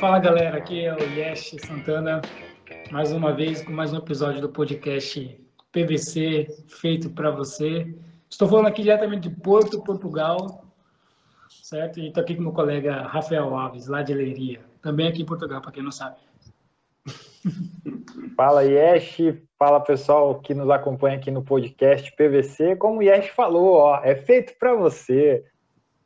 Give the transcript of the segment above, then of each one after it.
Fala galera, aqui é o Yesh Santana, mais uma vez com mais um episódio do podcast PVC feito para você. Estou falando aqui diretamente de Porto, Portugal, certo? E estou aqui com meu colega Rafael Alves, lá de Leiria, também aqui em Portugal, para quem não sabe. Fala Yesh, fala pessoal que nos acompanha aqui no podcast PVC. Como o Yesh falou, ó, é feito para você.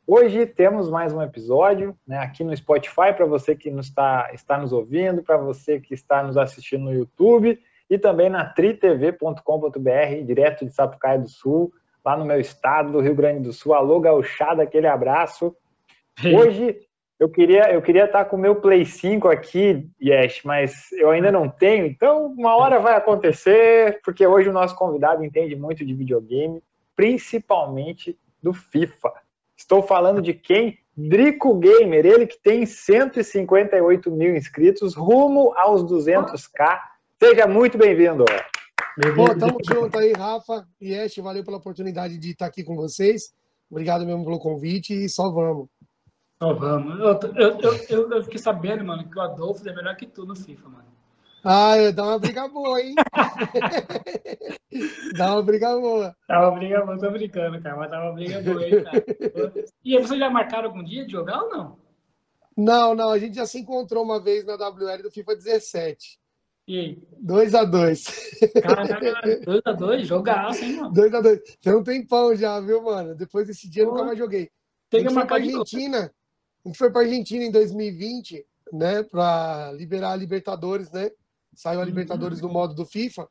Hoje temos mais um episódio né, aqui no Spotify para você que nos está, está nos ouvindo, para você que está nos assistindo no YouTube e também na tritv.com.br, direto de Sapucaia do Sul, lá no meu estado do Rio Grande do Sul. Alô, gauchada, aquele abraço. Hoje eu queria eu queria estar com o meu Play 5 aqui, Yes, mas eu ainda não tenho, então uma hora vai acontecer, porque hoje o nosso convidado entende muito de videogame, principalmente do FIFA. Estou falando de quem? Drico Gamer, ele que tem 158 mil inscritos, rumo aos 200k. Seja muito bem-vindo. Bom, tamo junto aí, Rafa e Ash, valeu pela oportunidade de estar aqui com vocês. Obrigado mesmo pelo convite e só vamos. Só vamos. Eu, eu, eu, eu, fiquei sabendo, mano, que o Adolfo é melhor que tu no FIFA, mano. Ah, dá uma briga boa, hein? dá uma briga boa. Dá uma briga boa, tô brincando, cara, mas dá uma briga boa aí, cara. E aí, vocês já marcaram algum dia de jogar ou não? Não, não, a gente já se encontrou uma vez na WL do FIFA 17. E aí? 2x2. Caraca, 2x2, jogaço, hein, mano? 2x2. Tem um tempão já, viu, mano? Depois desse dia eu nunca mais joguei. Tem que marcar Argentina. A gente foi pra Argentina em 2020, né? Pra liberar a Libertadores, né? Saiu a uhum. Libertadores no modo do FIFA.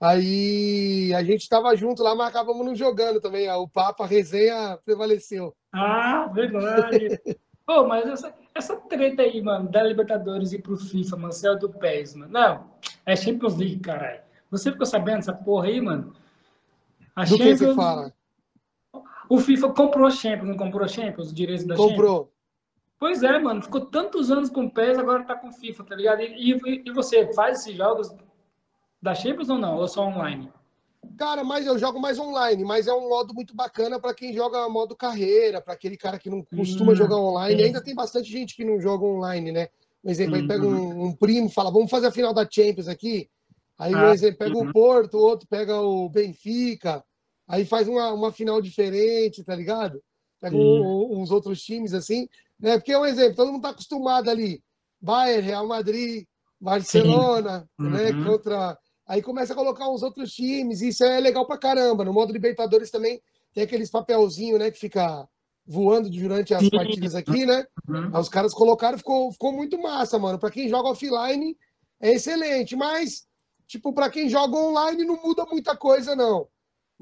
Aí a gente estava junto lá, mas acabamos não jogando também. O papo, a resenha prevaleceu. Ah, verdade. Pô, mas essa, essa treta aí, mano, da Libertadores e pro FIFA, mano, céu do PES, mano. Não, é Champions League, caralho. Você ficou sabendo dessa porra aí, mano? A do Champions... que você fala? O FIFA comprou a Champions, não comprou a Champions, os direitos da comprou. Champions? Comprou. Pois é, mano. Ficou tantos anos com o PES, agora tá com FIFA, tá ligado? E, e, e, você faz esses jogos da Champions ou não? Ou só online? Cara, mas eu jogo mais online, mas é um modo muito bacana para quem joga modo carreira, para aquele cara que não costuma hum, jogar online. É. Ainda tem bastante gente que não joga online, né? Por exemplo, aí pega um, uhum. um, primo, fala, vamos fazer a final da Champions aqui. Aí, ah, exemplo, pega uhum. o Porto, o outro pega o Benfica, aí faz uma, uma final diferente, tá ligado? Pega um, uns outros times assim. Né? Porque é um exemplo, todo mundo está acostumado ali. Bayern, Real Madrid, Barcelona, né? Uhum. Contra. Aí começa a colocar uns outros times, e isso é legal pra caramba. No modo Libertadores também tem aqueles papelzinho, né, que fica voando durante as partidas aqui, né? Uhum. Aí os caras colocaram, ficou, ficou muito massa, mano. Para quem joga offline é excelente, mas tipo, para quem joga online não muda muita coisa não.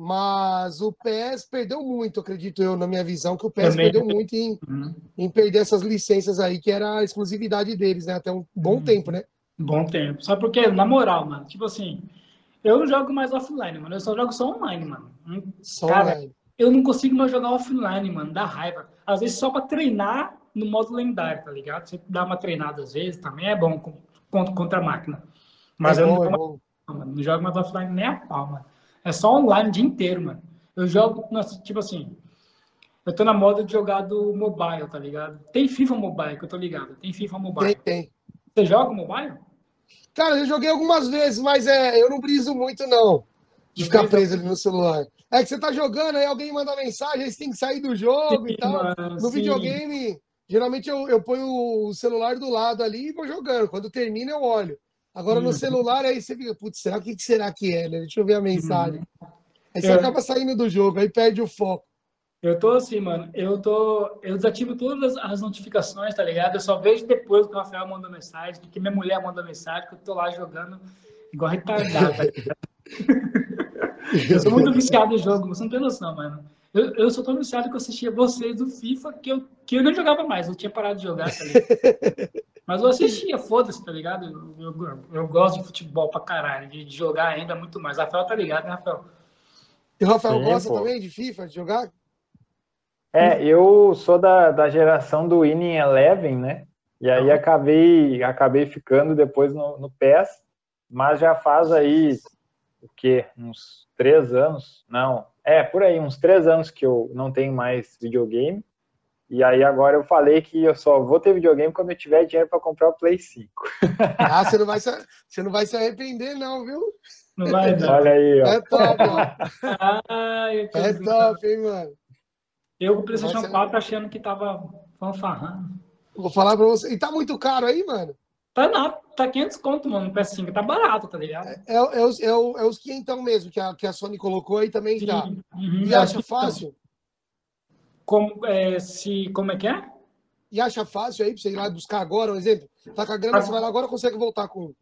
Mas o PES perdeu muito, acredito eu, na minha visão, que o PES Também. perdeu muito em, uhum. em perder essas licenças aí, que era a exclusividade deles, né? Até um bom uhum. tempo, né? Bom tempo. Sabe por quê? Na moral, mano, tipo assim, eu não jogo mais offline, mano. Eu só jogo só online, mano. Só Cara, online. eu não consigo mais jogar offline, mano. Dá raiva. Às vezes só pra treinar no modo lendário, tá ligado? Você dá uma treinada às vezes, também é bom contra, contra a máquina. Mas é eu bom, não, é não jogo mais offline nem a pau, mano. É só online o dia inteiro, mano. Eu jogo, tipo assim, eu tô na moda de jogar do mobile, tá ligado? Tem FIFA mobile, que eu tô ligado. Tem FIFA mobile. Tem, tem. Você joga mobile? Cara, eu joguei algumas vezes, mas é, eu não briso muito, não. De ficar preso ali no celular. É que você tá jogando, aí alguém manda mensagem, aí você tem que sair do jogo sim, e tal. Mano, no sim. videogame, geralmente eu, eu ponho o celular do lado ali e vou jogando. Quando termina, eu olho. Agora no uhum. celular, aí você fica, putz, será o que, será que é, né? Deixa eu ver a mensagem. Uhum. Aí você eu... acaba saindo do jogo, aí perde o foco. Eu tô assim, mano. Eu tô. Eu desativo todas as notificações, tá ligado? Eu só vejo depois que o Rafael mandou mensagem, que minha mulher mandou mensagem, que eu tô lá jogando igual retardado, tá Eu sou muito viciado em jogo, você não tem noção, mano. Eu, eu sou tão viciado que eu assistia vocês do FIFA que eu, que eu não jogava mais, eu tinha parado de jogar, tá Mas eu assistia, foda-se, tá ligado? Eu, eu, eu, gosto de futebol pra caralho, de, de, jogar ainda muito mais. Rafael tá ligado, né, Rafael? E o Rafael Sim, gosta pô. também de FIFA, de jogar? É, eu sou da, da geração do Winning Eleven, né? E aí acabei, acabei ficando depois no, no PES, mas já faz aí o quê? Uns três anos? Não, é, por aí, uns três anos que eu não tenho mais videogame. E aí agora eu falei que eu só vou ter videogame quando eu tiver dinheiro para comprar o Play 5. Ah, você não vai se, você não vai se arrepender não, viu? Não vai não. Olha aí, ó. É top, Ai, É top, hein, mano. Eu com o PlayStation 4 achando que tava fanfarrando. Vou falar pra você. E tá muito caro aí, mano? Tá nada, tá 500 conto, mano, no PS5. Tá barato, tá ligado? É, é, é, os, é, o, é os 500 mesmo que a, que a Sony colocou aí também Sim. tá. Uhum. E acha fácil? Como, é, se, como é que é? E acha fácil aí pra você ir lá buscar agora, um exemplo? Tá com a grana, ah. você vai lá agora consegue voltar com.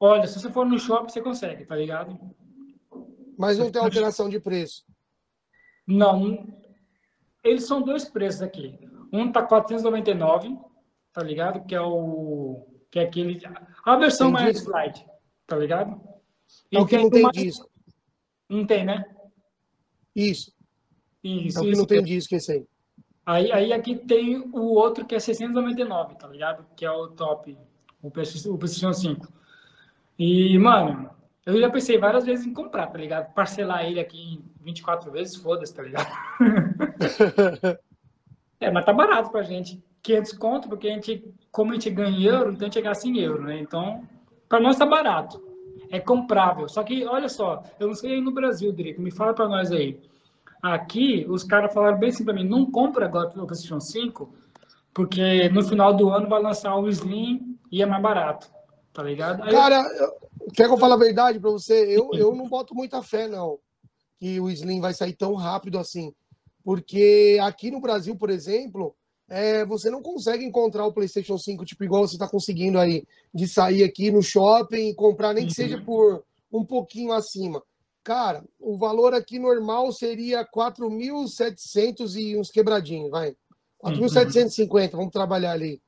Olha, se você for no shopping, você consegue, tá ligado? Mas não tem alteração de preço. Não. Eles são dois preços aqui. Um tá 499, tá ligado? Que é o. Que é aquele. A versão tem mais light, tá ligado? E é o que não tem mais... disco. Não tem, né? Isso. Isso, é o que isso, não tem disco esse aí. Aí, aí aqui tem o outro que é 699, tá ligado? Que é o top, o PlayStation 5. E, mano, eu já pensei várias vezes em comprar, tá ligado? Parcelar ele aqui em 24 vezes, foda-se, tá ligado? é, mas tá barato pra gente. 500 conto, porque a gente, como a gente ganha em euro, então a gente gasta em euro, né? Então, pra nós tá barato. É comprável. Só que, olha só, eu não sei aí no Brasil, Drico, me fala pra nós aí. Aqui, os caras falaram bem assim para mim, não compra agora o PlayStation 5, porque no final do ano vai lançar o Slim e é mais barato, tá ligado? Aí Cara, eu... quer que eu fale a verdade para você? Eu, eu não boto muita fé, não, que o Slim vai sair tão rápido assim. Porque aqui no Brasil, por exemplo, é, você não consegue encontrar o PlayStation 5, tipo, igual você está conseguindo aí, de sair aqui no shopping e comprar, nem que seja uhum. por um pouquinho acima. Cara, o valor aqui normal seria 4.700 e uns quebradinhos, vai. 4.750, vamos trabalhar ali.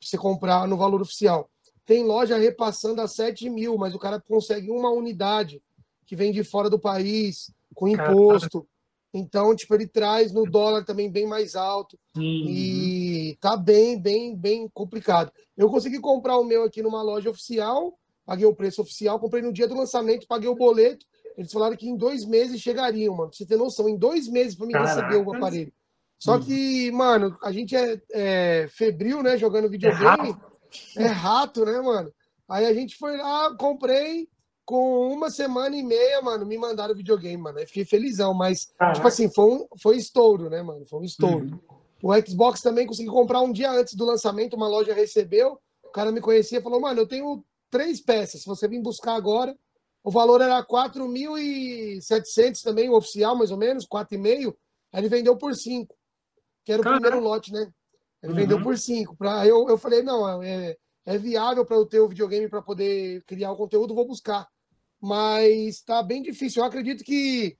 Pra você comprar no valor oficial. Tem loja repassando a 7 mil, mas o cara consegue uma unidade que vem de fora do país, com imposto. Então, tipo, ele traz no dólar também bem mais alto. E tá bem, bem, bem complicado. Eu consegui comprar o meu aqui numa loja oficial, paguei o preço oficial, comprei no dia do lançamento, paguei o boleto eles falaram que em dois meses chegariam, mano. Pra você ter noção, em dois meses para me receber o aparelho. Só que, mano, a gente é, é febril, né? Jogando videogame. É rato. é rato, né, mano? Aí a gente foi lá, comprei. Com uma semana e meia, mano, me mandaram videogame, mano. Aí fiquei felizão, mas, tipo assim, foi um, foi estouro, né, mano? Foi um estouro. Uhum. O Xbox também consegui comprar um dia antes do lançamento, uma loja recebeu. O cara me conhecia e falou, mano, eu tenho três peças. Se você vir buscar agora, o valor era 4.700 também, o oficial, mais ou menos, 4,5. Aí ele vendeu por 5, que era o Caraca. primeiro lote, né? Ele uhum. vendeu por 5. Pra... Eu, eu falei, não, é, é viável para eu ter o videogame para poder criar o conteúdo, vou buscar. Mas tá bem difícil. Eu acredito que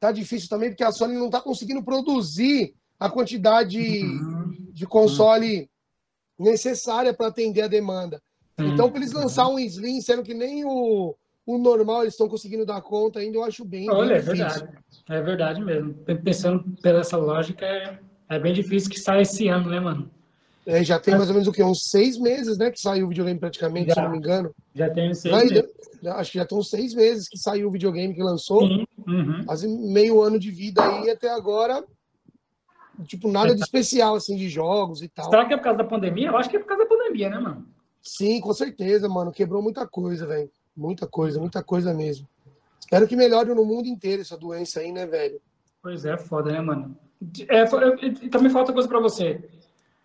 tá difícil também, porque a Sony não tá conseguindo produzir a quantidade uhum. de console uhum. necessária para atender a demanda. Então, para eles lançar um Slim, sendo que nem o, o normal eles estão conseguindo dar conta ainda, eu acho bem. Olha, bem é verdade. É verdade mesmo. Pensando pela essa lógica, é, é bem difícil que saia esse ano, né, mano? É, já tem mais ou menos o quê? Uns seis meses, né? Que saiu o videogame praticamente, já, se não me engano. Já tem seis meses. acho que já estão seis meses que saiu o videogame que lançou. Sim, uhum. Quase meio ano de vida aí até agora. Tipo, nada é, de especial, assim, de jogos e tal. Será que é por causa da pandemia? Eu acho que é por causa da pandemia, né, mano? Sim, com certeza, mano. Quebrou muita coisa, velho. Muita coisa, muita coisa mesmo. Espero que melhore no mundo inteiro essa doença aí, né, velho? Pois é, foda, né, mano? É, também falta coisa pra você.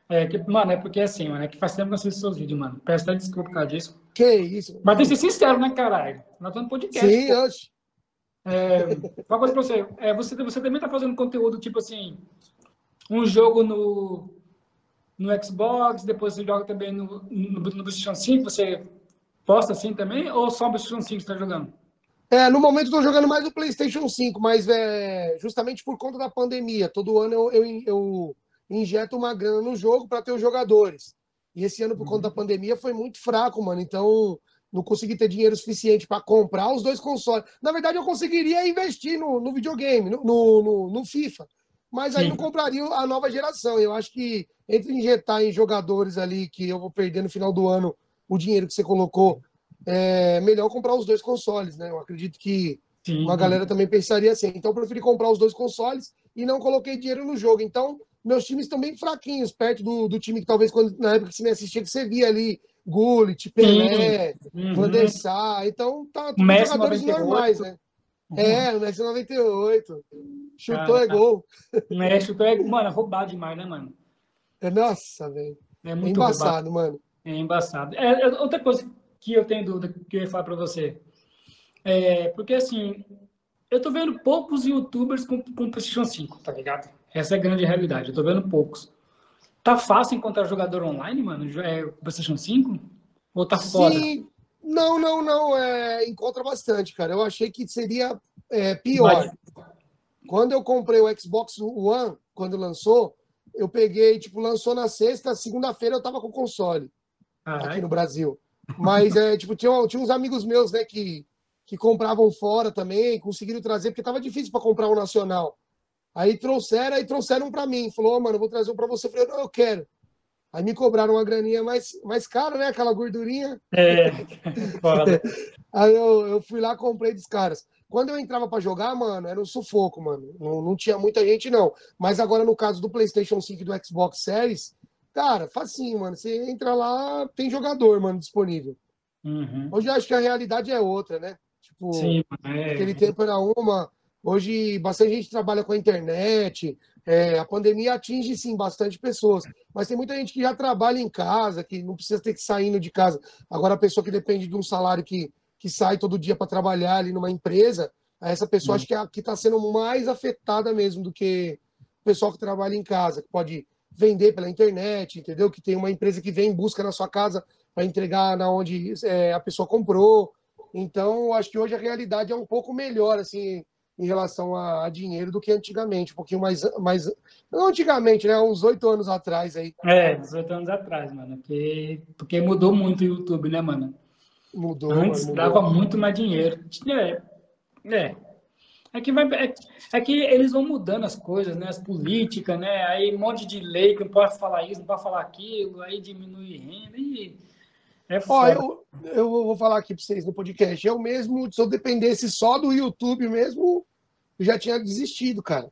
É, que, mano, é porque assim, mano, é que faz tempo que eu assisto seus vídeos, mano. Peço até desculpa por causa disso. Que isso? Mas tem que ser sincero, né, caralho? Nós estamos no podcast. Sim, hoje. É, uma coisa pra você. É, você. Você também tá fazendo conteúdo, tipo assim, um jogo no, no Xbox, depois você joga também no, no, no PlayStation 5, você Posta assim também ou só o PlayStation 5 está jogando? É, no momento estou jogando mais o PlayStation 5, mas é, justamente por conta da pandemia. Todo ano eu, eu, eu injeto uma grana no jogo para ter os jogadores. E esse ano, por uhum. conta da pandemia, foi muito fraco, mano. Então, não consegui ter dinheiro suficiente para comprar os dois consoles. Na verdade, eu conseguiria investir no, no videogame, no, no, no, FIFA. Mas aí Sim. não compraria a nova geração. Eu acho que entre injetar em jogadores ali que eu vou perder no final do ano o dinheiro que você colocou, é melhor comprar os dois consoles, né? Eu acredito que Sim. uma galera também pensaria assim. Então, eu preferi comprar os dois consoles e não coloquei dinheiro no jogo. Então, meus times estão bem fraquinhos, perto do, do time que talvez quando, na época que você me assistia, que você via ali Gullit, Pelé, uhum. Van der Sar. Então, tá tudo jogadores 98. normais, né? Uhum. É, o Messi 98. Chutou Cara, é gol. É, chutou é, mano, é roubado demais, né, mano? É, nossa, velho. É muito é embaçado, roubado. mano. É embaçado. É, é, outra coisa que eu tenho dúvida que eu ia falar pra você. É, porque assim, eu tô vendo poucos youtubers com, com PlayStation 5, tá ligado? Essa é a grande realidade. Eu tô vendo poucos. Tá fácil encontrar jogador online, mano? É, PlayStation 5? Ou tá foda? Sim. Não, não, não. É, encontra bastante, cara. Eu achei que seria é, pior. Mas... Quando eu comprei o Xbox One, quando lançou, eu peguei, tipo, lançou na sexta, segunda-feira eu tava com o console aqui no Brasil. Mas, é, tipo, tinha, tinha uns amigos meus, né, que, que compravam fora também, conseguiram trazer, porque tava difícil para comprar o um nacional. Aí trouxeram, aí trouxeram para mim. Falou, oh, mano, vou trazer um para você. Eu falei, não, eu quero. Aí me cobraram uma graninha mais, mais cara, né? Aquela gordurinha. É, aí eu, eu fui lá, comprei dos caras. Quando eu entrava para jogar, mano, era um sufoco, mano. Não, não tinha muita gente, não. Mas agora, no caso do PlayStation 5 e do Xbox Series, cara, facinho, mano. Você entra lá, tem jogador, mano, disponível. Uhum. Hoje eu acho que a realidade é outra, né? Tipo, Sim, é... aquele tempo era uma, Hoje, bastante gente trabalha com a internet. É, a pandemia atinge, sim, bastante pessoas. Mas tem muita gente que já trabalha em casa, que não precisa ter que sair de casa. Agora, a pessoa que depende de um salário que, que sai todo dia para trabalhar ali numa empresa, essa pessoa hum. acho que é está sendo mais afetada mesmo do que o pessoal que trabalha em casa, que pode vender pela internet, entendeu? Que tem uma empresa que vem em busca na sua casa para entregar na onde é, a pessoa comprou. Então, acho que hoje a realidade é um pouco melhor, assim, em relação a, a, dinheiro do que antigamente, um pouquinho mais, mais não antigamente, né, uns oito anos atrás aí. É, uns oito anos atrás, mano, porque, porque mudou muito o YouTube, né, mano? Mudou. Antes mudou. dava muito mais dinheiro. É, é. É que, vai, é, é, que eles vão mudando as coisas, né? As políticas, né? Aí um monte de lei que não pode falar isso, não pode falar aquilo, aí diminui renda e é Ó, eu, eu vou falar aqui para vocês no podcast. Eu mesmo, se eu dependesse só do YouTube mesmo, eu já tinha desistido, cara.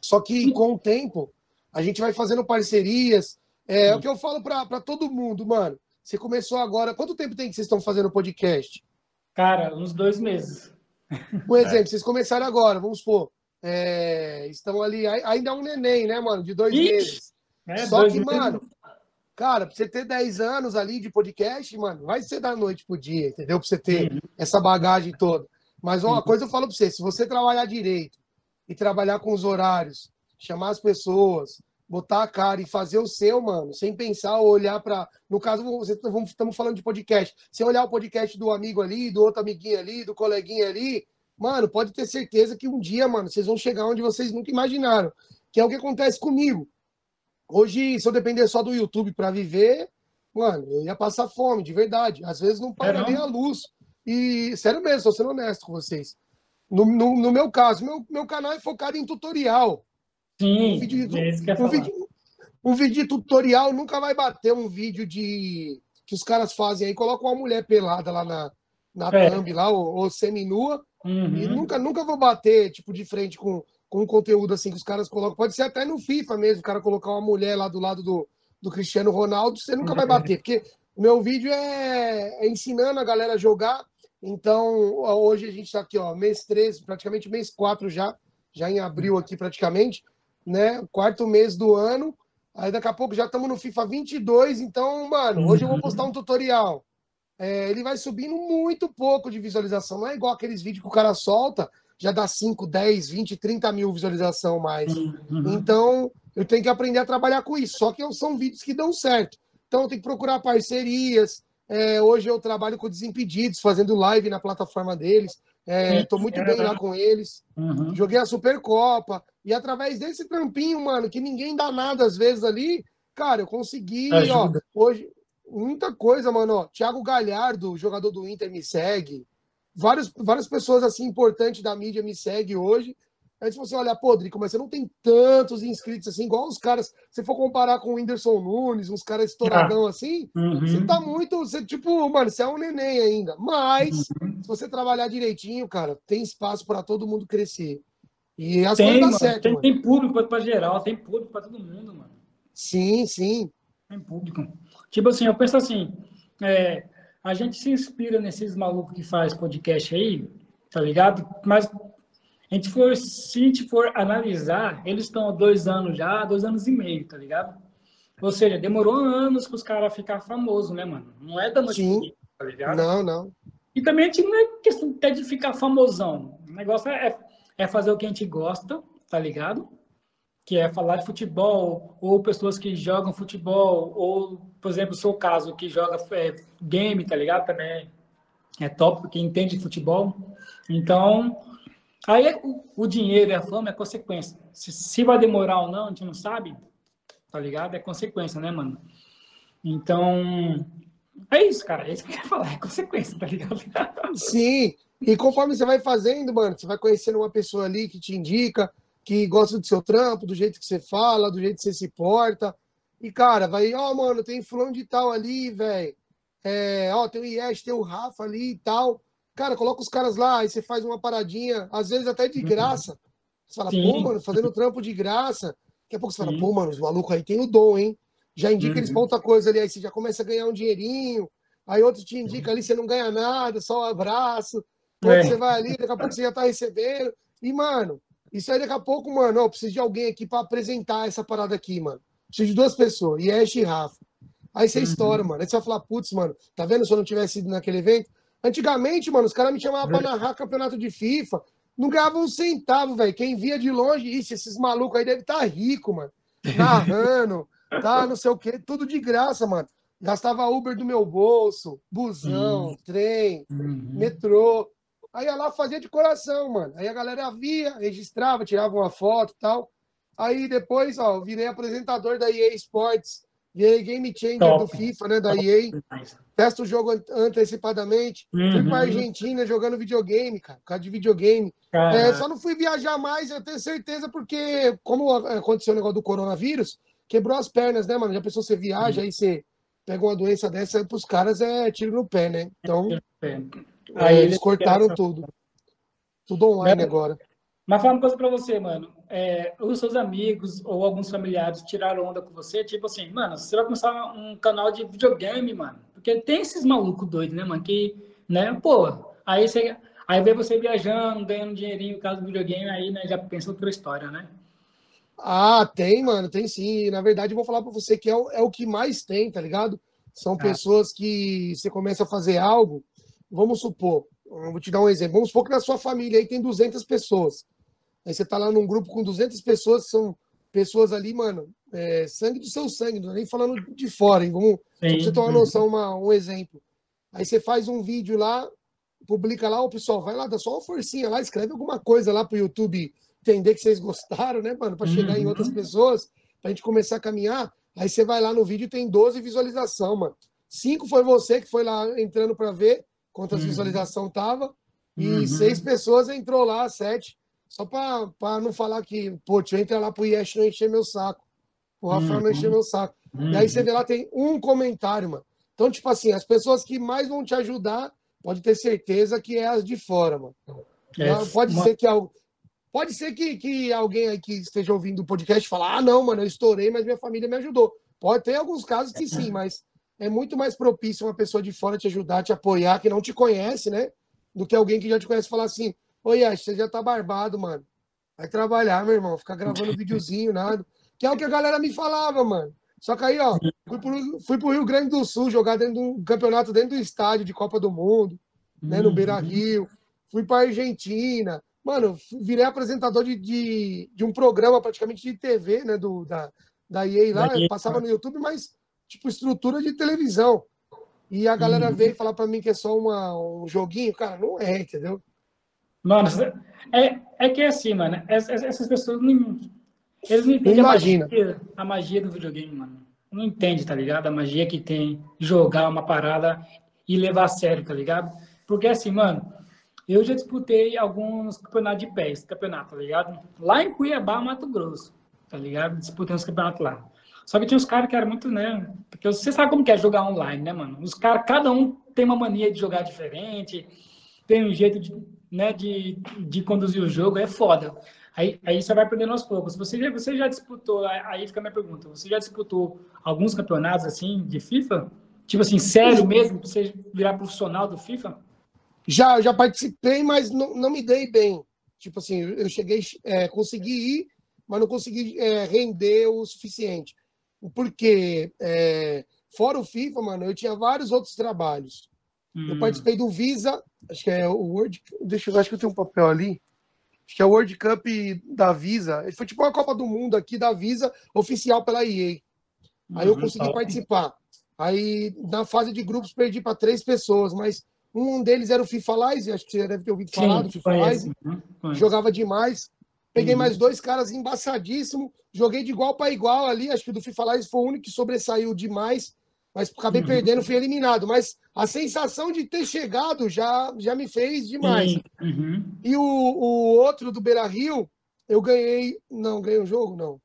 Só que com o tempo, a gente vai fazendo parcerias. É, é o que eu falo para todo mundo, mano. Você começou agora. Quanto tempo tem que vocês estão fazendo podcast? Cara, uns dois meses. Por exemplo, vocês começaram agora, vamos supor. É, estão ali, ainda é um neném, né, mano? De dois Ixi, meses. É, Só dois que, meses. mano, Cara, pra você ter 10 anos ali de podcast, mano, vai ser da noite pro dia, entendeu? Pra você ter uhum. essa bagagem toda. Mas uma uhum. coisa eu falo pra você: se você trabalhar direito e trabalhar com os horários, chamar as pessoas, botar a cara e fazer o seu, mano, sem pensar ou olhar para. No caso, estamos falando de podcast. Sem olhar o podcast do amigo ali, do outro amiguinho ali, do coleguinha ali, mano, pode ter certeza que um dia, mano, vocês vão chegar onde vocês nunca imaginaram. Que é o que acontece comigo. Hoje, se eu depender só do YouTube para viver, mano, eu ia passar fome, de verdade. Às vezes não paga nem a luz. E, sério mesmo, estou sendo honesto com vocês. No, no, no, meu caso, meu, meu canal é focado em tutorial. Sim, um vídeo, é um, vídeo, um vídeo de tutorial nunca vai bater um vídeo de que os caras fazem aí, colocam uma mulher pelada lá na, na é. thumb, lá, ou, ou semi-nua, uhum. e nunca, nunca vou bater, tipo, de frente com, com conteúdo assim que os caras colocam. Pode ser até no FIFA mesmo, o cara colocar uma mulher lá do lado do, do Cristiano Ronaldo, você nunca vai bater, porque o meu vídeo é, é ensinando a galera a jogar. Então, hoje a gente está aqui, ó, mês 13, praticamente mês 4 já, já em abril aqui praticamente, né? Quarto mês do ano. Aí daqui a pouco já estamos no FIFA 22, então, mano, hoje eu vou postar um tutorial. É, ele vai subindo muito pouco de visualização, não é igual aqueles vídeos que o cara solta, já dá 5, 10, 20, 30 mil visualização mais. Uhum. Então, eu tenho que aprender a trabalhar com isso. Só que são vídeos que dão certo. Então, eu tenho que procurar parcerias. É, hoje eu trabalho com Desimpedidos, fazendo live na plataforma deles. Estou é, muito bem lá com eles. Uhum. Joguei a Supercopa. E através desse trampinho, mano, que ninguém dá nada às vezes ali, cara, eu consegui, ó, hoje, muita coisa, mano, ó. Thiago Galhardo, jogador do Inter, me segue várias, várias pessoas assim importantes da mídia me seguem hoje. Aí se você olhar, pô, Drico, mas você não tem tantos inscritos assim, igual os caras. Se for comparar com o Whindersson Nunes, uns caras estouradão ah. assim, uhum. você tá muito. Você, tipo, mano, você é um neném ainda. Mas, uhum. se você trabalhar direitinho, cara, tem espaço para todo mundo crescer. E as tem, coisas certo, tem, tem, público para geral, tem público para todo mundo, mano. Sim, sim. Tem público. Tipo assim, eu penso assim, é, a gente se inspira nesses malucos que faz podcast aí, tá ligado? Mas a gente for, se a gente for analisar, eles estão há dois anos já, dois anos e meio, tá ligado? Ou seja, demorou anos para os caras ficar famosos, né, mano? Não é da noite Sim. tá ligado? Não, não. E também a gente não é questão até de ficar famosão. O negócio é, é fazer o que a gente gosta, tá ligado? Que é falar de futebol, ou pessoas que jogam futebol, ou, por exemplo, o seu caso, que joga é, game, tá ligado? Também é top, porque entende de futebol. Então, aí o, o dinheiro e a fama é consequência. Se, se vai demorar ou não, a gente não sabe, tá ligado? É consequência, né, mano? Então, é isso, cara. É isso que eu quero falar. É consequência, tá ligado? Sim. E conforme você vai fazendo, mano, você vai conhecendo uma pessoa ali que te indica, que gosta do seu trampo, do jeito que você fala, do jeito que você se porta. E, cara, vai, ó, oh, mano, tem fulano de tal ali, velho. É, ó, tem o Yes, tem o Rafa ali e tal. Cara, coloca os caras lá, aí você faz uma paradinha, às vezes até de uhum. graça. Você fala, Sim. pô, mano, fazendo trampo de graça. Daqui a pouco você fala, Sim. pô, mano, os malucos aí tem o dom, hein? Já indica uhum. eles pra outra coisa ali, aí você já começa a ganhar um dinheirinho. Aí outro te indica ali, você não ganha nada, só um abraço. É. Você vai ali, daqui a pouco você já tá recebendo. E, mano, isso aí daqui a pouco, mano, eu preciso de alguém aqui para apresentar essa parada aqui, mano. Preciso de duas pessoas, Yesh e Rafa. Aí você uhum. estoura, mano. Aí você vai falar, putz, mano, tá vendo se eu não tivesse ido naquele evento? Antigamente, mano, os caras me chamavam pra narrar campeonato de FIFA. Não ganhava um centavo, velho. Quem via de longe, isso, esses malucos aí devem estar tá rico, mano. Narrando, tá, não sei o quê, tudo de graça, mano. Gastava Uber do meu bolso, busão, uhum. trem, uhum. metrô. Aí ia lá fazia de coração, mano. Aí a galera via, registrava, tirava uma foto e tal. Aí depois, ó, virei apresentador da EA Sports, virei game changer Top. do FIFA, né, da Top. EA. Testo o jogo antecipadamente. Uhum. Fui pra Argentina jogando videogame, cara, por causa de videogame. É, só não fui viajar mais, eu tenho certeza, porque como aconteceu o negócio do coronavírus, quebrou as pernas, né, mano? Já pensou você viaja, uhum. aí você pega uma doença dessa, pros caras é tiro no pé, né? Então. Aí é, eles cortaram tudo. Tudo online agora. Mas fala uma coisa pra você, mano. É, os seus amigos ou alguns familiares tiraram onda com você, tipo assim, mano, você vai começar um canal de videogame, mano. Porque tem esses malucos doidos, né, mano? Que, né, pô, aí você. Aí vê você viajando, ganhando dinheirinho por causa do videogame, aí né, já pensa outra história, né? Ah, tem, mano, tem sim. Na verdade, eu vou falar pra você que é o, é o que mais tem, tá ligado? São ah. pessoas que você começa a fazer algo, vamos supor, vou te dar um exemplo. Vamos supor que na sua família aí tem 200 pessoas. Aí você tá lá num grupo com 200 pessoas, são pessoas ali, mano, é, sangue do seu sangue, não é nem falando de fora, hein? Vamos, Sim. pra você ter uma noção, uma, um exemplo. Aí você faz um vídeo lá, publica lá, o pessoal vai lá, dá só uma forcinha lá, escreve alguma coisa lá pro YouTube entender que vocês gostaram, né, mano? Para chegar uhum. em outras pessoas, pra gente começar a caminhar. Aí você vai lá no vídeo tem 12 visualização, mano. Cinco foi você que foi lá entrando para ver quantas uhum. visualização tava. E uhum. seis pessoas entrou lá, sete. Só para não falar que, pô, deixa eu entrar lá pro Yesh não encher meu saco. O Rafael uhum. não encher meu saco. Uhum. E aí você vê lá, tem um comentário, mano. Então, tipo assim, as pessoas que mais vão te ajudar, pode ter certeza que é as de fora, mano. É, pode uma... ser que pode ser que, que alguém aí que esteja ouvindo o podcast fale, ah, não, mano, eu estourei, mas minha família me ajudou. Pode ter alguns casos que sim, mas é muito mais propício uma pessoa de fora te ajudar, te apoiar, que não te conhece, né? Do que alguém que já te conhece falar assim, oi, Ash, você já tá barbado, mano. Vai trabalhar, meu irmão, ficar gravando videozinho, nada. Que é o que a galera me falava, mano. Só que aí, ó, fui pro, fui pro Rio Grande do Sul jogar dentro de um campeonato dentro do estádio de Copa do Mundo, né, no Beira Rio. Fui pra Argentina. Mano, virei apresentador de, de, de, um programa praticamente de TV, né, do, da, da EA lá. Passava no YouTube, mas, tipo, estrutura de televisão. E a galera uhum. veio falar para mim que é só uma, um joguinho. Cara, não é, entendeu? Mano, é, é que é assim, mano. Essas, essas pessoas não. Eles não entendem a magia, a magia do videogame, mano. Não entende, tá ligado? A magia que tem jogar uma parada e levar a sério, tá ligado? Porque assim, mano, eu já disputei alguns campeonatos de pés, campeonato, tá ligado? Lá em Cuiabá, Mato Grosso, tá ligado? Disputei uns campeonatos lá. Só que tinha uns caras que eram muito, né? Porque você sabe como que é jogar online, né, mano? Os caras, cada um tem uma mania de jogar diferente, tem um jeito de, né, de, de conduzir o jogo, é foda. Aí, aí você vai aprendendo aos poucos. Você já, você já disputou, aí fica a minha pergunta, você já disputou alguns campeonatos assim de FIFA? Tipo assim, sério mesmo, pra você virar profissional do FIFA? Já, já participei, mas não, não me dei bem. Tipo assim, eu cheguei, é, consegui ir, mas não consegui é, render o suficiente. Porque, é, fora o FIFA, mano, eu tinha vários outros trabalhos. Hum. Eu participei do Visa, acho que é o World. Deixa eu acho que eu tenho um papel ali acho que é o World Cup da Visa. Foi tipo uma Copa do Mundo aqui da Visa, oficial pela EA. Aí eu uhum, consegui participar. Aí na fase de grupos perdi para três pessoas, mas um deles era o FIFA Live, acho que você deve ter ouvido falar do FIFA Live. Uhum, Jogava demais. Peguei uhum. mais dois caras embaçadíssimo, joguei de igual para igual ali, acho que do FIFA Live foi o único que sobressaiu demais mas acabei uhum. perdendo, fui eliminado. Mas a sensação de ter chegado já, já me fez demais. Uhum. E o, o outro do Beira Rio, eu ganhei. Não, ganhei um jogo? Não.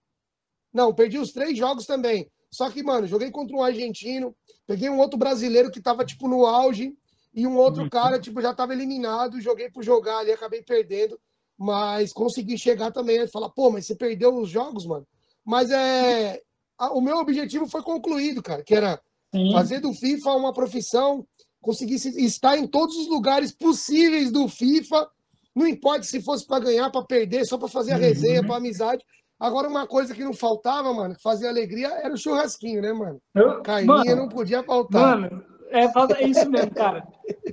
Não, perdi os três jogos também. Só que, mano, joguei contra um argentino, peguei um outro brasileiro que tava, tipo, no auge, e um outro uhum. cara, tipo, já tava eliminado, joguei por jogar ali, acabei perdendo, mas consegui chegar também. Falar, pô, mas você perdeu os jogos, mano. Mas é. O meu objetivo foi concluído, cara, que era Sim. Fazer do FIFA uma profissão, conseguir estar em todos os lugares possíveis do FIFA. Não importa se fosse para ganhar, para perder, só para fazer a resenha, uhum. para amizade. Agora, uma coisa que não faltava, mano, que fazia alegria, era o churrasquinho, né, mano? Carninha não podia faltar. Mano, é, é isso mesmo, cara.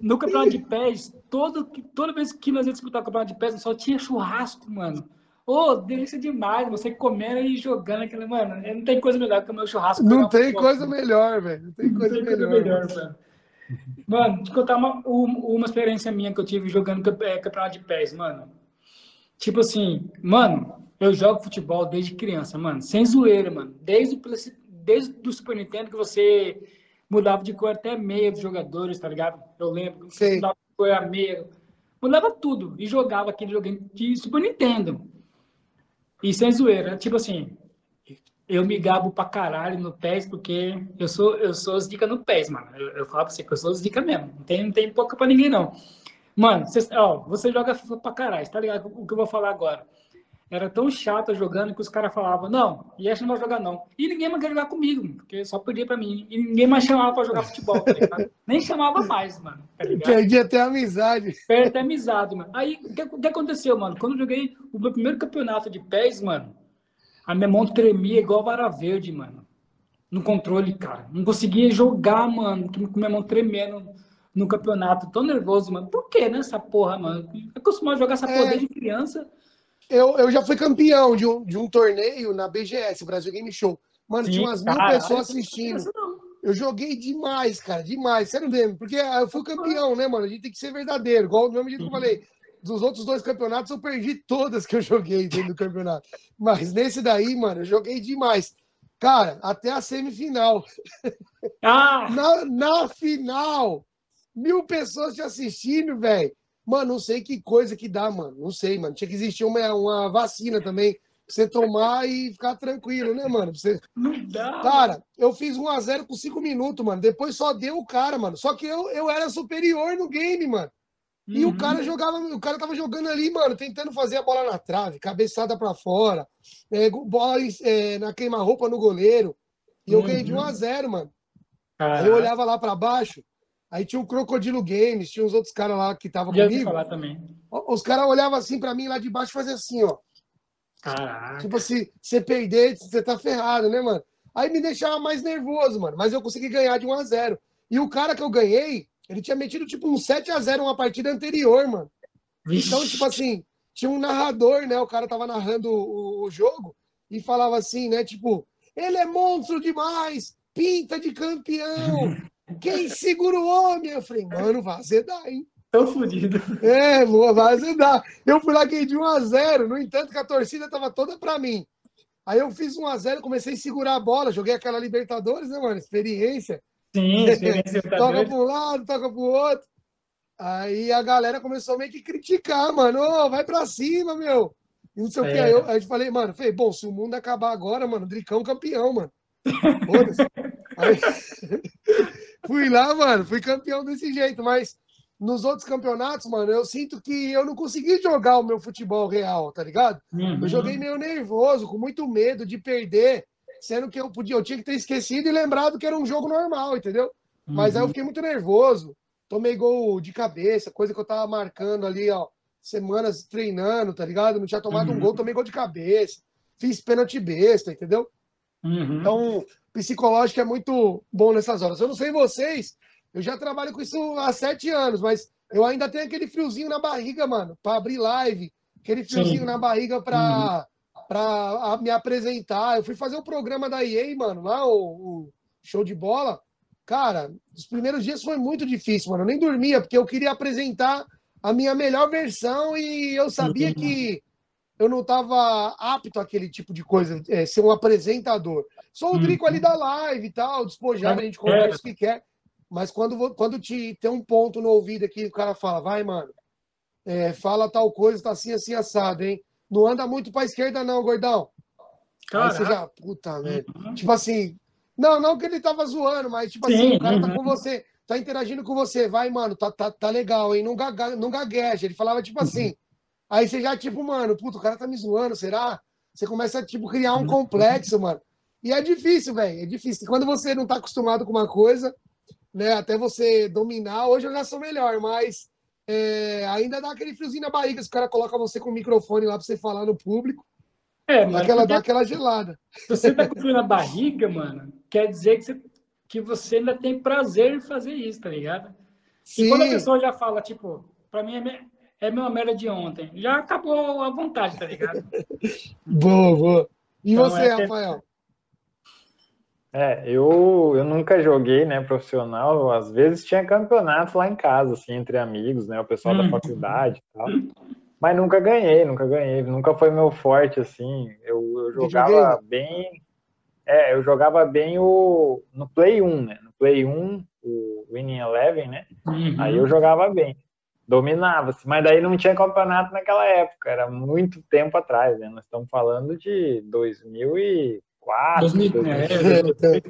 No campeonato de pés, todo, toda vez que nós ia disputar o campeonato de pés, só tinha churrasco, mano. Ô, oh, delícia demais, você comendo e jogando aquele, mano, não tem coisa melhor que o meu churrasco. Não tem coisa melhor, velho. Não tem coisa não tem melhor. Mano, te contar uma, uma experiência minha que eu tive jogando é, campeonato de pés, mano. Tipo assim, mano, eu jogo futebol desde criança, mano, sem zoeira, mano. Desde, desde o Super Nintendo que você mudava de cor até meia dos jogadores, tá ligado? Eu lembro mudava de cor a meia. Mudava tudo e jogava aquele joguinho de Super Nintendo. E sem zoeira, tipo assim, eu me gabo pra caralho no PES, porque eu sou, eu sou os dicas no PES, mano. Eu, eu falo pra você que eu sou os dicas mesmo. Não tem, não tem pouca pra ninguém, não. Mano, cê, ó, você joga pra caralho, tá ligado? O que eu vou falar agora era tão chato jogando que os caras falavam, não, Yesh não vai jogar não. E ninguém mais quer jogar comigo, porque só pedia pra mim. E ninguém mais chamava pra jogar futebol, tá Nem chamava mais, mano. Tá Perdi até a amizade. Perdi até a amizade, mano. Aí, o que, que, aconteceu, mano? Quando eu joguei o meu primeiro campeonato de pés, mano, a minha mão tremia igual vara verde, mano. No controle, cara. Não conseguia jogar, mano, com minha mão tremendo no campeonato. Tão nervoso, mano. Por que, né, essa porra, mano? Acostumado a jogar essa porra é... desde criança eu, eu já fui campeão de um, de um torneio na BGS, Brasil Game Show. Mano, Sim, tinha umas mil cara, pessoas assistindo. Eu joguei demais, cara, demais. Sério mesmo. Porque eu fui campeão, né, mano? A gente tem que ser verdadeiro. Igual do mesmo jeito que eu falei. Dos outros dois campeonatos, eu perdi todas que eu joguei dentro do campeonato. Mas nesse daí, mano, eu joguei demais. Cara, até a semifinal. Ah! Na, na final! Mil pessoas te assistindo, velho. Mano, não sei que coisa que dá, mano. Não sei, mano. Tinha que existir uma, uma vacina também pra você tomar e ficar tranquilo, né, mano? Você... Não dá. Cara, eu fiz 1x0 com 5 minutos, mano. Depois só deu o cara, mano. Só que eu, eu era superior no game, mano. E uhum. o cara jogava, o cara tava jogando ali, mano, tentando fazer a bola na trave, cabeçada para fora, é, bola é, na queima-roupa no goleiro. E eu uhum. ganhei de 1 a 0 mano. Aí eu olhava lá para baixo, Aí tinha o Crocodilo Games, tinha uns outros caras lá que estavam comigo. falar também. Os caras olhavam assim para mim lá de baixo e faziam assim, ó. Caraca. Tipo, se você perder, você tá ferrado, né, mano? Aí me deixava mais nervoso, mano. Mas eu consegui ganhar de 1 a 0 E o cara que eu ganhei, ele tinha metido tipo um 7 a 0 uma partida anterior, mano. Vixe. Então, tipo assim, tinha um narrador, né? O cara tava narrando o, o jogo e falava assim, né? Tipo, ele é monstro demais, pinta de campeão. Quem segura o homem? Eu falei, mano, vai azedar, hein? Tão fodido. É, vai azedar. Eu fui lá ganhei de 1 a 0 no entanto que a torcida tava toda pra mim. Aí eu fiz 1 a 0 comecei a segurar a bola, joguei aquela Libertadores, né, mano? Experiência. Sim, experiência. toca para um lado, toca pro outro. Aí a galera começou meio que criticar, mano. Vai pra cima, meu. E não sei é. o que. Aí eu, aí eu falei, mano, falei, bom, se o mundo acabar agora, mano, Dricão campeão, mano. Foda-se. Aí... fui lá, mano, fui campeão desse jeito, mas nos outros campeonatos, mano, eu sinto que eu não consegui jogar o meu futebol real, tá ligado? Uhum. Eu joguei meio nervoso, com muito medo de perder, sendo que eu podia, eu tinha que ter esquecido e lembrado que era um jogo normal, entendeu? Uhum. Mas aí eu uhum. fiquei muito nervoso, tomei gol de cabeça, coisa que eu tava marcando ali, ó, semanas treinando, tá ligado? Não tinha tomado uhum. um gol, tomei gol de cabeça, fiz pênalti besta, entendeu? Uhum. Então, psicológico é muito bom nessas horas. Eu não sei vocês, eu já trabalho com isso há sete anos, mas eu ainda tenho aquele friozinho na barriga, mano, para abrir live, aquele friozinho Sim. na barriga para uhum. Pra me apresentar. Eu fui fazer o um programa da EA, mano, lá, o, o, show de bola. Cara, os primeiros dias foi muito difícil, mano. Eu nem dormia, porque eu queria apresentar a minha melhor versão e eu sabia uhum. que eu não estava apto àquele tipo de coisa, é, ser um apresentador. Sou o Drico ali uhum. da live e tal, despojado, a gente conversa o que quer. Mas quando, quando te, tem um ponto no ouvido aqui, o cara fala, vai, mano, é, fala tal coisa, tá assim, assim, assado, hein? Não anda muito pra esquerda, não, gordão. Aí você já, puta merda. Uhum. Tipo assim, não, não que ele tava zoando, mas tipo Sim, assim, o cara uhum. tá com você, tá interagindo com você, vai, mano, tá, tá, tá legal, hein? Não, gaga, não gagueja. Ele falava tipo assim. Aí você já, tipo, mano, puta, o cara tá me zoando, será? Você começa a, tipo, criar um uhum. complexo, mano. E é difícil, velho. É difícil. Quando você não tá acostumado com uma coisa, né? Até você dominar. Hoje eu já sou melhor, mas é, ainda dá aquele friozinho na barriga. Se o cara coloca você com o microfone lá para você falar no público. É, mas aquela, dá aquela gelada. Se você tá com frio na barriga, mano, quer dizer que você, que você ainda tem prazer em fazer isso, tá ligado? Sim. E quando a pessoa já fala, tipo, pra mim é, é a mesma merda de ontem, já acabou a vontade, tá ligado? boa, boa. E então, você, é Rafael? É, eu, eu nunca joguei, né, profissional. Às vezes tinha campeonato lá em casa, assim, entre amigos, né, o pessoal da uhum. faculdade e tal. Mas nunca ganhei, nunca ganhei. Nunca foi meu forte, assim. Eu, eu jogava bem. É, eu jogava bem o no Play 1, né? No Play 1, o Winning Eleven, né? Uhum. Aí eu jogava bem. Dominava, assim, mas daí não tinha campeonato naquela época, era muito tempo atrás, né? Nós estamos falando de 2000 e 2004. É,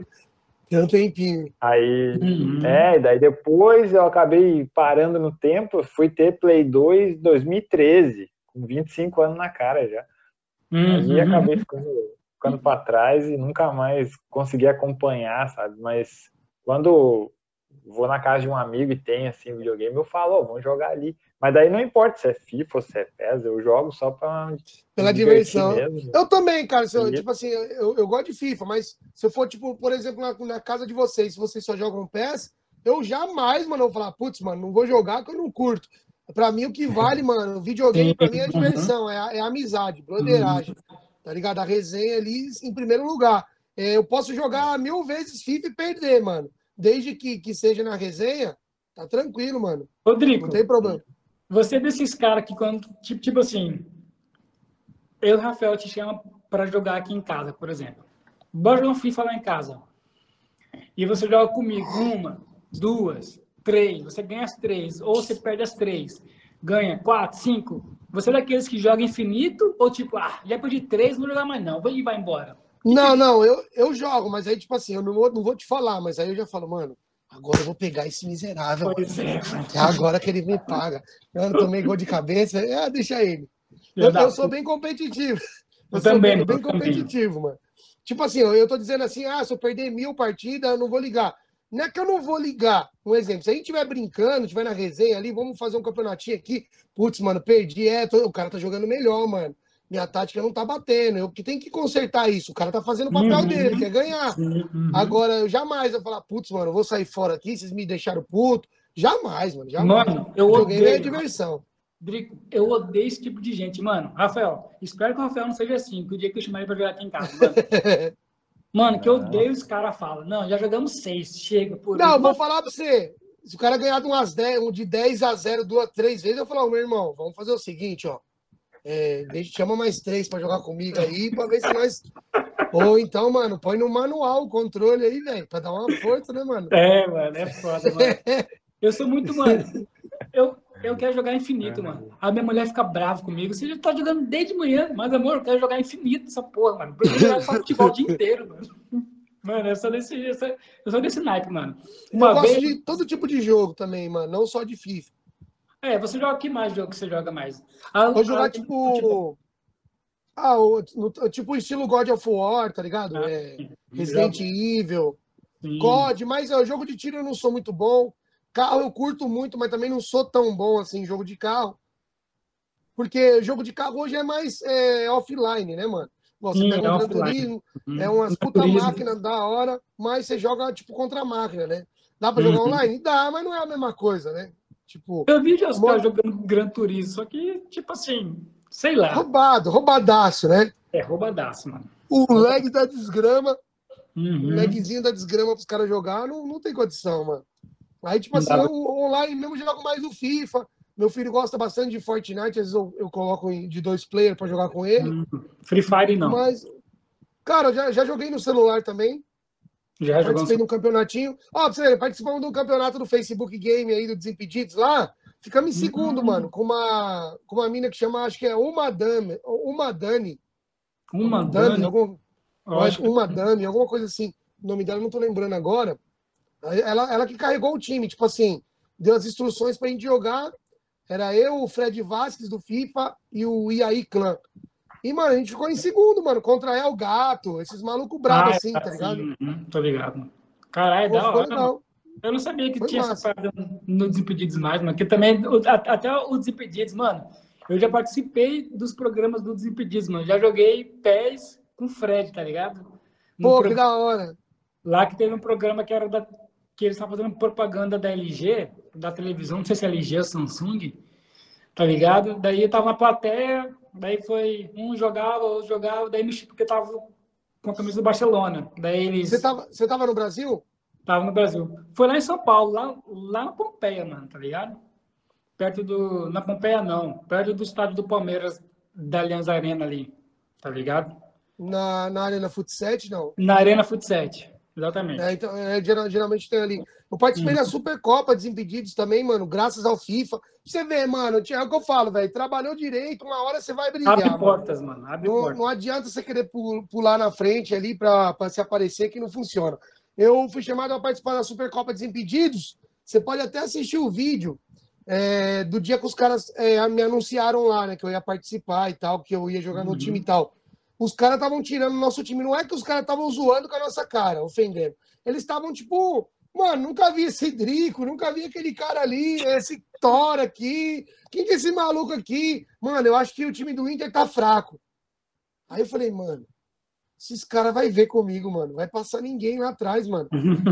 tem um tempinho. Aí, uhum. é, daí depois eu acabei parando no tempo, fui ter Play 2 em 2013, com 25 anos na cara já. Uhum. Aí acabei ficando, ficando para trás e nunca mais consegui acompanhar, sabe? Mas quando vou na casa de um amigo e tem assim videogame, eu falo, oh, vamos jogar ali. Mas daí não importa se é FIFA ou se é PES, eu jogo só pra. Pela diversão. Mesmo. Eu também, cara. Se eu, tipo assim, eu, eu gosto de FIFA, mas se eu for, tipo, por exemplo, na, na casa de vocês, se vocês só jogam PES, eu jamais, mano, vou falar, putz, mano, não vou jogar que eu não curto. Pra mim, o que vale, mano, videogame, pra mim é diversão, é a, é a amizade, broderagem. Tá ligado? A resenha ali em primeiro lugar. É, eu posso jogar mil vezes FIFA e perder, mano. Desde que, que seja na resenha, tá tranquilo, mano. Rodrigo. Não tem problema. Você é desses caras que quando, tipo, tipo assim, eu Rafael te chama para jogar aqui em casa, por exemplo. Bora jogar um FIFA lá em casa. E você joga comigo uma, duas, três, você ganha as três, ou você perde as três, ganha quatro, cinco. Você é daqueles que joga infinito, ou tipo, ah, já perdi três, não vou jogar mais não, e vai embora. Não, não, eu, eu jogo, mas aí, tipo assim, eu não vou, não vou te falar, mas aí eu já falo, mano, Agora eu vou pegar esse miserável. Pois é. é agora que ele me paga. Eu tomei gol de cabeça. Ah, deixa ele. Eu, eu sou bem competitivo. Eu, eu também, bem, bem competitivo, também. mano. Tipo assim, eu tô dizendo assim, ah, se eu perder mil partidas, eu não vou ligar. Não é que eu não vou ligar. Um exemplo, se a gente estiver brincando, estiver na resenha ali, vamos fazer um campeonatinho aqui. Putz, mano, perdi. É, tô... o cara tá jogando melhor, mano minha tática não tá batendo. Eu que tenho que consertar isso. O cara tá fazendo o papel uhum. dele, quer ganhar. Uhum. Agora, eu jamais vou falar, putz, mano, eu vou sair fora aqui, vocês me deixaram puto. Jamais, mano. Jamais. Mano, eu odeio. É diversão. Drico, eu odeio esse tipo de gente, mano. Rafael, espero que o Rafael não seja assim, que o dia que eu chamar ele pra jogar aqui em casa, mano. mano, que eu odeio os caras falam. Não, já jogamos seis, chega por Não, vou falar pra você. Se o cara ganhar de umas 10, um de 10 a 0 duas, três vezes, eu falo, oh, meu irmão, vamos fazer o seguinte, ó. É, deixa, chama mais três para jogar comigo aí, para ver se nós. Ou então, mano, põe no manual o controle aí, velho, para dar uma força, né, mano? É, mano, é foda, mano. Eu sou muito, mano. Eu, eu quero jogar infinito, mano. A minha mulher fica brava comigo. Você já tá jogando desde manhã, mas amor, eu quero jogar infinito essa porra, mano. Porque eu jogar futebol o dia inteiro, mano. Mano, eu sou desse, eu sou, eu sou desse naipe, mano. Uma eu gosto vez... de todo tipo de jogo também, mano. Não só de FIFA. É, você joga que mais jogo que você joga mais? Ah, Vou jogar, tipo... tipo... Ah, o, no, tipo estilo God of War, tá ligado? Ah, é, Resident jogo. Evil, sim. COD, mas o jogo de tiro eu não sou muito bom. Carro eu curto muito, mas também não sou tão bom assim, jogo de carro. Porque jogo de carro hoje é mais é, offline, né, mano? Você Sim, pega um é Gran Turismo, uhum. é umas puta máquina da hora, mas você joga, tipo, contra a máquina, né? Dá pra jogar uhum. online? Dá, mas não é a mesma coisa, né? Tipo. Eu vi os caras jogando Gran Turismo, só que, tipo assim, sei lá. Roubado, roubadaço, né? É, roubadaço, mano. O lag da desgrama. Uhum. O lagzinho da desgrama pros caras jogar, não, não tem condição, mano. Aí, tipo assim, eu online mesmo jogo mais o FIFA. Meu filho gosta bastante de Fortnite, às vezes eu, eu coloco de dois players para jogar com ele. Hum, Free Fire não. Mas, cara, já, já joguei no celular também. Já Participei de um campeonatinho. Ó, pra você de um campeonato do Facebook Game aí, do Desimpedidos lá. Ficamos em segundo, uhum. mano, com uma, com uma mina que chama, acho que é Uma Dame. Uma Dani. Uma Dani? Algum, acho uma Dami, alguma coisa assim. O nome dela eu não tô lembrando agora. Ela, ela que carregou o time, tipo assim, deu as instruções pra gente jogar. Era eu, o Fred Vasquez do FIFA e o Iaí Clã. E, mano, a gente ficou em segundo, mano, contra El Gato, esses malucos bravos ah, assim, tá ligado? Uhum, tô ligado. Caralho, da hora. Legal. Eu não sabia que Foi tinha massa. essa parada no Desimpedidos mais, mano. Que também, até o Desimpedidos, mano, eu já participei dos programas do Desimpedidos, mano. Já joguei pés com o Fred, tá ligado? No Pô, pro... que da hora. Lá que teve um programa que era da. que eles estavam fazendo propaganda da LG, da televisão, não sei se é LG ou Samsung, tá ligado? Daí eu tava na plateia, daí foi. Um jogava, outro jogava, daí mexi porque tava com a camisa do Barcelona. Daí eles. Você tava, você tava no Brasil? Tava no Brasil. Foi lá em São Paulo, lá, lá na Pompeia, mano, tá ligado? Perto do. Na Pompeia, não. Perto do estádio do Palmeiras, da Allianz Arena ali, tá ligado? Na, na Arena Futset, não? Na Arena Futset, exatamente. É, então, é, geralmente tem ali. Eu participei da Supercopa Desimpedidos também, mano, graças ao FIFA. Você vê, mano, é o que eu falo, velho. Trabalhou direito, uma hora você vai brilhar. Abre mano. portas, mano. Abre não, portas. não adianta você querer pular na frente ali pra, pra se aparecer que não funciona. Eu fui chamado a participar da Supercopa Desimpedidos. Você pode até assistir o vídeo é, do dia que os caras é, me anunciaram lá, né? Que eu ia participar e tal, que eu ia jogar no uhum. time e tal. Os caras estavam tirando o nosso time. Não é que os caras estavam zoando com a nossa cara, ofendendo. Eles estavam tipo, mano, nunca vi esse Drico, nunca vi aquele cara ali, esse Thor aqui. Quem que é esse maluco aqui? Mano, eu acho que o time do Inter tá fraco. Aí eu falei, mano, esses caras vai ver comigo, mano. Vai passar ninguém lá atrás, mano.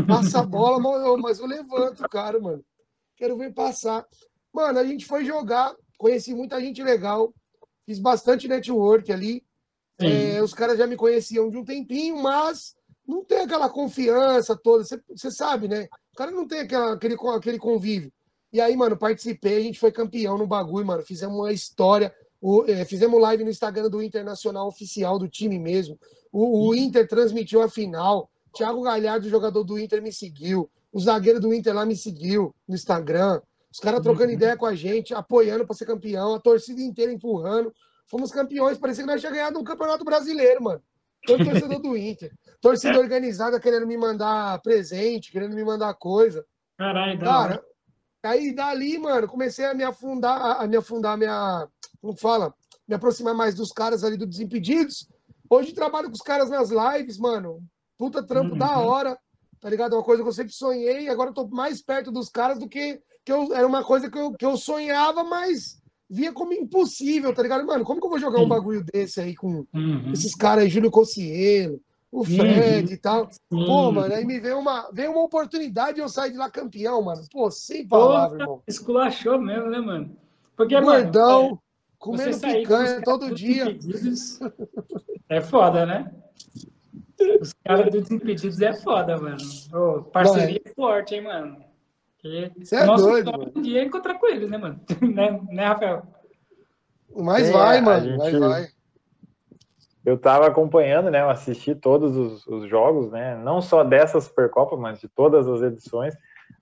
Passa a bola, mas eu levanto o cara, mano. Quero ver passar. Mano, a gente foi jogar, conheci muita gente legal, fiz bastante network ali. É, os caras já me conheciam de um tempinho, mas não tem aquela confiança toda. Você sabe, né? O cara não tem aquela, aquele, aquele convívio. E aí, mano, participei, a gente foi campeão no bagulho, mano. Fizemos uma história. O, é, fizemos live no Instagram do Internacional Oficial do time mesmo. O, o Inter transmitiu a final. Thiago Galhardo, jogador do Inter, me seguiu. O zagueiro do Inter lá me seguiu no Instagram. Os caras trocando uhum. ideia com a gente, apoiando para ser campeão, a torcida inteira empurrando. Fomos campeões, parecia que nós tínhamos ganhado um campeonato brasileiro, mano. Todo torcedor do Inter. Torcida organizada querendo me mandar presente, querendo me mandar coisa. Caralho, Cara, aí dali, mano, comecei a me afundar, a me afundar, minha. Como fala? Me aproximar mais dos caras ali do Desimpedidos. Hoje trabalho com os caras nas lives, mano. Puta trampo uhum. da hora, tá ligado? Uma coisa que eu sempre sonhei, agora eu tô mais perto dos caras do que, que eu, era uma coisa que eu, que eu sonhava, mas via como impossível, tá ligado? Mano, como que eu vou jogar um bagulho desse aí com uhum. esses caras aí, Júlio Cossielo, o Fred uhum. e tal? Uhum. Pô, mano, aí me veio uma, veio uma oportunidade e eu sair de lá campeão, mano. Pô, sem palavra, irmão. Esculachou mesmo, né, mano? Porque, Gordão, mano, é, comendo picanha todo dia. É foda, né? Os caras dos impedidos é foda, mano. Oh, parceria Vai. forte, hein, mano? Você é nosso doido, mano. Um dia é encontrar com eles, né, mano? né, né, Rafael? Mas é, vai, mano. Gente... Vai, vai. Eu tava acompanhando, né? Eu assisti todos os, os, jogos, né? Não só dessa Supercopa, mas de todas as edições.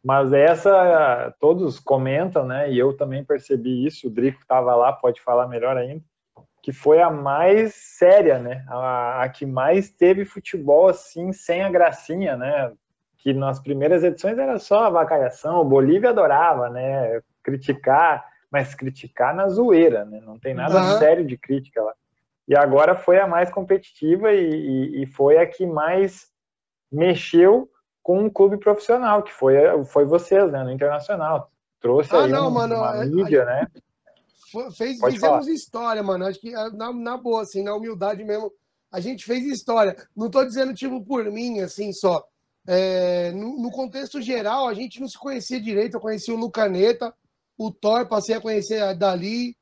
Mas essa, todos comentam, né? E eu também percebi isso. O Drico estava lá, pode falar melhor ainda que foi a mais séria, né? A, a, que mais teve futebol assim, sem a gracinha, né? Que nas primeiras edições era só avacalhação, o Bolívia adorava, né? Criticar mas criticar na zoeira, né? Não tem nada uhum. sério de crítica lá. E agora foi a mais competitiva e, e, e, foi a que mais mexeu com um clube profissional, que foi, foi vocês, né? No Internacional. Trouxe ah, aí não, um, mano, uma mídia, né? Fez, fizemos falar. história, mano. Acho que na, na boa, assim, na humildade mesmo, a gente fez história. Não tô dizendo, tipo, por mim, assim, só. É, no, no, contexto geral, a gente não se conhecia direito. Eu conheci o Lucaneta, o Thor, passei a conhecer a Dali,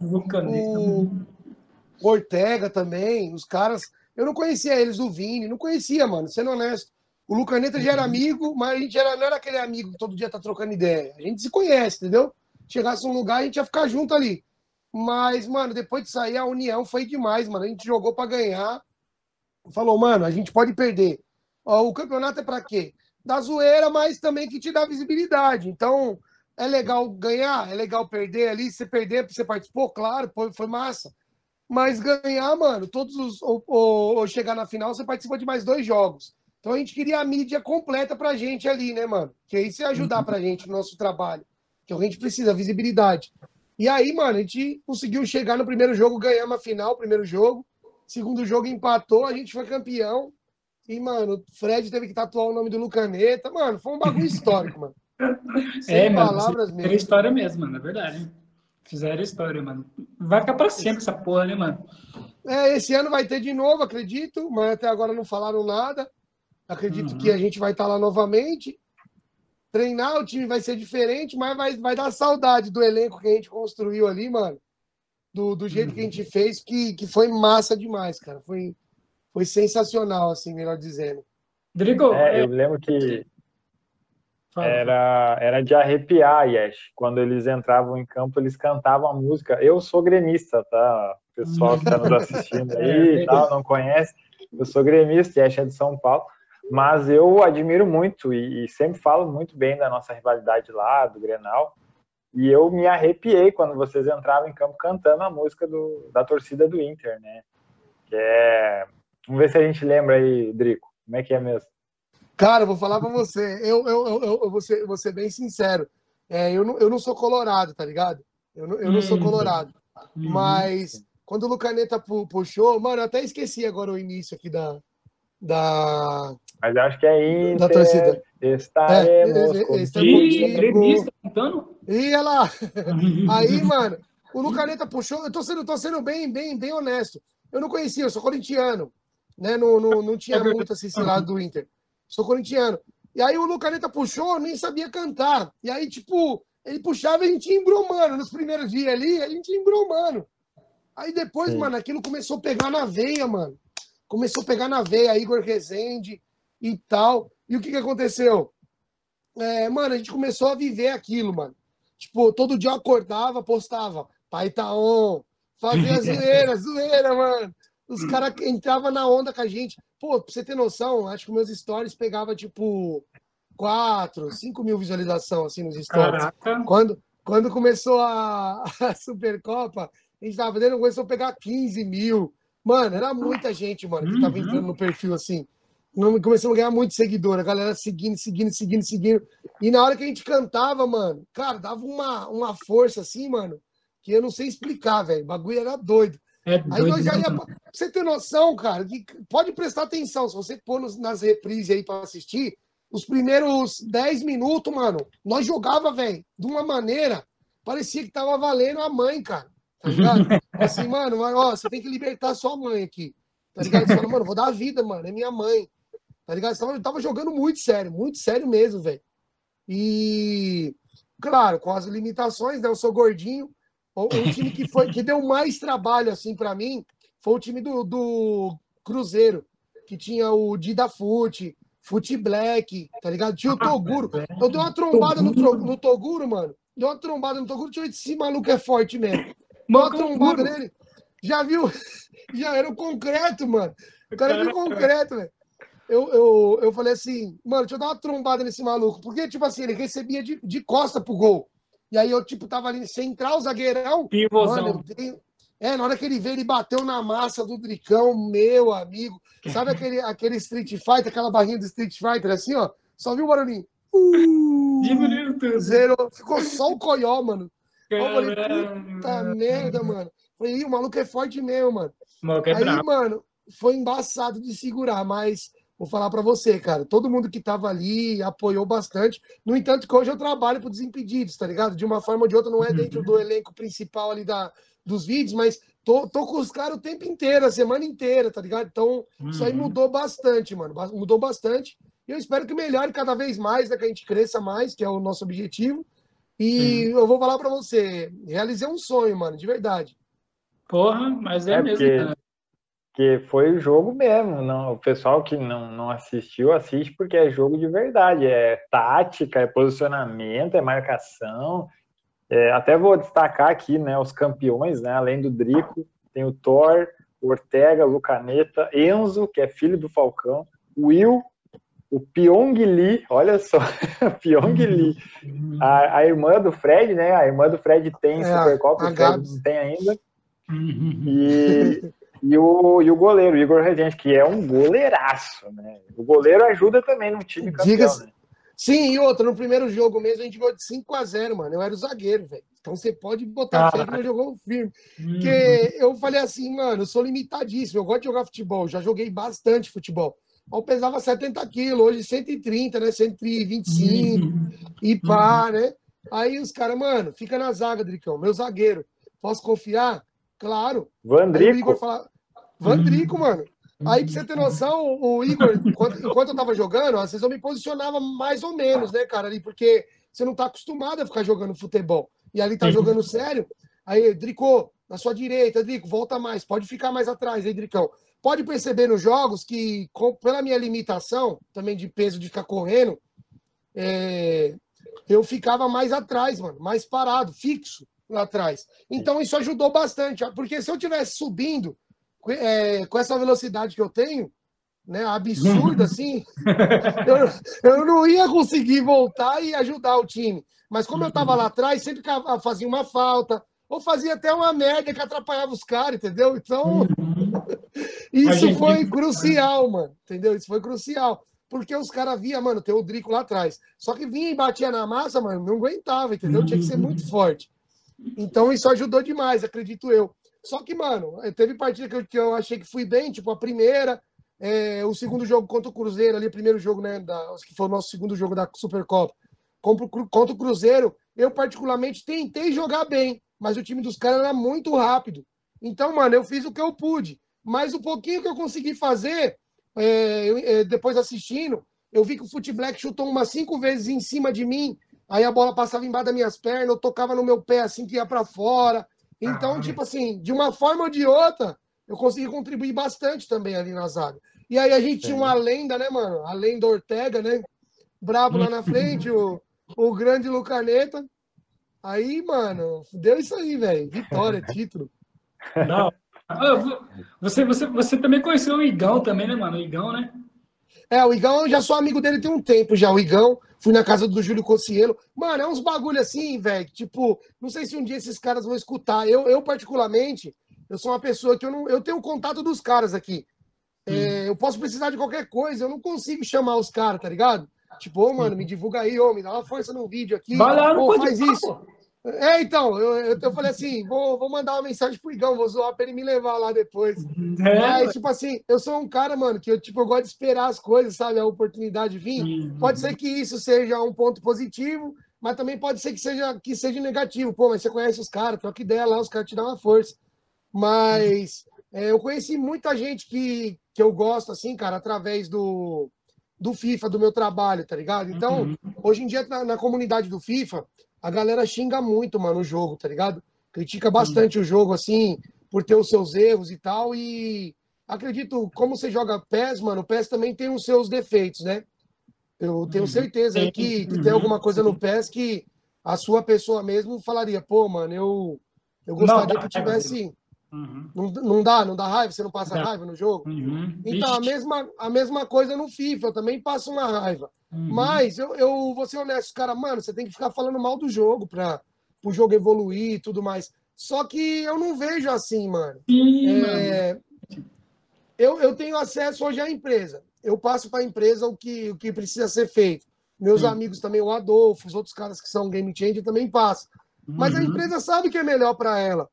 o Ortega também, os caras. Eu não conhecia eles, o Vini, não conhecia, mano, sendo honesto. O Lucaneta já era uhum. amigo, mas a gente era, não era aquele amigo que todo dia tá trocando ideia. A gente se conhece, entendeu? Chegasse num lugar, a gente ia ficar junto ali. Mas, mano, depois de sair, a união foi demais, mano. A gente jogou para ganhar. Falou, mano, a gente pode perder. O campeonato é para quê? Da zoeira, mas também que te dá visibilidade. Então, é legal ganhar, é legal perder ali. Se perder, você participou, claro, foi, foi massa. Mas ganhar, mano, todos os. Ou, ou, ou, chegar na final, você participa de mais dois jogos. Então a gente queria a mídia completa pra gente ali, né, mano? Que isso ia ajudar uhum. pra gente no nosso trabalho. Que a gente precisa, visibilidade. E aí, mano, a gente conseguiu chegar no primeiro jogo, ganhamos a final, primeiro jogo. Segundo jogo empatou, a gente foi campeão. E, mano, o Fred teve que tatuar o nome do Lucaneta. Mano, foi um bagulho histórico, mano. Sem é, palavras mano, mesmo. É história mesmo, mano, é verdade. Fizeram história, mano. Vai ficar pra sempre essa porra, né, mano? É, esse ano vai ter de novo, acredito, mas até agora não falaram nada. Acredito uhum. que a gente vai estar tá lá novamente. Treinar, o time vai ser diferente, mas vai, vai dar saudade do elenco que a gente construiu ali, mano. Do, do jeito uhum. que a gente uhum. fez, que, que foi massa demais, cara. Foi, foi sensacional, assim, melhor dizendo. Drigo, é, eu lembro que era, era de arrepiar, Yesh. Quando eles entravam em campo, eles cantavam a música. Eu sou gremista, tá? O pessoal que está nos assistindo aí e tal, não conhece. Eu sou gremista, Yesh é de São Paulo. Mas eu admiro muito e, e, sempre falo muito bem da nossa rivalidade lá, do Grenal. E eu me arrepiei quando vocês entravam em campo cantando a música do, da torcida do Inter, né? Que é. Vamos ver se a gente lembra aí, Drico. Como é que é mesmo? Cara, eu vou falar pra você. Eu, eu, eu, eu vou, ser, vou ser bem sincero. É, eu, não, eu não sou colorado, tá ligado? Eu não, eu não sou uhum. colorado. Uhum. Mas quando o Lucaneta puxou, mano, eu até esqueci agora o início aqui da. da Mas acho que é Inter. Da torcida. Estaremos é, contigo. cantando? Ia lá. Aí, mano, o Lucaneta puxou. Eu tô sendo, tô sendo bem, bem, bem honesto. Eu não conhecia, eu sou corintiano. Né? Não, não, não tinha é muito assim, esse lado do Inter sou corintiano. E aí o Lucaneta puxou, nem sabia cantar. E aí, tipo, ele puxava e a gente ia embromando. Nos primeiros dias ali, a gente ia embromando. Aí depois, Sim. mano, aquilo começou a pegar na veia, mano. Começou a pegar na veia, Igor Rezende e tal. E o que que aconteceu? É, mano, a gente começou a viver aquilo, mano. Tipo, todo dia eu acordava, postava, pai tá on, fazia zoeira, zoeira, mano. Os caras entravam na onda com a gente. Pô, pra você ter noção, acho que meus stories pegava tipo 4, 5 mil visualizações assim nos stories. Caraca. Quando, quando começou a, a Supercopa, a gente tava fazendo, começou a pegar 15 mil. Mano, era muita gente, mano, que tava uhum. entrando no perfil assim. Começamos a ganhar muito seguidor, a galera seguindo, seguindo, seguindo, seguindo. E na hora que a gente cantava, mano, cara, dava uma, uma força assim, mano, que eu não sei explicar, velho. O bagulho era doido. É aí nós já ia. Você ter noção, cara, que pode prestar atenção. Se você pôr nas reprises aí para assistir, os primeiros 10 minutos, mano, nós jogava, velho, de uma maneira, parecia que tava valendo a mãe, cara. Tá ligado? Assim, mano, ó, você tem que libertar sua mãe aqui. Tá ligado? Você fala, mano, vou dar a vida, mano, é minha mãe. Tá ligado? Tava, tava jogando muito sério, muito sério mesmo, velho. E, claro, com as limitações, né? Eu sou gordinho, o, time que foi que deu mais trabalho assim para mim foi o time do, do Cruzeiro, que tinha o Dida Fute, Fute Black, tá ligado? Tinha o Toguro. Eu dei uma trombada no, no Toguro, mano. Deu uma trombada no Toguro, tinha esse maluco é forte mesmo. Deu uma trombada nele. Já viu? Já era o concreto, mano. O cara viu concreto, velho. Eu, eu, eu falei assim, mano, deixa eu dar uma trombada nesse maluco. Porque, tipo assim, ele recebia de, de costa pro gol. E aí eu, tipo, tava ali central, zagueirão. Pivôzão. Mano, é, na hora que ele veio, ele bateu na massa do Dricão, meu amigo. Sabe aquele, aquele Street Fighter, aquela barrinha do Street Fighter, assim, ó? Só viu o barulhinho? Uh, Zero. Ficou só o coió, mano. Eu falei, puta merda, mano. Falei, o maluco é forte mesmo, mano. É Aí, bravo. mano, foi embaçado de segurar, mas vou falar para você, cara. Todo mundo que tava ali apoiou bastante. No entanto, que hoje eu trabalho pro Desimpedidos, tá ligado? De uma forma ou de outra, não é dentro do elenco principal ali da, dos vídeos, mas tô, tô com os caras o tempo inteiro, a semana inteira, tá ligado? Então, uhum. isso aí uhum. mudou bastante, mano. Mudou bastante. E eu espero que melhore cada vez mais, né? Que a gente cresça mais, que é o nosso objetivo. E uhum. eu vou falar para você, realizei um sonho, mano, de verdade. Porra, mas é, é mesmo, porque, cara. Que foi o jogo mesmo. Não, o pessoal que não, não assistiu, assiste porque é jogo de verdade. É tática, é posicionamento, é marcação. É, até vou destacar aqui né, os campeões, né, além do Drico, tem o Thor, Ortega, Lucaneta, Enzo, que é filho do Falcão, Will, o Pyong Lee, olha só, Pyong Lee, a, a, irmã do Fred, né? A irmã do Fred tem é, Supercopa, o Fred não tem ainda. E, e, o, e o goleiro, Igor Rezende, que é um goleiraço, né? O goleiro ajuda também no time campeão, né? Sim, e outra, no primeiro jogo mesmo a gente ganhou de 5 a 0 mano. Eu era o zagueiro, velho. Então você pode botar ah. fé que não jogou firme. Uhum. Porque eu falei assim, mano, eu sou limitadíssimo, eu gosto de jogar futebol, já joguei bastante futebol. Eu pesava 70 quilos, hoje 130, né? 125 uhum. e pá, né? Aí os caras, mano, fica na zaga, Dricão, meu zagueiro. Posso confiar? Claro. Vandrico. Igor fala, Vandrico, mano. Aí, pra você ter noção, o Igor, enquanto, enquanto eu tava jogando, às vezes eu me posicionava mais ou menos, né, cara, ali, porque você não tá acostumado a ficar jogando futebol. E ali tá jogando sério. Aí, Drico, na sua direita, Drico, volta mais, pode ficar mais atrás aí, Dricão. Pode perceber nos jogos que, com, pela minha limitação, também de peso de ficar correndo, é, eu ficava mais atrás, mano, mais parado, fixo lá atrás. Então isso ajudou bastante, porque se eu tivesse subindo é, com essa velocidade que eu tenho, né, absurda assim, eu, eu não ia conseguir voltar e ajudar o time. Mas como eu estava lá atrás, sempre fazia uma falta, ou fazia até uma merda que atrapalhava os caras, entendeu? Então, isso foi crucial, mano, entendeu? Isso foi crucial. Porque os caras via, mano, tem o Drico lá atrás. Só que vinha e batia na massa, mano, não aguentava, entendeu? Tinha que ser muito forte. Então, isso ajudou demais, acredito eu. Só que, mano, teve partida que eu, que eu achei que fui bem, tipo a primeira, é, o segundo jogo contra o Cruzeiro, ali, o primeiro jogo, né, da, que foi o nosso segundo jogo da Supercopa, contra, o Cruzeiro, eu particularmente tentei jogar bem, mas o time dos caras era muito rápido. Então, mano, eu fiz o que eu pude. Mas o pouquinho que eu consegui fazer, é, eu, é, depois assistindo, eu vi que o Fute Black chutou umas cinco vezes em cima de mim, aí a bola passava embaixo das minhas pernas, eu tocava no meu pé assim que ia para fora. Então, tipo assim, de uma forma ou de outra, eu consegui contribuir bastante também ali na zaga. E aí a gente tinha uma lenda, né, mano? A lenda Ortega, né? Brabo lá na frente, o, o grande Lucaneta. Aí, mano, deu isso aí, velho. Vitória, título. Não. Ah, você, você, você também conheceu o Igão também, né, mano? O Igão, né? É, o Igão, eu já sou amigo dele tem um tempo já. O Igão, fui na casa do Júlio Cossielo. Mano, é uns bagulho assim, velho. Tipo, não sei se um dia esses caras vão escutar. Eu, eu particularmente, eu sou uma pessoa que eu não. Eu tenho contato dos caras aqui. É, eu posso precisar de qualquer coisa, eu não consigo chamar os caras, tá ligado? Tipo, ô, mano, me divulga aí, ô, me dá uma força no vídeo aqui. Vai lá, ô, faz isso. É, então, eu, eu, eu, falei assim, vou, vou mandar uma mensagem pro Igão, vou zoar pra ele me levar lá depois. É. Mas, tipo assim, eu sou um cara, mano, que eu, tipo, eu gosto de esperar as coisas, sabe? A oportunidade vir. Uhum. Pode ser que isso seja um ponto positivo, mas também pode ser que seja, que seja negativo. Pô, mas você conhece os caras, troca ideia lá, os caras te dão uma força. Mas é, eu conheci muita gente que, que eu gosto, assim, cara, através do, do FIFA, do meu trabalho, tá ligado? Então, uhum. hoje em dia, na, na comunidade do FIFA, a galera xinga muito, mano, o jogo, tá ligado? Critica bastante o jogo, assim, por ter os seus erros e tal. E acredito, como você joga PES, mano, o PES também tem os seus defeitos, né? Eu tenho uhum. certeza aí que, que tem alguma coisa no PES que a sua pessoa mesmo falaria, pô, mano, eu, eu gostaria que tivesse. Uhum. Não, não dá, não dá raiva, você não passa raiva no jogo? Uhum. Então, a mesma, a mesma coisa no FIFA, eu também passo uma raiva. Uhum. Mas eu, eu vou ser honesto, cara, mano, você tem que ficar falando mal do jogo para o jogo evoluir e tudo mais. Só que eu não vejo assim, mano. Sim, é, mano. Eu, eu tenho acesso hoje à empresa. Eu passo para a empresa o que, o que precisa ser feito. Meus amigos também, o Adolfo, os outros caras que são game changer também passam. Mas uhum. a empresa sabe que é melhor para ela.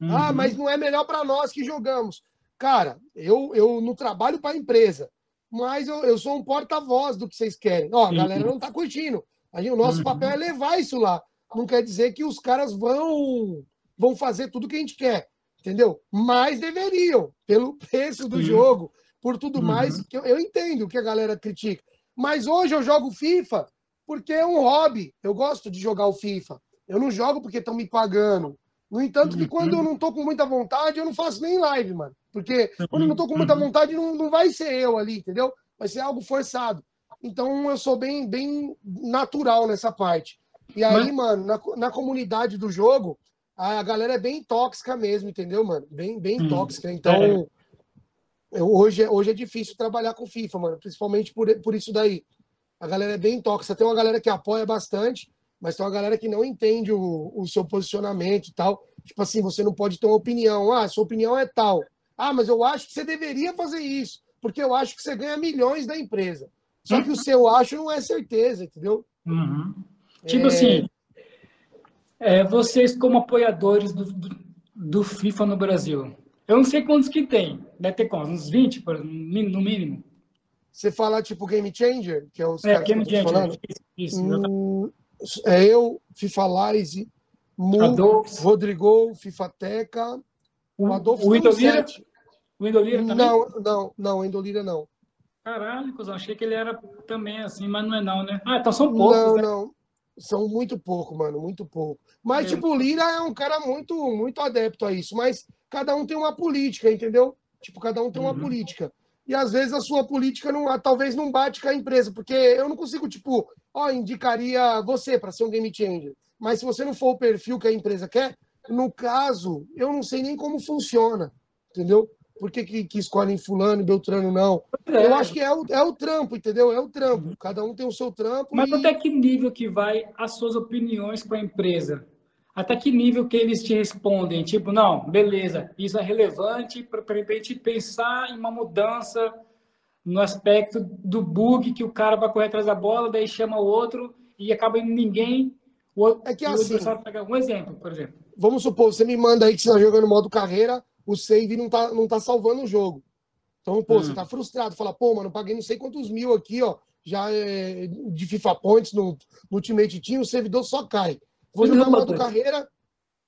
Ah, uhum. Ah, mas não é melhor para nós que jogamos. Cara, eu, eu não trabalho para a empresa, mas eu, eu sou um porta-voz do que vocês querem. Ó, a galera não está curtindo. o nosso uhum. papel é levar isso lá. Não quer dizer que os caras vão, vão fazer tudo que a gente quer, entendeu? Mas deveriam, pelo preço do Sim. jogo, por tudo uhum. mais. Que eu, eu entendo que a galera critica. Mas hoje eu jogo FIFA porque é um hobby. Eu gosto de jogar o FIFA. Eu não jogo porque estão me pagando. No entanto, que quando eu não tô com muita vontade, eu não faço nem live, mano. Porque quando eu não tô com muita vontade, não, não vai ser eu ali, entendeu? Vai ser algo forçado. Então eu sou bem, bem natural nessa parte. E aí, Mas... mano, na, na comunidade do jogo, a galera é bem tóxica mesmo, entendeu, mano? Bem, bem hum, tóxica. Então, é. eu, hoje, hoje é difícil trabalhar com FIFA, mano. Principalmente por, por isso daí. A galera é bem tóxica. Tem uma galera que apoia bastante, mas tem uma galera que não entende o, o seu posicionamento e tal. Tipo assim, você não pode ter uma opinião. Ah, sua opinião é tal. Ah, mas eu acho que você deveria fazer isso, porque eu acho que você ganha milhões da empresa. Só que o seu acho não é certeza, entendeu? Uhum. Tipo é... assim, é, vocês como apoiadores do, do, do, FIFA no Brasil, eu não sei quantos que tem, deve ter quantos? Uns 20 no mínimo. Você fala tipo Game Changer, que é os é, Game Changer, falando? Isso, hum, eu, FIFA Lize, Mu, Adolfo. Rodrigo, FIFA Teca, o Adolfo o Indolira? O Indolira também? Não, não, não, o Indolira não. Caralho, eu achei que ele era também assim, mas não é não, né? Ah, então são poucos, Não, né? não. São muito pouco, mano, muito pouco. Mas, é. tipo, o Lira é um cara muito, muito adepto a isso. Mas cada um tem uma política, entendeu? Tipo, cada um tem uma uhum. política. E às vezes a sua política não, talvez não bate com a empresa, porque eu não consigo, tipo, ó, indicaria você para ser um game changer. Mas se você não for o perfil que a empresa quer, no caso, eu não sei nem como funciona, entendeu? Por que, que, que escolhem fulano e Beltrano não? É. Eu acho que é o, é o trampo, entendeu? É o trampo. Cada um tem o seu trampo. Mas e... até que nível que vai as suas opiniões com a empresa? Até que nível que eles te respondem? Tipo, não, beleza, isso é relevante para a gente pensar em uma mudança no aspecto do bug que o cara vai correr atrás da bola, daí chama o outro e acaba em ninguém. O, é que assim, um exemplo, por exemplo. Vamos supor, você me manda aí que você está jogando modo carreira, o save não tá, não tá salvando o jogo. Então, pô, hum. você tá frustrado, fala, pô, mano, paguei não sei quantos mil aqui, ó, já é, de FIFA Points no, no Ultimate Team, o servidor só cai. Vou e jogar modo carreira.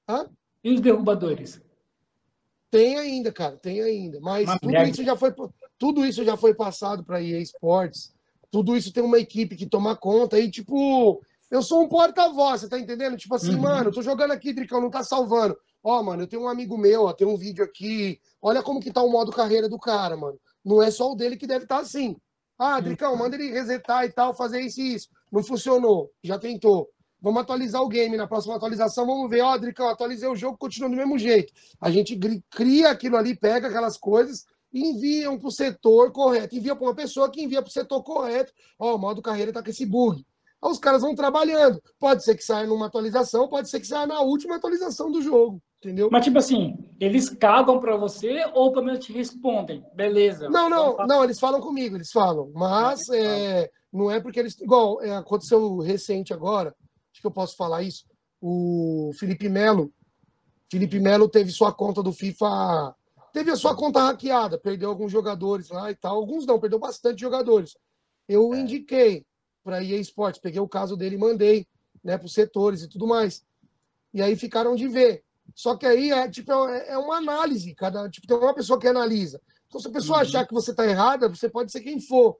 Hã? E os derrubadores? Tem ainda, cara, tem ainda. Mas tudo isso, já foi, tudo isso já foi passado para EA Sports. Tudo isso tem uma equipe que toma conta. E, tipo, eu sou um porta-voz, você tá entendendo? Tipo assim, uhum. mano, tô jogando aqui, Dricão, não tá salvando. Ó, oh, mano, eu tenho um amigo meu, ó, tem um vídeo aqui. Olha como que tá o modo carreira do cara, mano. Não é só o dele que deve estar tá assim. Ah, Dricão, manda ele resetar e tal, fazer isso e isso. Não funcionou. Já tentou. Vamos atualizar o game. Na próxima atualização, vamos ver. Ó, oh, Dricão, atualizei o jogo, continua do mesmo jeito. A gente cria aquilo ali, pega aquelas coisas enviam para o setor correto. Envia para uma pessoa que envia para o setor correto. Ó, oh, o modo carreira tá com esse bug. Aí os caras vão trabalhando. Pode ser que saia numa atualização, pode ser que saia na última atualização do jogo. Entendeu? Mas, tipo assim, eles cagam para você ou pelo menos te respondem? Beleza. Não, não, não, eles falam comigo, eles falam. Mas ah, é, não é porque eles. Igual, é, aconteceu recente agora, acho que eu posso falar isso. O Felipe Melo. Felipe Melo teve sua conta do FIFA. Teve a sua conta hackeada, perdeu alguns jogadores lá e tal. Alguns não, perdeu bastante jogadores. Eu é. indiquei para EA Sports, peguei o caso dele e mandei né, para os setores e tudo mais. E aí ficaram de ver. Só que aí é tipo é, é uma análise, cada tipo tem uma pessoa que analisa. Então se a pessoa uhum. achar que você está errada, você pode ser quem for.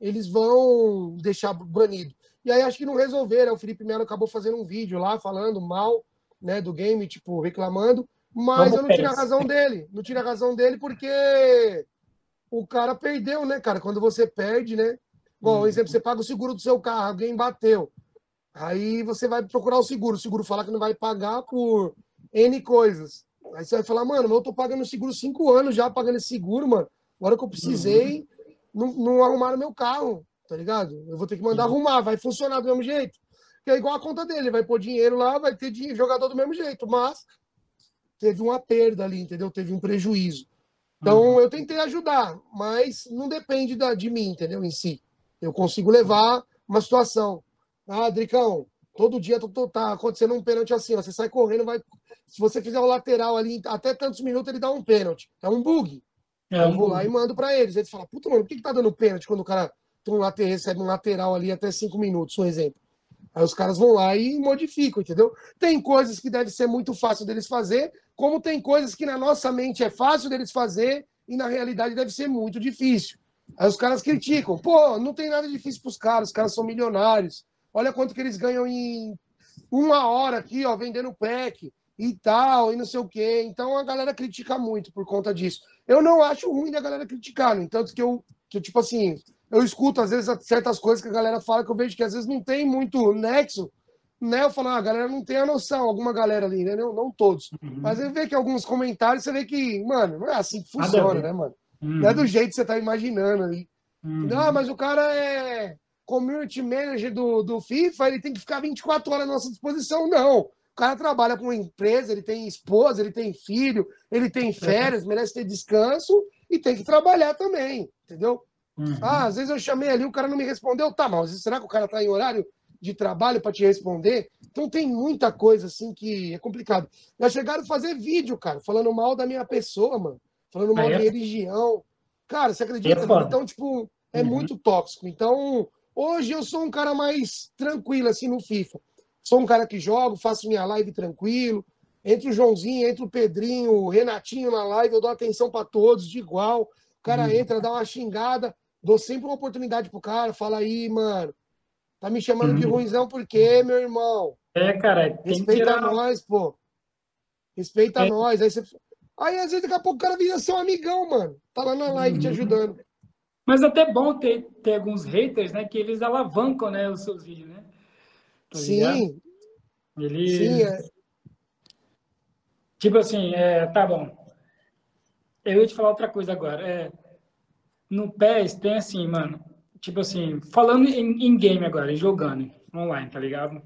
Eles vão deixar banido. E aí acho que não resolveram. O Felipe Melo acabou fazendo um vídeo lá falando mal, né, do game, tipo reclamando, mas Vamos eu não tiro a razão dele. Não tiro a razão dele porque o cara perdeu, né, cara? Quando você perde, né? Bom, hum. exemplo, você paga o seguro do seu carro, alguém bateu. Aí você vai procurar o seguro. O seguro fala que não vai pagar por N coisas. Aí você vai falar, mano, eu tô pagando seguro cinco anos já, pagando esse seguro, mano. Agora que eu precisei, uhum. não, não arrumaram meu carro, tá ligado? Eu vou ter que mandar uhum. arrumar, vai funcionar do mesmo jeito. Que é igual a conta dele, vai pôr dinheiro lá, vai ter dinheiro, jogador do mesmo jeito, mas teve uma perda ali, entendeu? Teve um prejuízo. Então uhum. eu tentei ajudar, mas não depende da, de mim, entendeu? Em si. Eu consigo levar uma situação. Ah, Dricão, Todo dia tá acontecendo um pênalti assim, ó, você sai correndo, vai. Se você fizer o lateral ali, até tantos minutos ele dá um pênalti. É um bug. É um eu vou bug. lá e mando para eles. Eles falam, puta, mano, por que, que tá dando pênalti quando o cara um lateral, recebe um lateral ali até cinco minutos, um exemplo? Aí os caras vão lá e modificam, entendeu? Tem coisas que deve ser muito fácil deles fazer, como tem coisas que na nossa mente é fácil deles fazer e na realidade deve ser muito difícil. Aí os caras criticam, pô, não tem nada difícil para os caras, os caras são milionários. Olha quanto que eles ganham em uma hora aqui, ó, vendendo pack e tal, e não sei o quê. Então a galera critica muito por conta disso. Eu não acho ruim da galera criticar, no entanto que eu, que, tipo assim, eu escuto às vezes certas coisas que a galera fala que eu vejo que às vezes não tem muito nexo, né? Eu falo, ah, a galera não tem a noção, alguma galera ali, né? Não, não todos. Uhum. Mas eu vejo que alguns comentários você vê que, mano, não é assim que funciona, né, mano? Uhum. Não é do jeito que você tá imaginando ali. Uhum. Ah, mas o cara é community manager do, do FIFA, ele tem que ficar 24 horas à nossa disposição. Não. O cara trabalha com uma empresa, ele tem esposa, ele tem filho, ele tem férias, merece ter descanso e tem que trabalhar também, entendeu? Uhum. Ah, às vezes eu chamei ali, o cara não me respondeu. Tá, mas será que o cara está em horário de trabalho para te responder? Então tem muita coisa assim que é complicado. Já chegaram a fazer vídeo, cara, falando mal da minha pessoa, mano. Falando mal ah, é? da minha religião. Cara, você acredita? É então, tipo, é uhum. muito tóxico. Então, hoje eu sou um cara mais tranquilo, assim, no FIFA. Sou um cara que jogo, faço minha live tranquilo. Entre o Joãozinho, entre o Pedrinho, o Renatinho na live, eu dou atenção para todos de igual. O cara uhum. entra, dá uma xingada dou sempre uma oportunidade pro cara, fala aí, mano. Tá me chamando de uhum. ruimzão por quê, meu irmão? É, cara. Respeita tirar... nós, pô. Respeita é. nós. Aí, você... aí, às vezes, daqui a pouco o cara vira seu amigão, mano. Tá lá na live te uhum. ajudando. Mas é até bom ter, ter alguns haters, né? Que eles alavancam, né, os seus vídeos, né? Tá Sim. Eles... Sim, é. Tipo assim, é, tá bom. Eu ia te falar outra coisa agora. É, no PES tem assim, mano. Tipo assim, falando em, em game agora, jogando online, tá ligado?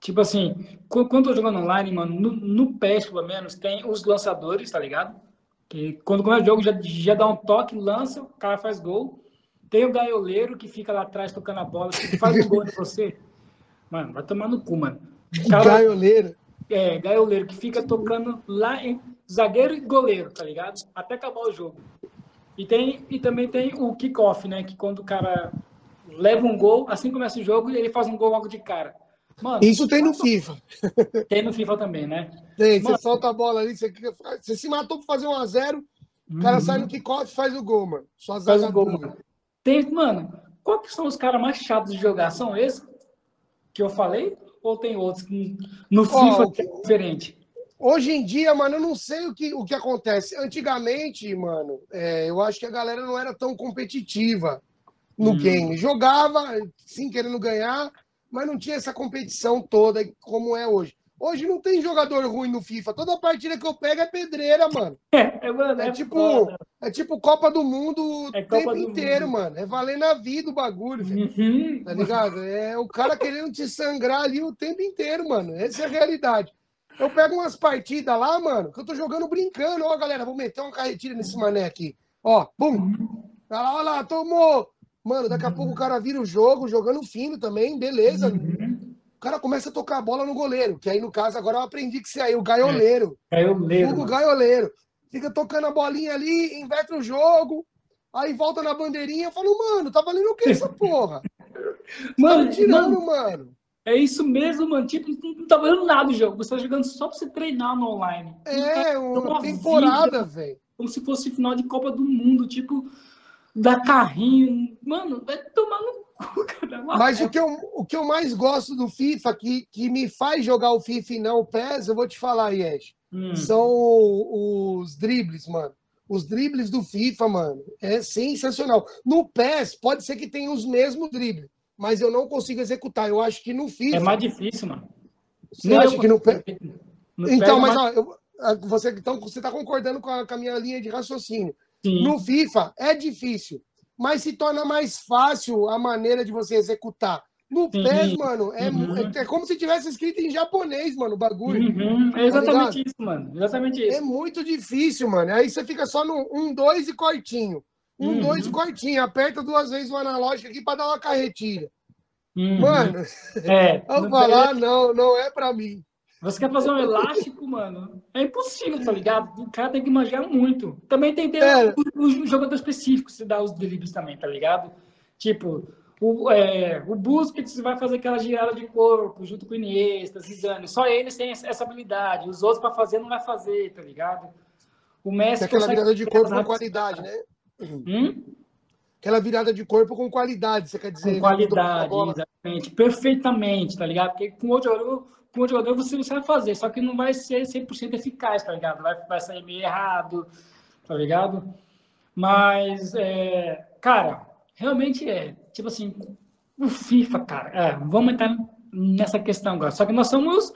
Tipo assim, quando eu tô jogando online, mano, no, no PES, pelo menos, tem os lançadores, tá ligado? Que quando começa o jogo já, já dá um toque, lança, o cara faz gol. Tem o gaioleiro que fica lá atrás tocando a bola, que faz um gol de você. Mano, vai tomar no cu, mano. Cara, gaioleiro? É, gaioleiro, que fica tocando lá em zagueiro e goleiro, tá ligado? Até acabar o jogo. E, tem, e também tem o kickoff, né? Que quando o cara leva um gol, assim começa o jogo, e ele faz um gol logo de cara. Mano, Isso tem no FIFA. Tem no FIFA também, né? Tem, mano, você solta a bola ali, você, você se matou para fazer um a 0 o cara uhum. sai no kickoff e faz o gol, mano. Só faz o gol, mano. Tem, mano, qual que são os caras mais chatos de jogar? São esses que eu falei? Ou tem outros que no FIFA oh, que é diferente? Hoje em dia, mano, eu não sei o que, o que acontece. Antigamente, mano, é, eu acho que a galera não era tão competitiva no hum. game. Jogava, sim, querendo ganhar, mas não tinha essa competição toda como é hoje. Hoje não tem jogador ruim no FIFA. Toda partida que eu pego é pedreira, mano. É, mano, é, é tipo, é tipo Copa do Mundo o é tempo inteiro, mundo. mano. É valendo a vida o bagulho, uhum. Tá ligado? É o cara querendo te sangrar ali o tempo inteiro, mano. Essa é a realidade. Eu pego umas partidas lá, mano, que eu tô jogando brincando. Ó, galera, vou meter uma carretilha nesse mané aqui. Ó, pum. Olha lá, olha lá, tomou. Mano, daqui a pouco o cara vira o jogo, jogando fino também, beleza. O cara começa a tocar a bola no goleiro, que aí no caso agora eu aprendi que você aí, o gaioleiro. É, gaioleiro. O gaioleiro. Fica tocando a bolinha ali, inverte o jogo, aí volta na bandeirinha. Eu falo, mano, tá valendo o que essa porra? mano, tá tirando, mano. mano. É isso mesmo, mano. Tipo, não tá valendo nada o jogo. Você tá jogando só pra você treinar no online. É, uma temporada, velho. Como se fosse final de Copa do Mundo, tipo, da carrinho. Mano, vai tomar no cu, cara. Mas o que, eu, o que eu mais gosto do FIFA, que, que me faz jogar o FIFA e não o PES, eu vou te falar, Yesh. Hum. São os dribles, mano. Os dribles do FIFA, mano, é sensacional. No PES, pode ser que tenha os mesmos dribles mas eu não consigo executar. Eu acho que no FIFA. É mais difícil, mano. Você acha que no, no Então, mas ó, eu, você então você está concordando com a, com a, minha linha de raciocínio. Sim. No FIFA é difícil, mas se torna mais fácil a maneira de você executar. No Sim. PES, mano, é, uhum. é, é, como se tivesse escrito em japonês, mano, o bagulho. Uhum. É exatamente tá isso, mano. Exatamente isso. É muito difícil, mano. Aí você fica só no 1, 2 e cortinho. Um, uhum. dois, cortinho. Aperta duas vezes o analógico aqui para dar uma carretilha. Uhum. Mano, é, eu falar, não, não é para mim. Você quer fazer um elástico, mano? É impossível, tá ligado? O cara tem que manjar muito. Também tem que ter é. o, o, jogador específico, se dá os dribles também, tá ligado? Tipo, o, é, o Busquets vai fazer aquela girada de corpo junto com o Iniesta, Zidane. Só eles têm essa habilidade. Os outros para fazer não vai fazer, tá ligado? O Messi... Tem aquela virada de corpo com qualidade, né? Hum? Aquela virada de corpo com qualidade, você quer dizer? Com qualidade, exatamente. Perfeitamente, tá ligado? Porque com outro jogador, com outro jogador você, você vai fazer, só que não vai ser 100% eficaz, tá ligado? Vai, vai sair meio errado, tá ligado? Mas, é, cara, realmente é. Tipo assim, o FIFA, cara, é, vamos entrar nessa questão agora. Só que nós somos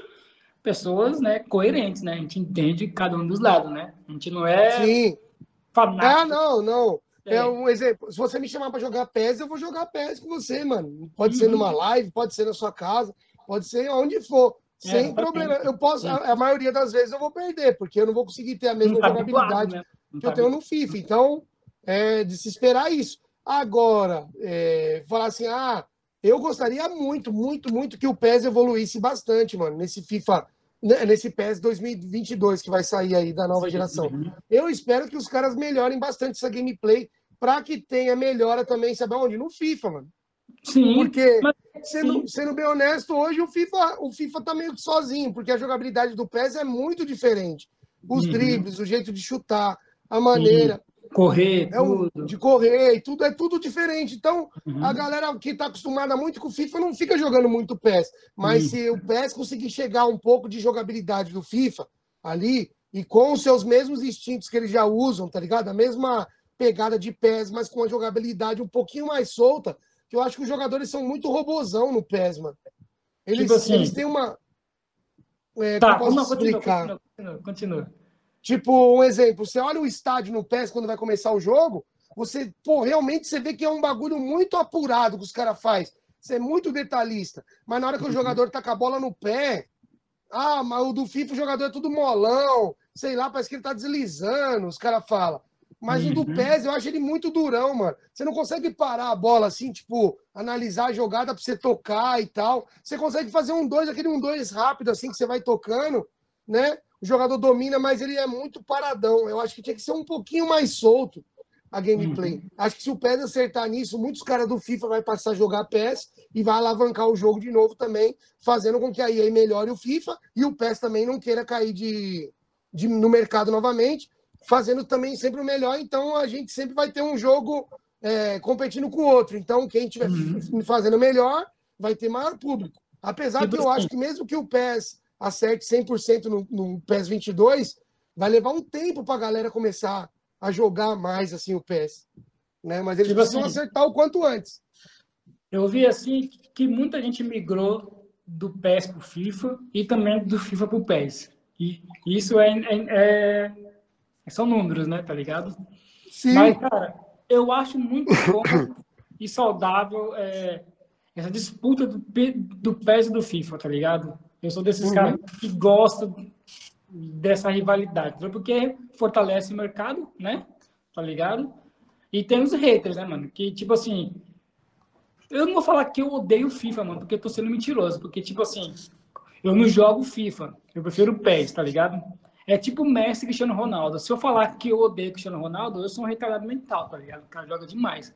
pessoas, né, coerentes, né? A gente entende cada um dos lados, né? A gente não é Sim. Fanático. Ah, não, não. É. é. um exemplo. Se você me chamar para jogar PES, eu vou jogar PES com você, mano. Pode uhum. ser numa live, pode ser na sua casa, pode ser onde for. É, sem problema. Eu posso, a, a, maioria das vezes eu vou perder, porque eu não vou conseguir ter a mesma tá jogabilidade né? que tá eu tenho no FIFA. Então, é de se esperar isso. Agora, é, falar assim, ah, eu gostaria muito, muito, muito que o PES evoluísse bastante, mano, nesse FIFA, nesse PES 2022 que vai sair aí da nova geração. Eu espero que os caras melhorem bastante essa gameplay para que tenha melhora também, sabe onde? No FIFA, mano. Sim. Porque, mas... sendo, sendo bem honesto, hoje o FIFA, o FIFA tá meio que sozinho, porque a jogabilidade do PES é muito diferente. Os uhum. dribles, o jeito de chutar, a maneira. Uhum correr, é um, de correr e tudo, é tudo diferente. Então, uhum. a galera que está acostumada muito com o FIFA não fica jogando muito PES. Mas uhum. se o PES conseguir chegar um pouco de jogabilidade do FIFA ali, e com os seus mesmos instintos que eles já usam, tá ligado? A mesma pegada de PES, mas com a jogabilidade um pouquinho mais solta, que eu acho que os jogadores são muito robozão no PES, mano. Eles, tipo assim, eles têm uma. É, tá, posso explicar? Continua, continua, continua. Tipo, um exemplo, você olha o estádio no PES quando vai começar o jogo, você, pô, realmente você vê que é um bagulho muito apurado que os caras fazem. Você é muito detalhista. Mas na hora que o uhum. jogador tá com a bola no pé, ah, mas o do FIFA o jogador é tudo molão, sei lá, parece que ele tá deslizando, os caras falam. Mas uhum. o do uhum. PES eu acho ele muito durão, mano. Você não consegue parar a bola assim, tipo, analisar a jogada pra você tocar e tal. Você consegue fazer um dois, aquele um dois rápido assim que você vai tocando, né? O jogador domina, mas ele é muito paradão. Eu acho que tinha que ser um pouquinho mais solto a gameplay. Uhum. Acho que se o PES acertar nisso, muitos caras do FIFA vai passar a jogar PES e vai alavancar o jogo de novo também, fazendo com que a EA melhore o FIFA e o PES também não queira cair de, de, no mercado novamente, fazendo também sempre o melhor. Então a gente sempre vai ter um jogo é, competindo com o outro. Então quem estiver uhum. fazendo melhor vai ter maior público. Apesar que eu acho que mesmo que o PES acerte 100% no, no PES 22, vai levar um tempo para a galera começar a jogar mais assim o PES. Né? Mas eles tipo precisam assim, acertar o quanto antes. Eu vi assim que muita gente migrou do PES para o FIFA e também do FIFA para o PES. E isso é, é, é, são números, né? Tá ligado? Sim. Mas, cara, eu acho muito bom e saudável é, essa disputa do, do PES e do FIFA, tá ligado? Eu sou desses uhum. caras que gostam dessa rivalidade, porque fortalece o mercado, né? Tá ligado? E tem os haters, né, mano? Que, tipo assim, eu não vou falar que eu odeio FIFA, mano, porque eu tô sendo mentiroso. Porque, tipo assim, eu não jogo FIFA. Eu prefiro o PES, tá ligado? É tipo Messi e Cristiano Ronaldo. Se eu falar que eu odeio Cristiano Ronaldo, eu sou um retardado mental, tá ligado? O cara joga demais,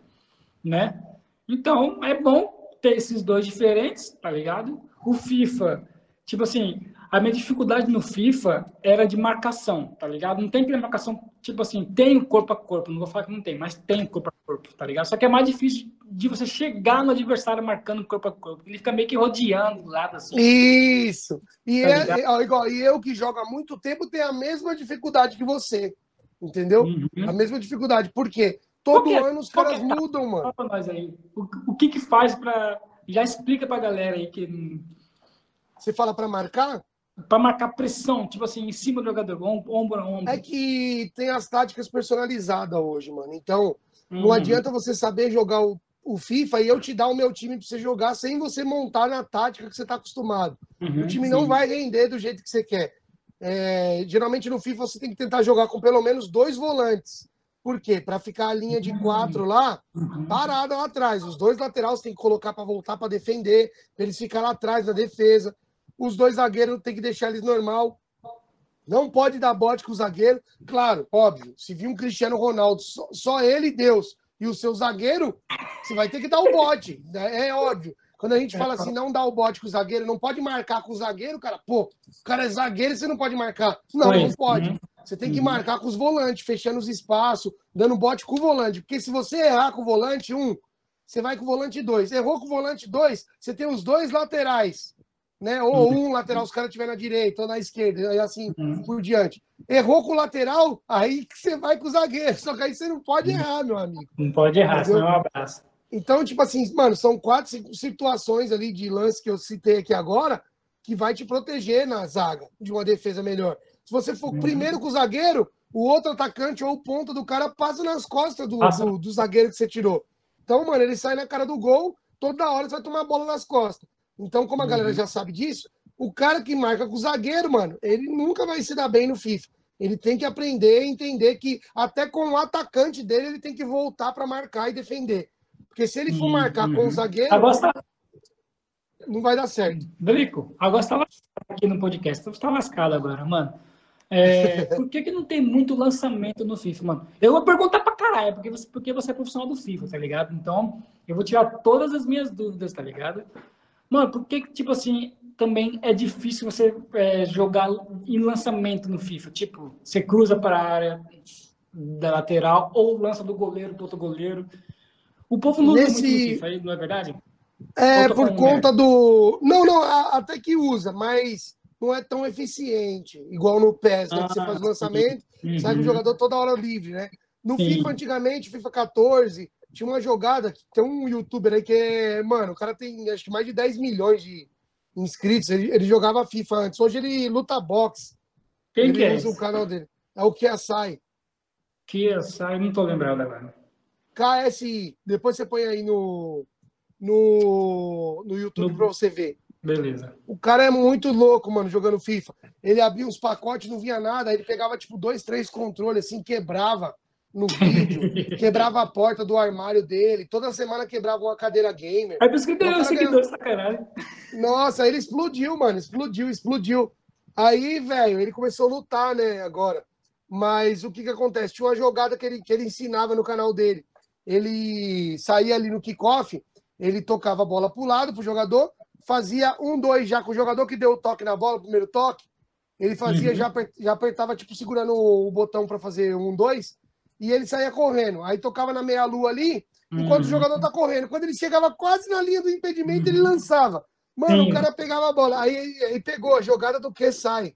né? Então, é bom ter esses dois diferentes, tá ligado? O FIFA Tipo assim, a minha dificuldade no FIFA era de marcação, tá ligado? Não tem marcação, tipo assim, tem corpo a corpo, não vou falar que não tem, mas tem corpo a corpo, tá ligado? Só que é mais difícil de você chegar no adversário marcando corpo a corpo, ele fica meio que rodeando do lado assim. Isso! E, tá é, igual, e eu que jogo há muito tempo tenho a mesma dificuldade que você, entendeu? Uhum. A mesma dificuldade, por quê? Todo é? ano os caras é? mudam, mano. Nós aí. O, o que que faz pra... Já explica pra galera aí que você fala para marcar? Para marcar pressão, tipo assim, em cima do jogador, ombro a ombro. É que tem as táticas personalizadas hoje, mano. Então, não uhum. adianta você saber jogar o, o, FIFA e eu te dar o meu time para você jogar sem você montar na tática que você está acostumado. Uhum, o time sim. não vai render do jeito que você quer. É, geralmente no FIFA você tem que tentar jogar com pelo menos dois volantes. Por quê? Para ficar a linha de quatro lá, uhum. parada lá atrás. Os dois laterais tem que colocar para voltar para defender, para eles ficarem lá atrás na defesa. Os dois zagueiros tem que deixar eles normal. Não pode dar bote com o zagueiro. Claro, óbvio. Se vir um Cristiano Ronaldo, só, só ele Deus, e o seu zagueiro, você vai ter que dar o bote. Né? É óbvio. Quando a gente fala assim, não dá o bote com o zagueiro, não pode marcar com o zagueiro, cara, pô, o cara é zagueiro e você não pode marcar. Não, não pode. Você tem que uhum. marcar com os volantes, fechando os espaços, dando bote com o volante. Porque se você errar com o volante, um, você vai com o volante dois. Errou com o volante dois, você tem os dois laterais. Né? Ou uhum. um lateral, os caras estiver na direita ou na esquerda, e assim uhum. por diante. Errou com o lateral, aí que você vai com o zagueiro. Só que aí você não pode errar, meu amigo. Não pode errar, Entendeu? senão é um abraço. Então, tipo assim, mano, são quatro situações ali de lance que eu citei aqui agora que vai te proteger na zaga de uma defesa melhor. Se você for uhum. primeiro com o zagueiro, o outro atacante ou o ponta do cara passa nas costas do, do, do, zagueiro que você tirou. Então, mano, ele sai na cara do gol, toda hora você vai tomar a bola nas costas. Então, como a uhum. galera já sabe disso, o cara que marca com o zagueiro, mano, ele nunca vai se dar bem no FIFA. Ele tem que aprender e entender que até com o atacante dele ele tem que voltar para marcar e defender. Porque se ele for uhum. marcar com o uhum. zagueiro, agora tá... não vai dar certo. Drico, agora você tá lascado aqui no podcast. Você tá lascado agora, mano. É, por que, que não tem muito lançamento no FIFA, mano? Eu vou perguntar pra caralho, porque você, porque você é profissional do FIFA, tá ligado? Então, eu vou tirar todas as minhas dúvidas, tá ligado? Mano, por que, tipo assim, também é difícil você é, jogar em lançamento no FIFA? Tipo, você cruza para a área da lateral ou lança do goleiro para outro goleiro. O povo não Nesse... usa muito no FIFA, não é verdade? É, por conta do. Não, não, até que usa, mas não é tão eficiente, igual no PES, né? Ah, que você faz o lançamento, uhum. sai com o jogador toda hora livre, né? No Sim. FIFA, antigamente, FIFA 14, tinha uma jogada, tem um youtuber aí que é, mano, o cara tem acho que mais de 10 milhões de inscritos, ele, ele jogava FIFA antes, hoje ele luta boxe. Quem ele que é usa esse? o canal dele. É o Kiasai. Kiasai, não tô lembrado agora. KSI. Depois você põe aí no, no, no YouTube no... para você ver. Beleza. O cara é muito louco, mano, jogando FIFA. Ele abria uns pacotes, não via nada, ele pegava tipo dois, três controles, assim, quebrava no vídeo, quebrava a porta do armário dele, toda semana quebrava uma cadeira gamer. Aí por isso que ganhou seguidores, sacanagem. Nossa, ele explodiu, mano, explodiu, explodiu. Aí, velho, ele começou a lutar, né, agora. Mas o que que acontece? Tinha uma jogada que ele, que ele ensinava no canal dele ele saía ali no kickoff, ele tocava a bola para o lado, para o jogador, fazia um, dois já com o jogador que deu o toque na bola, o primeiro toque, ele fazia, uhum. já, já apertava, tipo, segurando o botão para fazer um, dois, e ele saía correndo. Aí tocava na meia-lua ali, enquanto uhum. o jogador tá correndo. Quando ele chegava quase na linha do impedimento, uhum. ele lançava. Mano, Sim. o cara pegava a bola. Aí ele pegou a jogada do que sai.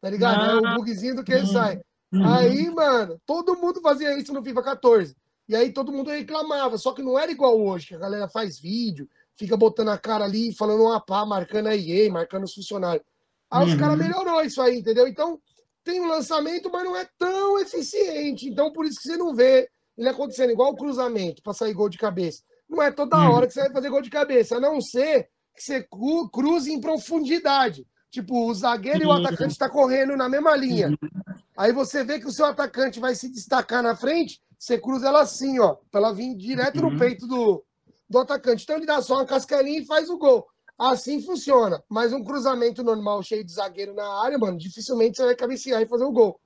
Tá ligado? Ah. É o bugzinho do que uhum. sai. Uhum. Aí, mano, todo mundo fazia isso no FIFA 14. E aí todo mundo reclamava, só que não era igual hoje, que a galera faz vídeo, fica botando a cara ali, falando uma pá, marcando a EA, marcando os funcionários. Aí uhum. os caras melhorou isso aí, entendeu? Então, tem um lançamento, mas não é tão eficiente. Então, por isso que você não vê ele acontecendo igual o cruzamento para sair gol de cabeça. Não é toda uhum. hora que você vai fazer gol de cabeça, a não ser que você cruze em profundidade. Tipo, o zagueiro uhum. e o atacante estão tá correndo na mesma linha. Uhum. Aí você vê que o seu atacante vai se destacar na frente, você cruza ela assim, ó, pra ela vir direto uhum. no peito do, do atacante. Então ele dá só uma cascalinha e faz o gol. Assim funciona. Mas um cruzamento normal, cheio de zagueiro na área, mano, dificilmente você vai cabecear e fazer o gol.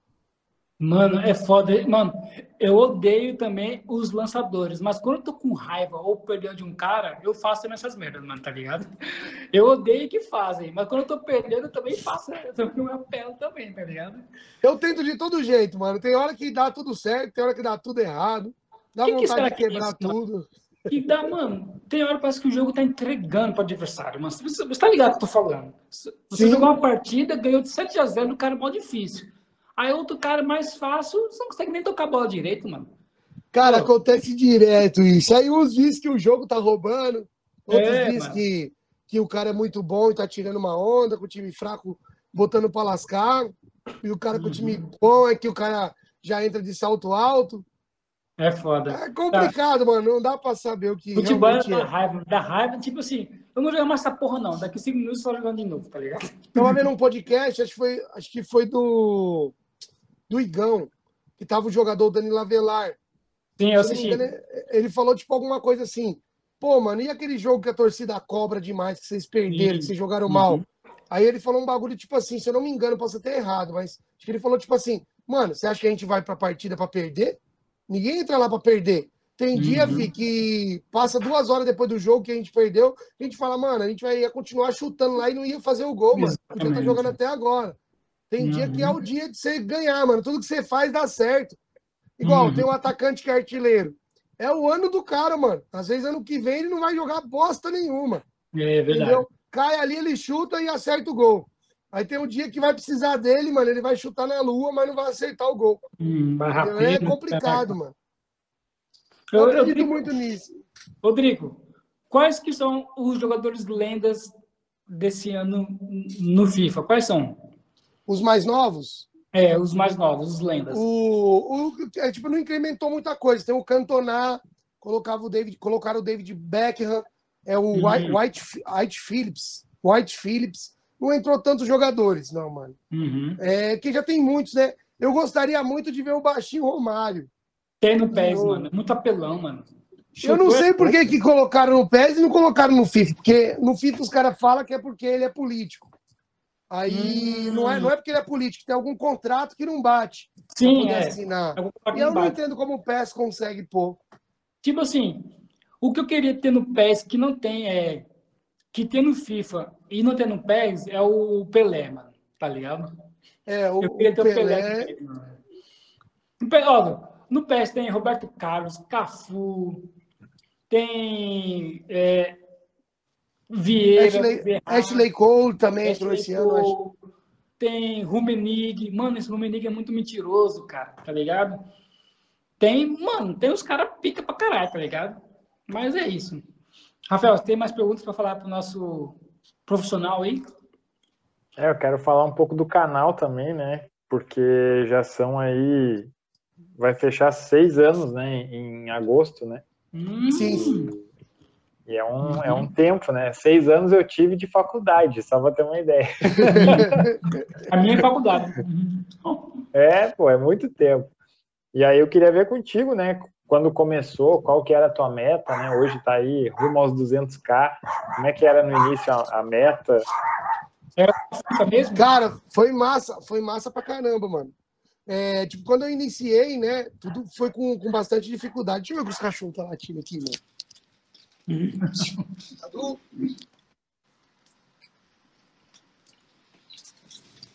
Mano, é foda. Mano, eu odeio também os lançadores, mas quando eu tô com raiva ou perdendo de um cara, eu faço também essas merdas, mano, tá ligado? Eu odeio que fazem, mas quando eu tô perdendo, eu também faço, eu também me apelo também, tá ligado? Eu tento de todo jeito, mano. Tem hora que dá tudo certo, tem hora que dá tudo errado. Dá que vontade que de quebrar é isso, tudo. Mano? E dá, mano, tem hora que parece que o jogo tá entregando pro adversário, mas você, você tá ligado que eu tô falando? Você Sim. jogou uma partida, ganhou de 7 a 0 no cara mó difícil. Aí outro cara mais fácil, você não consegue nem tocar a bola direito, mano. Cara, Pô. acontece direto isso. Aí uns dizem que o jogo tá roubando, outros é, dizem que, que o cara é muito bom e tá tirando uma onda, com o time fraco botando pra lascar. E o cara com o time uhum. bom é que o cara já entra de salto alto. É foda. É complicado, tá. mano. Não dá pra saber o que. Futebol é da raiva. Da raiva, tipo assim, eu não jogo mais essa porra, não. Daqui cinco minutos só jogando de novo, tá ligado? Tava vendo um podcast, acho que foi, acho que foi do do Igão. que tava o jogador Danilo Avelar. Sim, eu assisti. Ele falou, tipo, alguma coisa assim. Pô, mano, e aquele jogo que a torcida cobra demais, que vocês perderam, Sim. que vocês jogaram uhum. mal? Aí ele falou um bagulho, tipo assim, se eu não me engano, posso ter errado, mas acho que ele falou, tipo assim, mano, você acha que a gente vai pra partida pra perder? Ninguém entra lá pra perder. Tem dia, uhum. Fi, que passa duas horas depois do jogo que a gente perdeu, a gente fala, mano, a gente vai continuar chutando lá e não ia fazer o gol, mano. A gente tá jogando até agora. Tem uhum. dia que é o dia de você ganhar, mano. Tudo que você faz dá certo. Igual, uhum. tem um atacante que é artilheiro. É o ano do cara, mano. Às vezes, ano que vem, ele não vai jogar bosta nenhuma. É verdade. Entendeu? Cai ali, ele chuta e acerta o gol. Aí tem um dia que vai precisar dele, mano. Ele vai chutar na lua, mas não vai acertar o gol. Hum, rápido, é complicado, mano. Eu, eu acredito Rodrigo, muito nisso. Rodrigo, quais que são os jogadores lendas desse ano no FIFA? Quais são? Os mais novos? É, os mais novos, os lendas. O, o, é, tipo, não incrementou muita coisa. Tem o Cantona, colocava o David, colocaram o David Beckham, é o uhum. White, White, White Phillips. White Phillips. Não entrou tantos jogadores, não, mano. Uhum. É, que já tem muitos, né? Eu gostaria muito de ver o baixinho Romário. Tem no PES, mano. Muito apelão, mano. Eu não sei por que, que colocaram no PES e não colocaram no FIFA. Porque no FIFA os caras falam que é porque ele é político. Aí hum. não, é, não é porque ele é político, tem algum contrato que não bate. Sim, é. assinar. E eu não entendo como o PES consegue pôr. Tipo assim, o que eu queria ter no PES que não tem é. Que tem no FIFA e não tem no PES é o Pelé, mano. Tá ligado? É, o, eu queria ter o Pelé. Pelé. Ó, no PES tem Roberto Carlos, Cafu, tem é, Vieira, Ashley, Ashley Cole também entrou esse ano. Tem Rumenig. Mano, esse Rumenig é muito mentiroso, cara, tá ligado? Tem, mano, tem os caras pica pra caralho, tá ligado? Mas é isso. Rafael, tem mais perguntas para falar pro nosso profissional aí? É, eu quero falar um pouco do canal também, né? Porque já são aí. Vai fechar seis anos, né? Em agosto, né? Hum. Sim. E é um, uhum. é um tempo, né? Seis anos eu tive de faculdade, só para ter uma ideia. A minha é faculdade. É, pô, é muito tempo. E aí eu queria ver contigo, né? Quando começou, qual que era a tua meta, né? Hoje tá aí rumo aos 200k. Como é que era no início a, a meta? Era mesmo? Cara, foi massa, foi massa pra caramba, mano. É, tipo, quando eu iniciei, né? Tudo foi com, com bastante dificuldade. Deixa eu ver os cachorros tá latindo aqui, mano.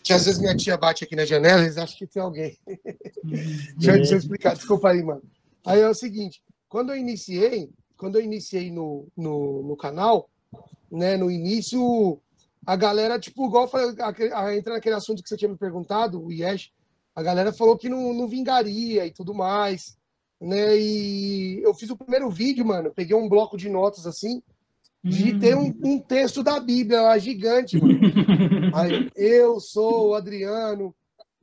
Que às vezes minha tia bate aqui na janela, eles acham que tem alguém. deixa eu explicar, desculpa aí, mano. Aí é o seguinte, quando eu iniciei, quando eu iniciei no, no, no canal, né, no início, a galera, tipo, igual eu falei, entra naquele assunto que você tinha me perguntado, o Yesh, a galera falou que não, não vingaria e tudo mais né? E eu fiz o primeiro vídeo, mano. Peguei um bloco de notas assim, de hum. ter um, um, texto da Bíblia lá gigante, mano. Aí, eu sou o Adriano,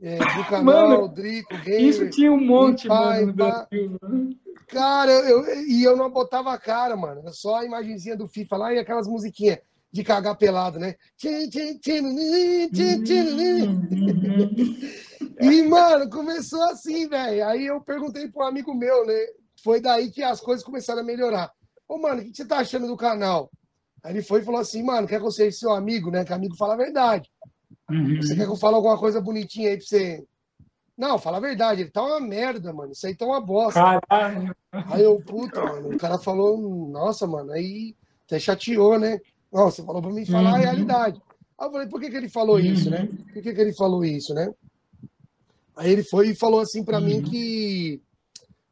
é, do canal mano, Drico Gamer. Isso tinha um monte, pai, mano. Cara, eu, e eu não botava a cara, mano. Só a imagenzinha do FIFA lá e aquelas musiquinhas de cagar pelado, né? e, mano, começou assim, velho. Aí eu perguntei para um amigo meu, né? Foi daí que as coisas começaram a melhorar. Ô, mano, o que você tá achando do canal? Aí ele foi e falou assim, mano, quer que eu seja seu amigo, né? Que amigo fala a verdade. Uhum. Você quer que eu fale alguma coisa bonitinha aí pra você. Não, fala a verdade, ele tá uma merda, mano. Isso aí tá uma bosta. Caralho. Aí eu, puta, mano, o cara falou, nossa, mano, aí até chateou, né? Não, você falou para mim falar uhum. a realidade. Aí eu falei, por que, que ele falou uhum. isso, né? Por que, que ele falou isso, né? Aí ele foi e falou assim uhum. mim que,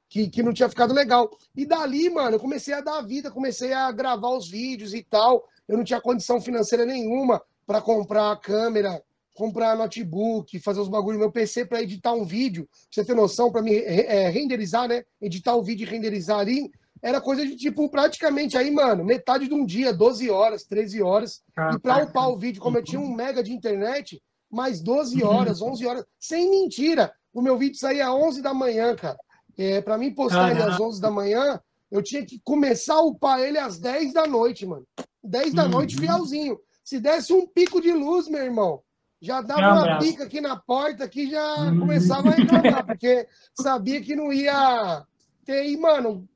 que, que não tinha ficado legal. E dali, mano, eu comecei a dar vida, comecei a gravar os vídeos e tal. Eu não tinha condição financeira nenhuma para comprar a câmera, comprar notebook, fazer os bagulhos meu PC para editar um vídeo. Pra você ter noção, para me é, renderizar, né? Editar o vídeo e renderizar ali era coisa de tipo, praticamente aí, mano, metade de um dia, 12 horas, 13 horas. E para upar o vídeo, como eu tinha um mega de internet, mais 12 uhum. horas, 11 horas, sem mentira. O meu vídeo saía às 11 da manhã, cara. É, para mim postar ele às 11 da manhã, eu tinha que começar a upar ele às 10 da noite, mano. 10 da uhum. noite, fialzinho. Se desse um pico de luz, meu irmão, já dava uma pica aqui na porta que já uhum. começava a reclamar, porque sabia que não ia ter. E, mano,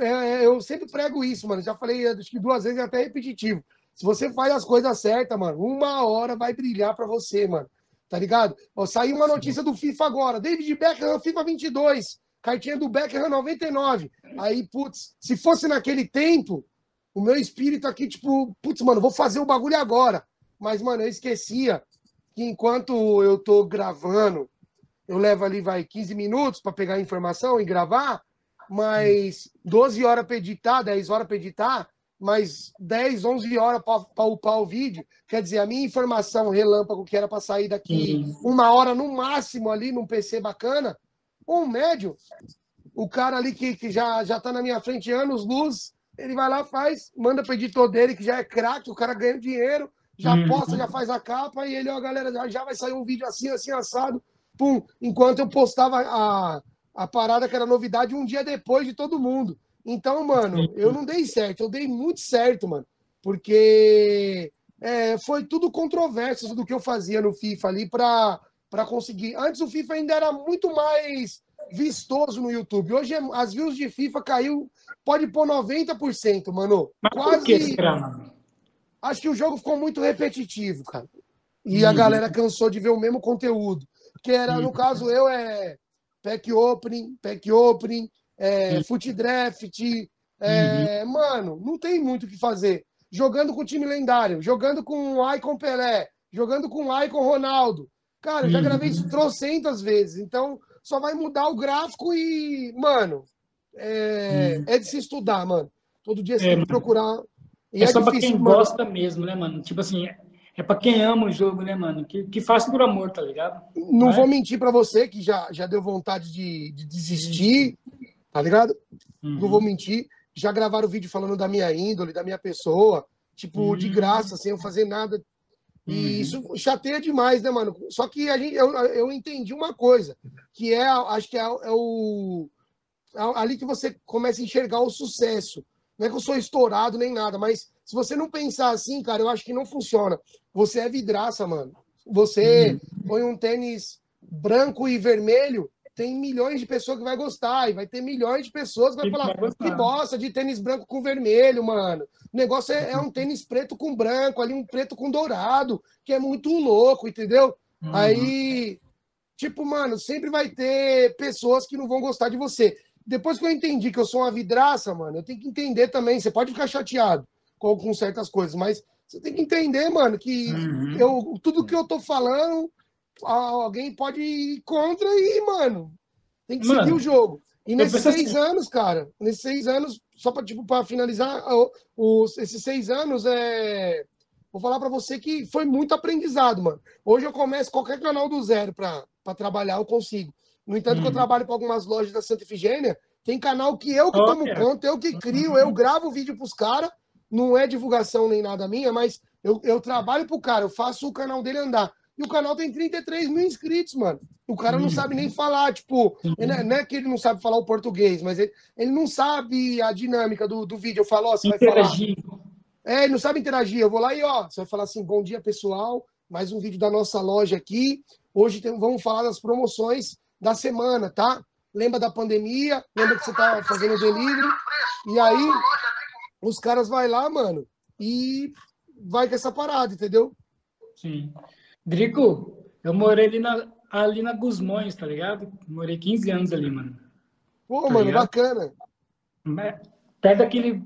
é, é, eu sempre prego isso, mano. Já falei acho que duas vezes, é até repetitivo. Se você faz as coisas certas, mano, uma hora vai brilhar para você, mano. Tá ligado? Ó, saiu uma notícia do FIFA agora. David Beckham, FIFA 22. Cartinha do Beckham 99. Aí, putz, se fosse naquele tempo, o meu espírito aqui, tipo, putz, mano, vou fazer o bagulho agora. Mas, mano, eu esquecia que enquanto eu tô gravando, eu levo ali, vai, 15 minutos para pegar a informação e gravar, mas 12 horas para editar, 10 horas para editar, mais 10, 11 horas para upar o vídeo. Quer dizer, a minha informação relâmpago que era para sair daqui uma hora no máximo ali num PC bacana, ou um médio, o cara ali que, que já, já tá na minha frente anos luz, ele vai lá, faz, manda pro editor dele, que já é craque, o cara ganha dinheiro, já uhum. posta, já faz a capa, e ele, ó, galera, já, já vai sair um vídeo assim, assim, assado, pum. Enquanto eu postava a, a parada que era novidade um dia depois de todo mundo. Então, mano, eu não dei certo, eu dei muito certo, mano. Porque é, foi tudo controverso do que eu fazia no FIFA ali para conseguir. Antes o FIFA ainda era muito mais vistoso no YouTube. Hoje as views de FIFA caiu, pode pôr 90%, mano. Mas Quase. Por que será, mano? Acho que o jogo ficou muito repetitivo, cara. E uhum. a galera cansou de ver o mesmo conteúdo. Que era, uhum. no caso, eu é pack opening, pack opening, é, uhum. foot draft. É, uhum. Mano, não tem muito o que fazer. Jogando com time lendário, jogando com o Icon Pelé, jogando com o Icon Ronaldo. Cara, eu já gravei isso trocentas vezes. Então, só vai mudar o gráfico e, mano, é, é de se estudar, mano. Todo dia você é, tem que procurar e é, é só para quem mano. gosta mesmo, né, mano? Tipo assim, é para quem ama o jogo, né, mano? Que, que faz por amor, tá ligado? Não, vou mentir para você que já, já deu vontade de, de desistir, tá ligado? Uhum. Não vou mentir. Já gravaram vídeo falando da minha índole, da minha pessoa, tipo, uhum. de graça, sem eu fazer nada. E uhum. isso chateia demais, né, mano? Só que a gente, eu, eu entendi uma coisa, que é, acho que é, é o. É ali que você começa a enxergar o sucesso. Não é que eu sou estourado nem nada, mas se você não pensar assim, cara, eu acho que não funciona. Você é vidraça, mano. Você uhum. põe um tênis branco e vermelho, tem milhões de pessoas que vai gostar, e vai ter milhões de pessoas que vai que falar que gosta de tênis branco com vermelho, mano. O negócio é, é, um tênis preto com branco, ali um preto com dourado, que é muito louco, entendeu? Uhum. Aí, tipo, mano, sempre vai ter pessoas que não vão gostar de você depois que eu entendi que eu sou uma vidraça, mano, eu tenho que entender também. Você pode ficar chateado com, com certas coisas, mas você tem que entender, mano, que uhum. eu, tudo que eu tô falando, alguém pode ir contra e, mano, tem que mano, seguir o jogo. E nesses seis assim... anos, cara, nesses seis anos, só para tipo, pra finalizar, os, esses seis anos, é... vou falar para você que foi muito aprendizado, mano. Hoje eu começo qualquer canal do zero para trabalhar, eu consigo. No entanto, hum. que eu uhum. trabalho com algumas lojas da Santa Efigênia, tem canal que eu que tomo conta, eu que crio, eu gravo vídeo pros caras. Não é divulgação nem nada minha, mas eu, eu trabalho pro cara, eu faço o canal dele andar. E o canal tem 33 mil inscritos, mano. O cara não sabe nem falar, tipo, é, não é que ele não sabe falar o português, mas ele, ele não sabe a dinâmica do, do vídeo. Eu falo, ó, você vai falar. É, ele não sabe interagir. Eu vou lá e, ó, você vai falar assim: bom dia, pessoal. Mais um vídeo da nossa loja aqui. Hoje tem, vamos falar das promoções da semana, tá? Lembra da pandemia, lembra que você tá fazendo delivery, e aí os caras vai lá, mano, e vai com essa parada, entendeu? Sim. Drico, eu morei ali na, ali na Gusmões, tá ligado? Morei 15 anos ali, mano. Pô, tá mano, ligado? bacana. Perto daquele,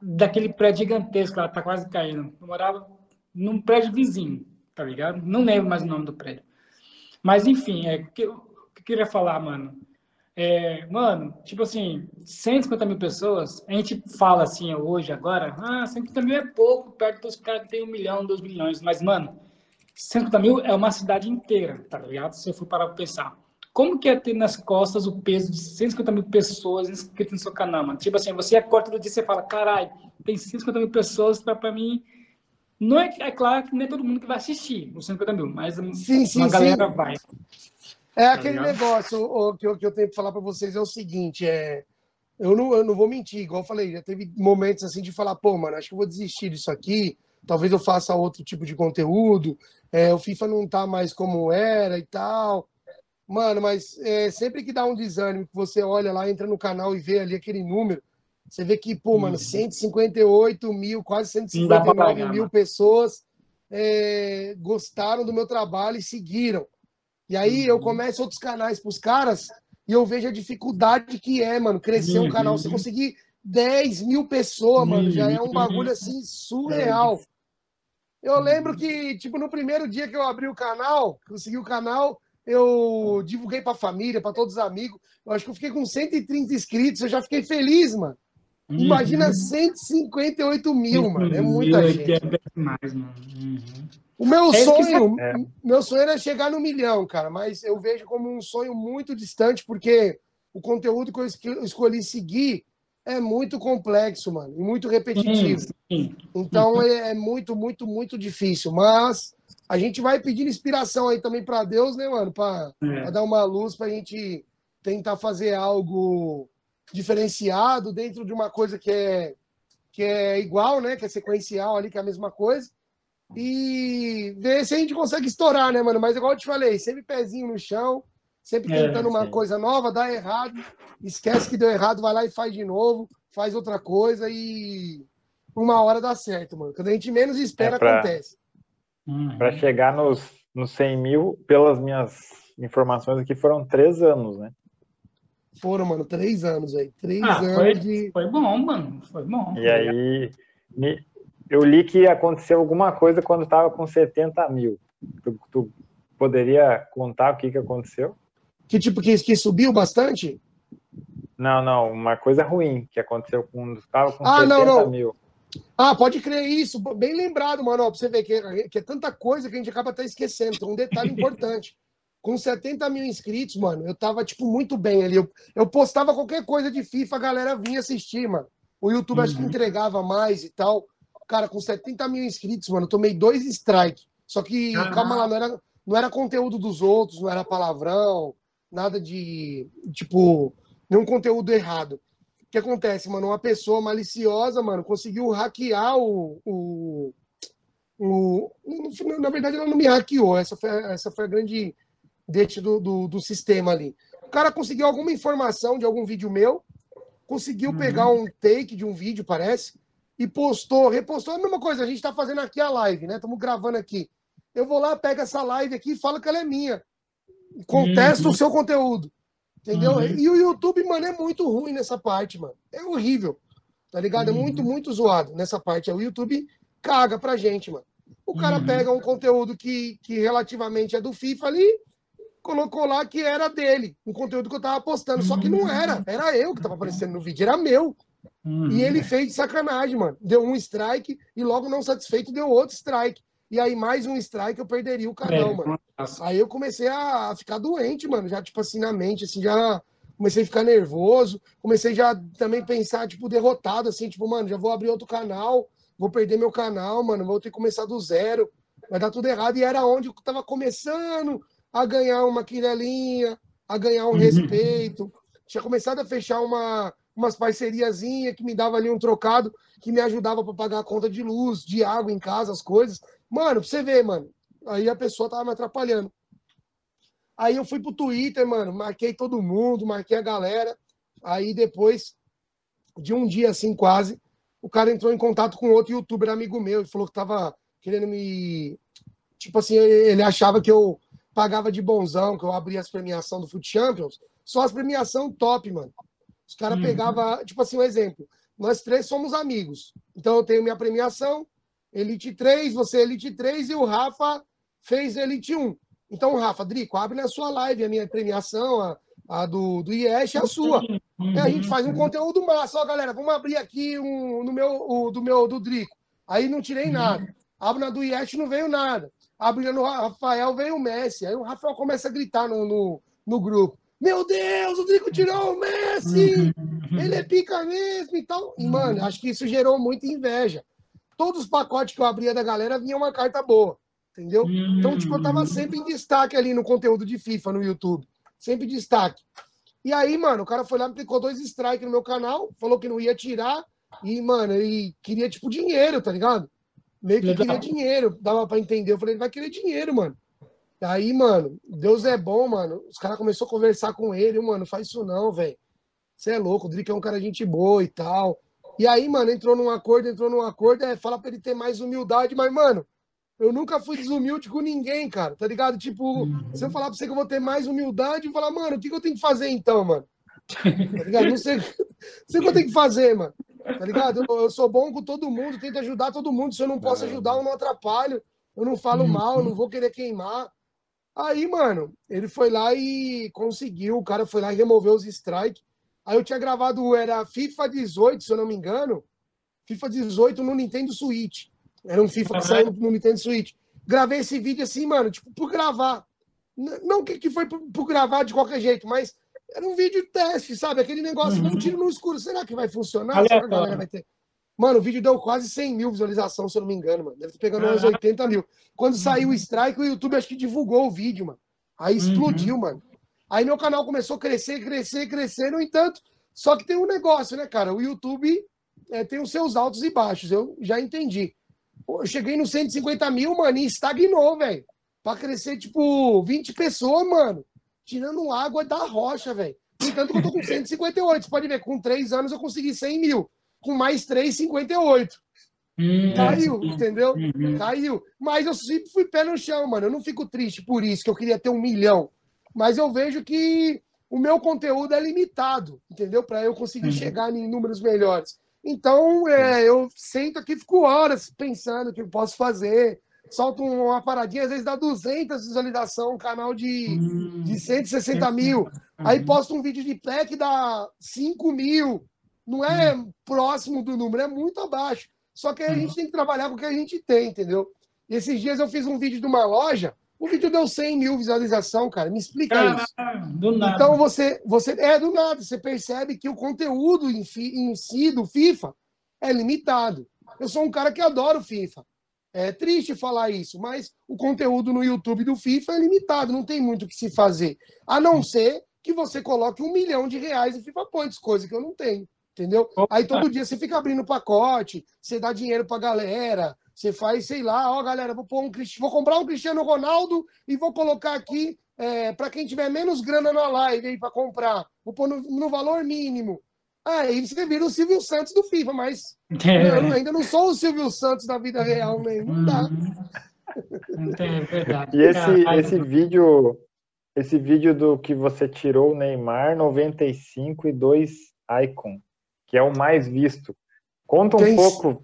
daquele prédio gigantesco lá, tá quase caindo. Eu morava num prédio vizinho, tá ligado? Não lembro mais o nome do prédio. Mas, enfim, é que que eu queria falar, mano? É, mano, tipo assim, 150 mil pessoas, a gente fala assim hoje, agora, ah, 150 mil é pouco, perto dos caras que tem um milhão, dois milhões, mas, mano, 150 mil é uma cidade inteira, tá ligado? Se eu for parar pra pensar. Como que é ter nas costas o peso de 150 mil pessoas inscritas no seu canal, mano? Tipo assim, você acorda todo dia e você fala, caralho, tem 150 mil pessoas pra, pra mim. Não é, é claro que nem todo mundo que vai assistir os 150 mil, mas sim, sim, uma galera sim. vai. É tá aquele ligado? negócio o, que, eu, que eu tenho que falar para vocês é o seguinte, é eu não, eu não vou mentir, igual eu falei, já teve momentos assim de falar, pô, mano, acho que eu vou desistir disso aqui, talvez eu faça outro tipo de conteúdo, é, o FIFA não tá mais como era e tal. Mano, mas é, sempre que dá um desânimo, que você olha lá, entra no canal e vê ali aquele número, você vê que, pô, mano, 158 uhum. mil, quase 159 pagar, mil mano. pessoas é, gostaram do meu trabalho e seguiram. E aí uhum. eu começo outros canais pros caras e eu vejo a dificuldade que é, mano, crescer uhum. um canal. Você conseguir 10 mil pessoas, mano, já é um uhum. bagulho assim surreal. Eu lembro que, tipo, no primeiro dia que eu abri o canal, consegui o canal, eu divulguei para a família, para todos os amigos. Eu acho que eu fiquei com 130 inscritos, eu já fiquei feliz, mano. Uhum. Imagina 158 mil, mano. É muita é gente. É mais, mano. Uhum. O meu é sonho, é. meu sonho era chegar no milhão, cara, mas eu vejo como um sonho muito distante, porque o conteúdo que eu escolhi seguir é muito complexo, mano, e muito repetitivo. Sim, sim. Então é, é, muito, muito, muito difícil. Mas a gente vai pedindo inspiração aí também para Deus, né, mano, para é. dar uma luz para a gente tentar fazer algo diferenciado dentro de uma coisa que é que é igual, né, que é sequencial ali, que é a mesma coisa. E ver se a gente consegue estourar, né, mano? Mas igual eu te falei, sempre pezinho no chão, sempre é, tentando é, uma coisa nova, dá errado, esquece que deu errado, vai lá e faz de novo, faz outra coisa e uma hora dá certo, mano. Quando a gente menos espera, é pra, acontece. Para chegar nos, nos 100 mil, pelas minhas informações aqui, foram três anos, né? Foram, mano, três anos aí. Três ah, anos foi, de. Foi bom, mano. Foi bom. E aí, eu li que aconteceu alguma coisa quando estava com 70 mil. Tu, tu, poderia contar o que, que aconteceu? Que tipo que, que subiu bastante? Não, não, uma coisa ruim que aconteceu quando estava com ah, 70 não, não. mil. Ah, pode crer isso. Bem lembrado, mano. Pra você ver que, que é tanta coisa que a gente acaba até esquecendo. Então, um detalhe importante. Com 70 mil inscritos, mano, eu tava, tipo, muito bem ali. Eu, eu postava qualquer coisa de FIFA, a galera vinha assistir, mano. O YouTube uhum. acho que uhum. entregava mais e tal. Cara, com 70 mil inscritos, mano, eu tomei dois strikes. Só que, ah. calma lá, não era, não era conteúdo dos outros, não era palavrão, nada de, tipo, nenhum conteúdo errado. O que acontece, mano? Uma pessoa maliciosa, mano, conseguiu hackear o. o, o na verdade, ela não me hackeou. Essa foi, essa foi a grande deixa do, do, do, sistema ali. O cara conseguiu alguma informação de algum vídeo meu, conseguiu uhum. pegar um take de um vídeo, parece, e postou, repostou. É a mesma coisa, a gente está fazendo aqui a live, né? Estamos gravando aqui. Eu vou lá, pego essa live aqui e falo que ela é minha. Contesto uhum. o seu conteúdo. Entendeu? Uhum. E o YouTube, mano, é muito ruim nessa parte, mano. É horrível. Tá ligado? É muito, uhum. muito zoado nessa parte. O YouTube caga pra gente, mano. O cara uhum. pega um conteúdo que, que relativamente é do FIFA ali, colocou lá que era dele, um conteúdo que eu tava postando. Só que não era. Era eu que tava aparecendo no vídeo, era meu. Uhum. E ele fez de sacanagem, mano. Deu um strike e logo não satisfeito deu outro strike. E aí mais um strike eu perderia o canal, é, mano. Nossa. Aí eu comecei a ficar doente, mano, já tipo assim na mente, assim, já comecei a ficar nervoso, comecei já também pensar tipo derrotado assim, tipo, mano, já vou abrir outro canal, vou perder meu canal, mano, vou ter que começar do zero. Vai dar tudo errado e era onde eu tava começando a ganhar uma quirelinha, a ganhar um uhum. respeito. Tinha começado a fechar uma umas parceriazinhas que me dava ali um trocado que me ajudava para pagar a conta de luz, de água em casa, as coisas. Mano, pra você ver, mano. Aí a pessoa tava me atrapalhando. Aí eu fui pro Twitter, mano, marquei todo mundo, marquei a galera. Aí depois de um dia assim, quase, o cara entrou em contato com outro youtuber amigo meu e falou que tava querendo me. Tipo assim, ele achava que eu pagava de bonzão, que eu abria as premiações do Foot Champions. Só as premiações top, mano. Os caras uhum. pegavam, tipo assim, um exemplo. Nós três somos amigos. Então eu tenho minha premiação, Elite 3, você é Elite 3 e o Rafa fez Elite 1. Então, Rafa, Drico, abre na sua live a minha premiação, a, a do, do IES, a sua. Uhum. a gente faz um conteúdo massa. Ó, galera, vamos abrir aqui um, no meu, o, do meu do Drico. Aí não tirei uhum. nada. Abro na do IES, não veio nada. Abre no Rafael, veio o Messi. Aí o Rafael começa a gritar no, no, no grupo. Meu Deus, o Drico tirou o Messi! Uhum. Ele é pica mesmo e tal. E, mano, acho que isso gerou muita inveja todos os pacotes que eu abria da galera vinha uma carta boa, entendeu? Então, tipo, eu tava sempre em destaque ali no conteúdo de FIFA no YouTube. Sempre em destaque. E aí, mano, o cara foi lá, me aplicou dois strikes no meu canal, falou que não ia tirar. E, mano, ele queria, tipo, dinheiro, tá ligado? meio que queria dinheiro, dava para entender. Eu falei, ele vai querer dinheiro, mano. Aí, mano, Deus é bom, mano. Os caras começaram a conversar com ele, mano, faz isso não, velho. Você é louco, o Drick é um cara gente boa e tal. E aí, mano, entrou num acordo, entrou num acordo, é falar pra ele ter mais humildade, mas, mano, eu nunca fui desumilde com ninguém, cara, tá ligado? Tipo, se eu falar pra você que eu vou ter mais humildade, eu falar, mano, o que, que eu tenho que fazer então, mano? Tá ligado? Não sei, não sei o que eu tenho que fazer, mano. Tá ligado? Eu, eu, sou bom com todo mundo, tento ajudar todo mundo. Se eu não posso ajudar, eu não atrapalho. Eu não falo mal, eu não vou querer queimar. Aí, mano, ele foi lá e conseguiu. O cara foi lá e removeu os strikes. Aí eu tinha gravado, era FIFA 18, se eu não me engano. FIFA 18 no Nintendo Switch. Era um FIFA que saiu no Nintendo Switch. Gravei esse vídeo assim, mano, tipo, por gravar. Não que, que foi por, por gravar de qualquer jeito, mas era um vídeo teste, sabe? Aquele negócio, uhum. um tiro no escuro. Será que vai funcionar? Será que a galera vai ter? Mano, o vídeo deu quase 100 mil visualizações, se eu não me engano, mano. Deve ter pegado umas 80 mil. Quando saiu o strike, o YouTube acho que divulgou o vídeo, mano. Aí explodiu, uhum. mano. Aí meu canal começou a crescer, crescer, crescer. No entanto, só que tem um negócio, né, cara? O YouTube é, tem os seus altos e baixos. Eu já entendi. Pô, eu cheguei no 150 mil, mano, e estagnou, velho. Pra crescer, tipo, 20 pessoas, mano tirando água da rocha, velho. No entanto, eu tô com 158. Você pode ver, com três anos eu consegui 100 mil. Com mais três, 58. Hum, Caiu, é, entendeu? Uhum. Caiu. Mas eu sempre fui pé no chão, mano. Eu não fico triste por isso, que eu queria ter um milhão. Mas eu vejo que o meu conteúdo é limitado, entendeu? Para eu conseguir uhum. chegar em números melhores. Então, é, eu sento aqui, fico horas pensando o que eu posso fazer, solta uma paradinha, às vezes dá 200 visualizações, um canal de, hum, de 160 mil. Aí posta um vídeo de que dá 5 mil. Não é hum. próximo do número, é muito abaixo. Só que aí a gente tem que trabalhar com o que a gente tem, entendeu? E esses dias eu fiz um vídeo de uma loja, o vídeo deu 100 mil visualização, cara. Me explica Caramba, isso. Do nada. Então você, você. É, do nada. Você percebe que o conteúdo em, em si do FIFA é limitado. Eu sou um cara que adora o FIFA. É triste falar isso, mas o conteúdo no YouTube do FIFA é limitado, não tem muito o que se fazer. A não ser que você coloque um milhão de reais em FIFA Points, coisa que eu não tenho, entendeu? Aí todo dia você fica abrindo pacote, você dá dinheiro pra galera, você faz, sei lá, ó, galera, vou, pôr um, vou comprar um Cristiano Ronaldo e vou colocar aqui é, para quem tiver menos grana na live aí para comprar. Vou pôr no, no valor mínimo. Aí você vira o Silvio Santos do FIFA, mas é. eu ainda não sou o Silvio Santos da vida real, né? Não dá. É verdade. E esse, esse vídeo, esse vídeo do que você tirou o Neymar 95 e 2 Icon, que é o mais visto. Conta um tem... pouco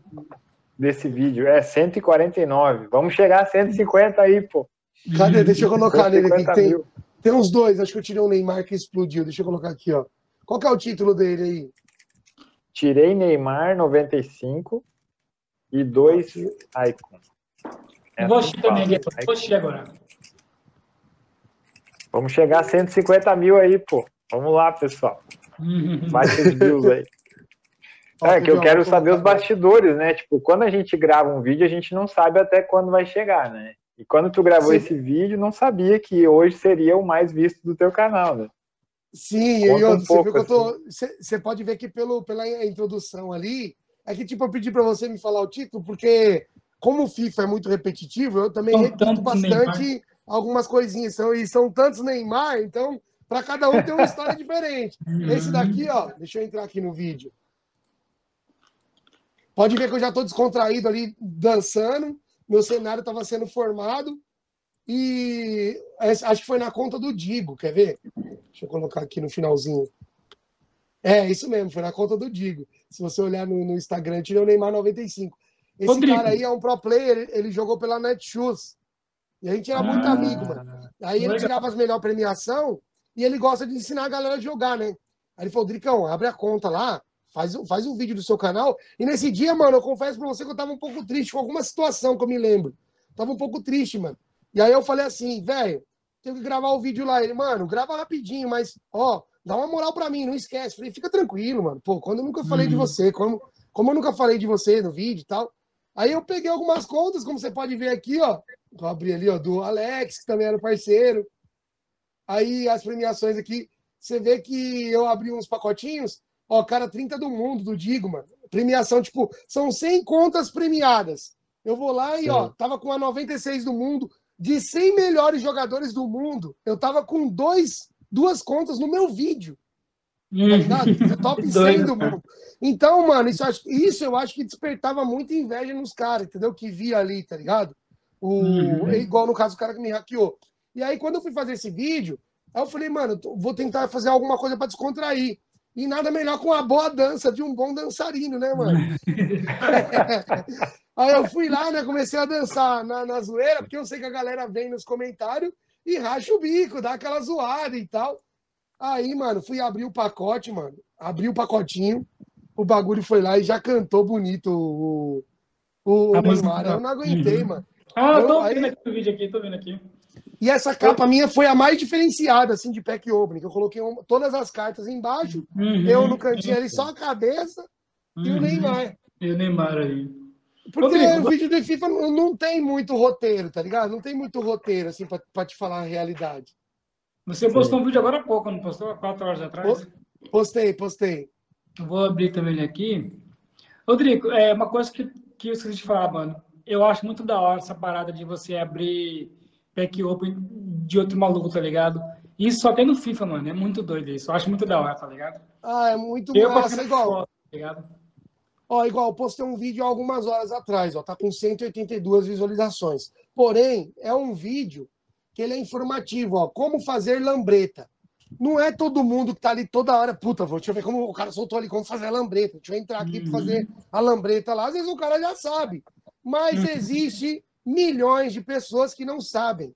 desse vídeo. É 149. Vamos chegar a 150 aí, pô. Cadê? Deixa eu colocar nele aqui. Tem, tem uns dois, acho que eu tirei o Neymar que explodiu. Deixa eu colocar aqui, ó. Qual que é o título dele aí? Tirei Neymar 95 e dois Icon. Vou assistir também, vou assistir agora. Vamos chegar a 150 mil aí, pô. Vamos lá, pessoal. Bate os views aí. É, que eu quero saber os bastidores, né? Tipo, quando a gente grava um vídeo, a gente não sabe até quando vai chegar, né? E quando tu gravou Sim. esse vídeo, não sabia que hoje seria o mais visto do teu canal, né? Sim, e um você, viu que eu tô, assim. você, você pode ver que pelo, pela introdução ali, é que tipo, eu pedi para você me falar o título, porque como o FIFA é muito repetitivo, eu também são repito bastante Neymar. algumas coisinhas. São, e são tantos Neymar, então, para cada um tem uma história diferente. Esse daqui, ó, deixa eu entrar aqui no vídeo. Pode ver que eu já estou descontraído ali, dançando. Meu cenário estava sendo formado. E acho que foi na conta do Digo, quer ver? Deixa eu colocar aqui no finalzinho. É, isso mesmo, foi na conta do Digo. Se você olhar no, no Instagram, tirou o Neymar 95. Esse Rodrigo. cara aí é um pro player, ele jogou pela Netshoes. E a gente era ah, muito amigo, mano. Aí ele tirava as melhores premiação e ele gosta de ensinar a galera a jogar, né? Aí ele falou, Dricão, abre a conta lá, faz, faz um vídeo do seu canal. E nesse dia, mano, eu confesso pra você que eu tava um pouco triste com alguma situação que eu me lembro. Tava um pouco triste, mano. E aí eu falei assim, velho, tenho que gravar o vídeo lá. Ele, mano, grava rapidinho, mas, ó, dá uma moral pra mim, não esquece. Falei, fica tranquilo, mano. Pô, quando eu nunca falei uhum. de você, como, como eu nunca falei de você no vídeo e tal. Aí eu peguei algumas contas, como você pode ver aqui, ó. Vou abrir ali, ó, do Alex, que também era parceiro. Aí as premiações aqui, você vê que eu abri uns pacotinhos, ó, cara, 30 do mundo, do Digo, mano. Premiação, tipo, são 100 contas premiadas. Eu vou lá e, ó, tava com a 96 do mundo, de 100 melhores jogadores do mundo, eu tava com dois, duas contas no meu vídeo. Tá ligado? Top 100 do mundo. Então, mano, isso, isso eu acho que despertava muita inveja nos caras, entendeu? Que via ali, tá ligado? O, uhum. Igual no caso do cara que me hackeou. E aí, quando eu fui fazer esse vídeo, eu falei, mano, vou tentar fazer alguma coisa para descontrair. E nada melhor com uma boa dança de um bom dançarino, né, mano? aí eu fui lá, né? Comecei a dançar na, na zoeira, porque eu sei que a galera vem nos comentários e racha o bico, dá aquela zoada e tal. Aí, mano, fui abrir o pacote, mano. Abri o pacotinho, o bagulho foi lá e já cantou bonito o, o, o Neymar. Eu não aguentei, uhum. mano. Ah, eu tô vendo aí... aqui o vídeo aqui, tô vendo aqui. E essa capa minha foi a mais diferenciada, assim, de pack opening, que eu coloquei uma, todas as cartas embaixo, uhum, eu no cantinho ali, só a cabeça uhum, e o uhum. Neymar. E o Neymar ali. Porque Rodrigo, o vídeo de FIFA não, não, tem muito roteiro, tá ligado? Não tem muito roteiro, assim, pra, pra te falar a realidade. Você postou Sim. um vídeo agora há pouco, não postou? Há quatro horas atrás? Postei, postei. Vou abrir também aqui. Rodrigo, é uma coisa que, que eu esqueci de falar, mano. Eu acho muito da hora essa parada de você abrir pack open de outro maluco, tá ligado? Isso só tem no FIFA, mano. É muito doido isso. Eu acho muito da hora, tá ligado? Ah, é muito eu massa, igual. Tá ligado? Ó, igual, postei um vídeo algumas horas atrás, ó, tá com 182 visualizações. Porém, é um vídeo que ele é informativo, ó, como fazer lambreta. Não é todo mundo que tá ali toda hora, puta, vou, deixa eu ver como o cara soltou ali, como fazer a lambreta. Deixa eu entrar aqui uhum. para fazer a lambreta lá. Às vezes o cara já sabe. Mas uhum. existe milhões de pessoas que não sabem.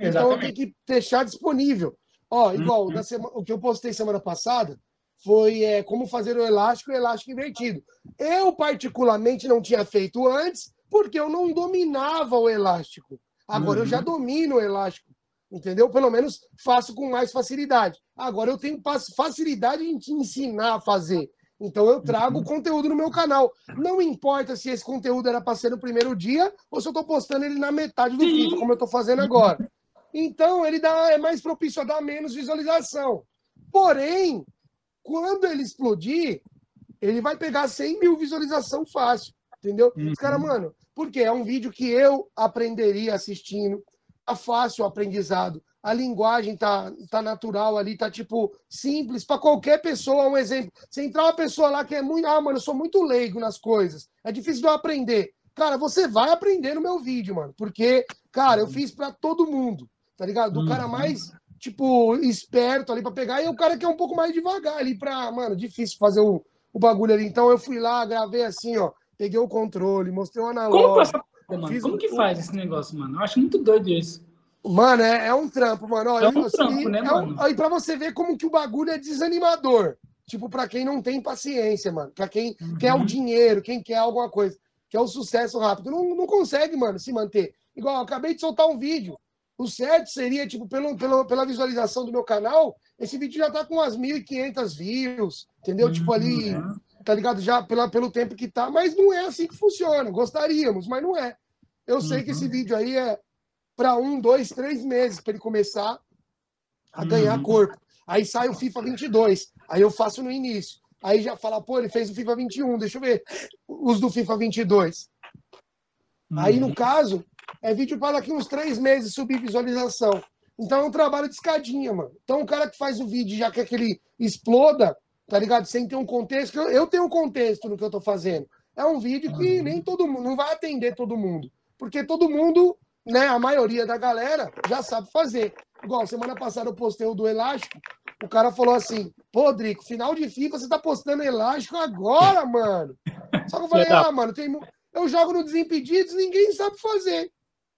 Exatamente. Então tenho que deixar disponível. Ó, igual uhum. semana, o que eu postei semana passada foi é, como fazer o elástico e o elástico invertido. Eu, particularmente, não tinha feito antes, porque eu não dominava o elástico. Agora uhum. eu já uhum. domino o elástico. Entendeu? Pelo menos faço com mais facilidade. Agora eu tenho facilidade em te ensinar a fazer. Então eu trago uhum. conteúdo no meu canal. Não importa se esse conteúdo era para ser no primeiro dia ou se eu estou postando ele na metade do vídeo, como eu estou fazendo agora. Então ele dá, é mais propício a dar menos visualização. Porém, quando ele explodir, ele vai pegar 100 mil visualização fácil. Entendeu? Uhum. Os caras, mano, porque é um vídeo que eu aprenderia assistindo. Tá fácil o aprendizado a linguagem tá, tá natural ali, tá tipo simples para qualquer pessoa. Um exemplo: se entrar uma pessoa lá que é muito, ah, mano, eu sou muito leigo nas coisas, é difícil de eu aprender. Cara, você vai aprender no meu vídeo, mano, porque, cara, eu fiz para todo mundo, tá ligado? Do uhum. cara mais, tipo, esperto ali para pegar e o cara que é um pouco mais devagar ali para, mano, difícil fazer o, o bagulho ali. Então eu fui lá, gravei assim, ó, peguei o controle, mostrei o analógico. Como, mano? Como que faz esse negócio, mano? Eu acho muito doido isso. Mano, é, é um trampo, mano. Ó, é um trampo, né, é mano? Um, e pra você ver como que o bagulho é desanimador. Tipo, pra quem não tem paciência, mano. Pra quem uhum. quer o dinheiro, quem quer alguma coisa. Quer o sucesso rápido. Não, não consegue, mano, se manter. Igual, acabei de soltar um vídeo. O certo seria, tipo, pelo, pelo, pela visualização do meu canal, esse vídeo já tá com umas 1.500 views, entendeu? Uhum. Tipo, ali, uhum. tá ligado? Já pela, pelo tempo que tá. Mas não é assim que funciona. Gostaríamos, mas não é. Eu sei que esse uhum. vídeo aí é, para um, dois, três meses para ele começar a ganhar uhum. corpo. Aí sai o FIFA 22, aí eu faço no início. Aí já fala, pô, ele fez o FIFA 21, deixa eu ver os do FIFA 22. Uhum. Aí, no caso, é vídeo para daqui uns três meses subir visualização. Então é um trabalho de escadinha, mano. Então o cara que faz o vídeo já quer que ele exploda, tá ligado? Sem ter um contexto. Eu tenho um contexto no que eu tô fazendo. É um vídeo que nem todo mundo, não vai atender todo mundo. Porque todo mundo né, a maioria da galera já sabe fazer. Igual, semana passada eu postei o do elástico, o cara falou assim, pô, Drico, final de FIFA você tá postando elástico agora, mano. Só que eu falei, ah, mano, tem... eu jogo no Desimpedidos, ninguém sabe fazer.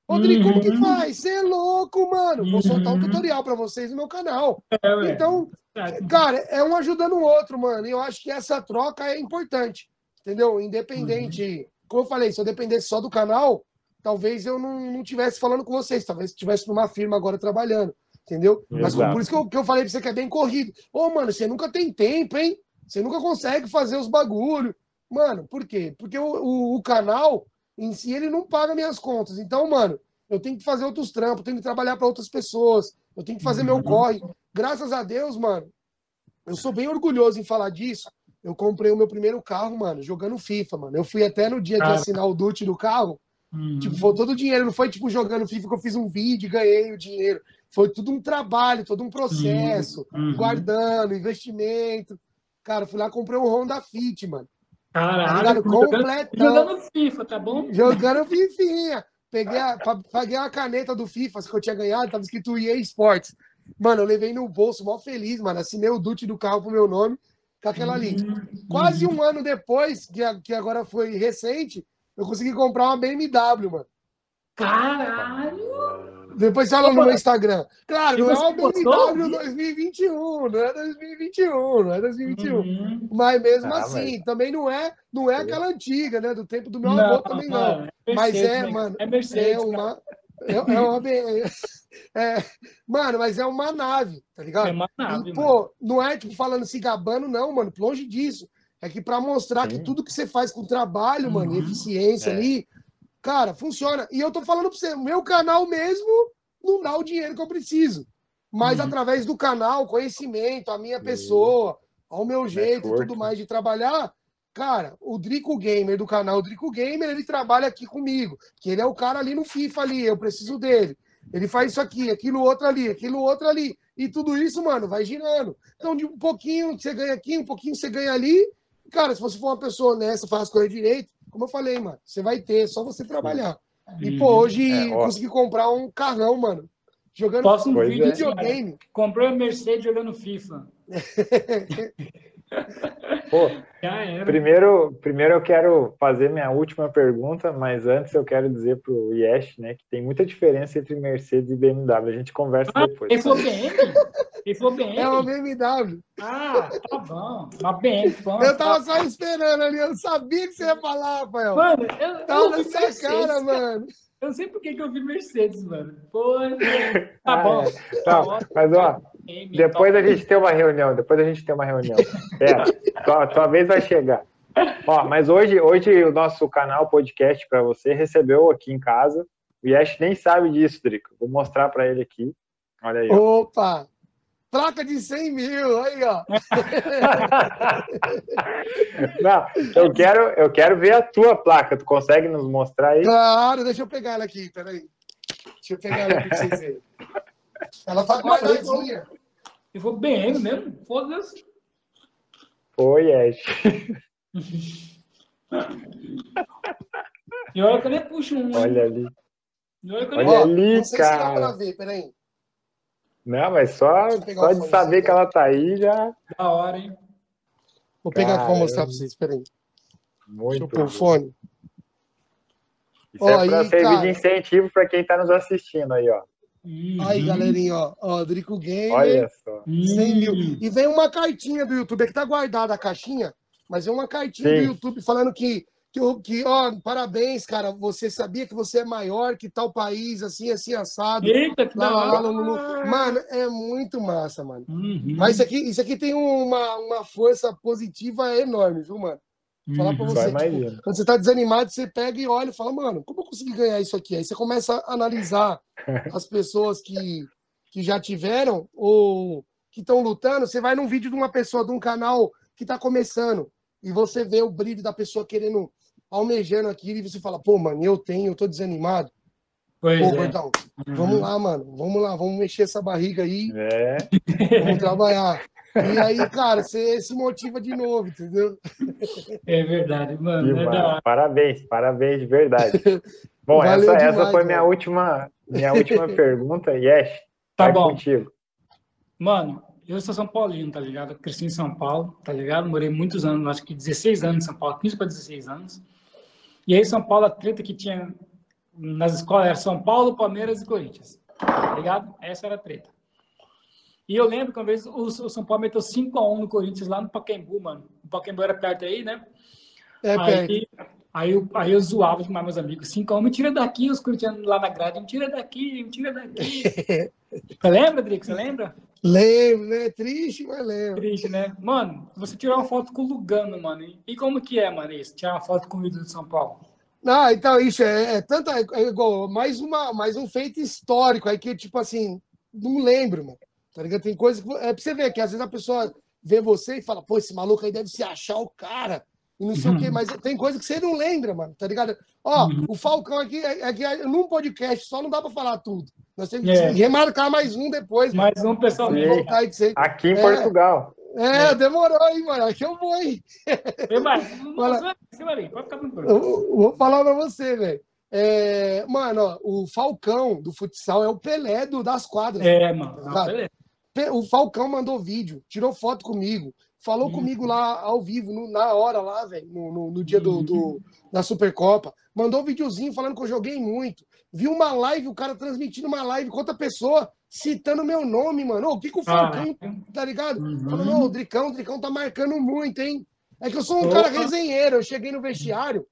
Rodrigo, uhum. como que uhum. faz? Você é louco, mano. Vou soltar um uhum. tutorial para vocês no meu canal. É, então, cara, é um ajudando o outro, mano. E eu acho que essa troca é importante. Entendeu? Independente. Uhum. Como eu falei, se eu dependesse só do canal, talvez eu não, não tivesse falando com vocês, talvez estivesse numa firma agora trabalhando, entendeu? Exato. Mas por isso que eu, que eu falei pra você que é bem corrido. Ô, mano, você nunca tem tempo, hein? Você nunca consegue fazer os bagulho. Mano, por quê? Porque o, o, o canal em si, ele não paga minhas contas. Então, mano, eu tenho que fazer outros trampos, tenho que trabalhar para outras pessoas, eu tenho que fazer uhum. meu corre. Graças a Deus, mano, eu sou bem orgulhoso em falar disso. Eu comprei o meu primeiro carro, mano, jogando FIFA, mano. Eu fui até no dia de assinar o DUT do carro, Uhum. Tipo, foi todo o dinheiro, não foi tipo jogando FIFA que eu fiz um vídeo e ganhei o dinheiro. Foi tudo um trabalho, todo um processo, uhum. guardando, investimento. Cara, fui lá comprei um Honda Fit, mano. Caralho, tá completão. Jogando FIFA, tá bom? Jogando Fifinha. Peguei a, paguei a caneta do FIFA que eu tinha ganhado, tava escrito EA Sports. Mano, eu levei no bolso, mó feliz, mano. Assinei o DUT do carro pro meu nome, com aquela ali. Uhum. Quase um ano depois, que, que agora foi recente, eu consegui comprar uma BMW, mano. Caralho! Depois fala no meu Instagram. Claro, não é uma BMW 2021, não é 2021, não é 2021. Uhum. Mas mesmo ah, assim, mas... também não é, não é aquela antiga, né? Do tempo do meu não, avô também não. não. É mas é, né? mano, é, Mercedes, é uma. É, é uma. É, mano, mas é uma nave, tá ligado? É uma nave. E, pô, não é tipo falando se gabando, não, mano. Longe disso. É que para mostrar Sim. que tudo que você faz com trabalho, mano, uhum. eficiência é. ali, cara, funciona. E eu tô falando pra você, meu canal mesmo não dá o dinheiro que eu preciso. Mas uhum. através do canal, conhecimento, a minha pessoa, ao meu jeito e tudo mais de trabalhar, cara, o Drico Gamer do canal Drico Gamer, ele trabalha aqui comigo, que ele é o cara ali no FIFA ali, eu preciso dele. Ele faz isso aqui, aquilo outro ali, aquilo outro ali. E tudo isso, mano, vai girando. Então, de um pouquinho você ganha aqui, um pouquinho você ganha ali. Cara, se você for uma pessoa honesta, faz as coisas direito, como eu falei, mano, você vai ter, é só você trabalhar. E, pô, hoje é, consegui comprar um carrão, mano. Jogando Posso um vídeo, videogame. Comprou a Mercedes jogando FIFA. Pô, primeiro, primeiro eu quero fazer minha última pergunta, mas antes eu quero dizer pro Yesh, né, que tem muita diferença entre Mercedes e BMW. A gente conversa ah, depois. Ele falou BM? Ele falou BM? É uma BMW. Ah, tá bom. Uma BM. Bom, eu tava tá... só esperando ali, eu sabia que você ia falar, Rafael. Mano, eu, tava eu na sua cara, mano. Eu não sei por que, que eu vi Mercedes, mano. Pô, tá ah, bom. É. Tá, tá mas ó, depois a gente tem uma reunião, depois a gente tem uma reunião. É, tua, tua vez vai chegar. Ó, mas hoje, hoje o nosso canal podcast para você recebeu aqui em casa. O Yesh nem sabe disso, Drico. Vou mostrar para ele aqui. Olha aí. Opa! Placa de 100 mil, aí, ó. Não, eu quero, eu quero ver a tua placa. Tu consegue nos mostrar aí? Claro, deixa eu pegar ela aqui, peraí. Deixa eu pegar ela aqui pra vocês verem. Ela tá guardadinha. Eu vou BM mesmo? Foda-se. Oi, Ash. E olha que eu nem puxo um. Olha ali. Olha, olha ali, cara. Se ver, peraí. Não, mas só, só de saber que ela tá aí já. Da hora, hein? Vou pegar para mostrar para vocês, peraí. Muito Deixa eu pôr o fone. Isso ó, é para servir cara... de incentivo para quem está nos assistindo aí, ó. Uhum. Aí, galerinha, ó, ó Drico Gamer. Olha só. 100 mil. E vem uma cartinha do YouTube, aqui tá guardada a caixinha, mas é uma cartinha Sim. do YouTube falando que, que, que, ó, parabéns, cara, você sabia que você é maior que tal país, assim, assim, assado. Eita, que lá, lá, lá, Mano, é muito massa, mano. Uhum. Mas isso aqui, isso aqui tem uma, uma força positiva enorme, viu, mano? Falar pra uhum. você, tipo, quando você tá desanimado, você pega e olha e fala, mano, como eu consegui ganhar isso aqui? Aí você começa a analisar as pessoas que, que já tiveram ou que estão lutando. Você vai num vídeo de uma pessoa, de um canal que tá começando, e você vê o brilho da pessoa querendo, almejando aquilo, e você fala, pô, mano, eu tenho, eu tô desanimado. Pois pô, é. Gordão, uhum. vamos lá, mano, vamos lá, vamos mexer essa barriga aí. É. Vamos trabalhar. E aí, cara, você se motiva de novo, entendeu? É verdade, mano. É parabéns, parabéns de verdade. Bom, Valeu essa, demais, essa foi minha última, minha última pergunta. Yes, tá bom. contigo. Mano, eu sou São Paulino, tá ligado? Cresci em São Paulo, tá ligado? Morei muitos anos, acho que 16 anos em São Paulo, 15 para 16 anos. E aí, São Paulo, a treta que tinha nas escolas era São Paulo, Palmeiras e Corinthians, tá ligado? Essa era a treta. E eu lembro que uma vez o, o São Paulo meteu 5x1 no Corinthians lá no Pacaembu, mano. O Pacaembu era perto aí, né? É, aí, aí, eu, aí eu zoava com meus amigos, 5x1, me tira daqui, os corintianos lá na grade, me tira daqui, me tira daqui. você lembra, Drico? Você lembra? Lembro, né? Triste, mas lembro. Triste, né? Mano, você tirou uma foto com o Lugano, mano. E como que é, mano, isso? Tirar uma foto com o ídolo de São Paulo? Ah, então, isso é, é tanta. É igual, mais, uma, mais um feito histórico aí que, tipo assim, não lembro, mano. Tá ligado? Tem coisa que. É pra você ver que às vezes a pessoa vê você e fala, pô, esse maluco aí deve se achar o cara. e não sei uhum. o quê, mas tem coisa que você não lembra, mano, tá ligado? Ó, uhum. o Falcão aqui, aqui é, é num podcast só não dá pra falar tudo. Nós temos que é. remarcar mais um depois. Mais um, pessoal. Aqui em é. Portugal. É, demorou, hein, mano. Aqui eu vou, hein? Vou falar pra você, velho. É, mano, ó, o Falcão do futsal é o Pelé do, das quadras. É, mano. É o Falcão mandou vídeo, tirou foto comigo, falou comigo lá ao vivo, no, na hora lá, velho, no, no, no, dia do, do, uhum. da Supercopa. Mandou um videozinho falando que eu joguei muito. Vi uma live, o cara transmitindo uma live com outra pessoa, citando meu nome, mano. O que, que o Falcão, ah, tá ligado? Uhum. Falando, o Dricão, o Dricão tá marcando muito, hein? É que eu sou um Opa. cara resenheiro, eu cheguei no vestiário,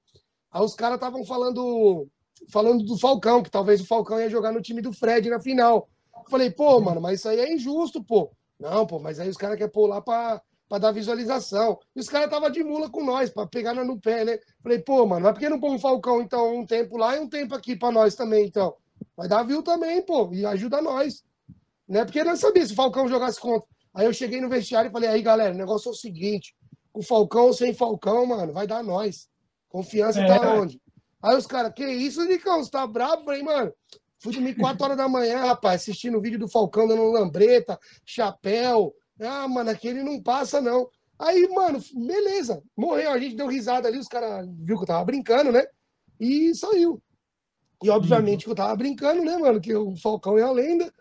aí os caras estavam falando falando do Falcão, que talvez o Falcão ia jogar no time do Fred na final. falei, pô, mano, mas isso aí é injusto, pô. Não, pô, mas aí os caras querem pôr lá pra, pra dar visualização. E os caras estavam de mula com nós, pra pegar no pé, né? Falei, pô, mano, mas por que não pôr um Falcão, então, um tempo lá e um tempo aqui pra nós também, então? Vai dar view também, pô, e ajuda nós. Né? Porque não sabia se o Falcão jogasse contra. Aí eu cheguei no vestiário e falei, aí, galera, o negócio é o seguinte, com Falcão ou sem Falcão, mano, vai dar nós. Confiança é. tá onde? Aí os caras, que isso, Nicão? Você tá bravo? Falei, mano, fui dormir 4 horas da manhã, rapaz, assistindo o vídeo do Falcão dando lambreta, chapéu. Ah, mano, aquele não passa, não. Aí, mano, beleza. Morreu, a gente deu risada ali, os caras viu que eu tava brincando, né? E saiu. E obviamente que eu tava brincando, né, mano? Que o Falcão é a lenda.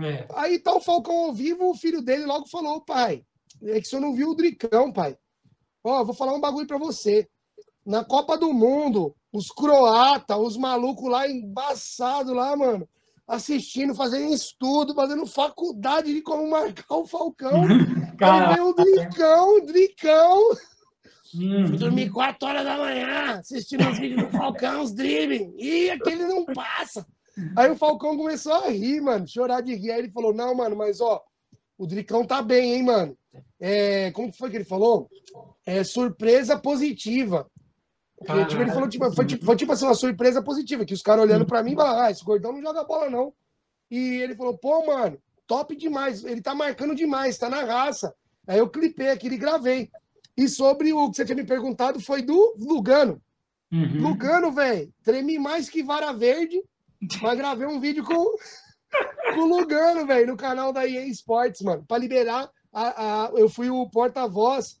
É. Aí tá o Falcão ao vivo, o filho dele logo falou, pai, é que o senhor não viu o Dricão, pai. Ó, vou falar um bagulho pra você. Na Copa do Mundo, os croatas, os malucos lá embaçados lá, mano, assistindo, fazendo estudo, fazendo faculdade de como marcar o Falcão. Aí veio o Dricão, o Dricão. Uhum. Fui dormir 4 horas da manhã, assistindo os vídeos do Falcão, os dribbling. Ih, aquele não passa. Aí o Falcão começou a rir, mano, chorar de rir. Aí ele falou: Não, mano, mas ó, o Dricão tá bem, hein, mano. É, como foi que ele falou? É surpresa positiva. Tipo, ele falou, tipo, foi, tipo, foi tipo assim, uma surpresa positiva, que os caras olhando pra mim falaram, ah, esse gordão não joga bola, não. E ele falou, pô, mano, top demais, ele tá marcando demais, tá na raça. Aí eu clipei aqui e gravei. E sobre o que você tinha me perguntado foi do Lugano. Uhum. Lugano, velho, tremi mais que vara verde, mas gravei um vídeo com, com o Lugano, velho, no canal da EA Sports, mano, pra liberar. A, a, eu fui o porta-voz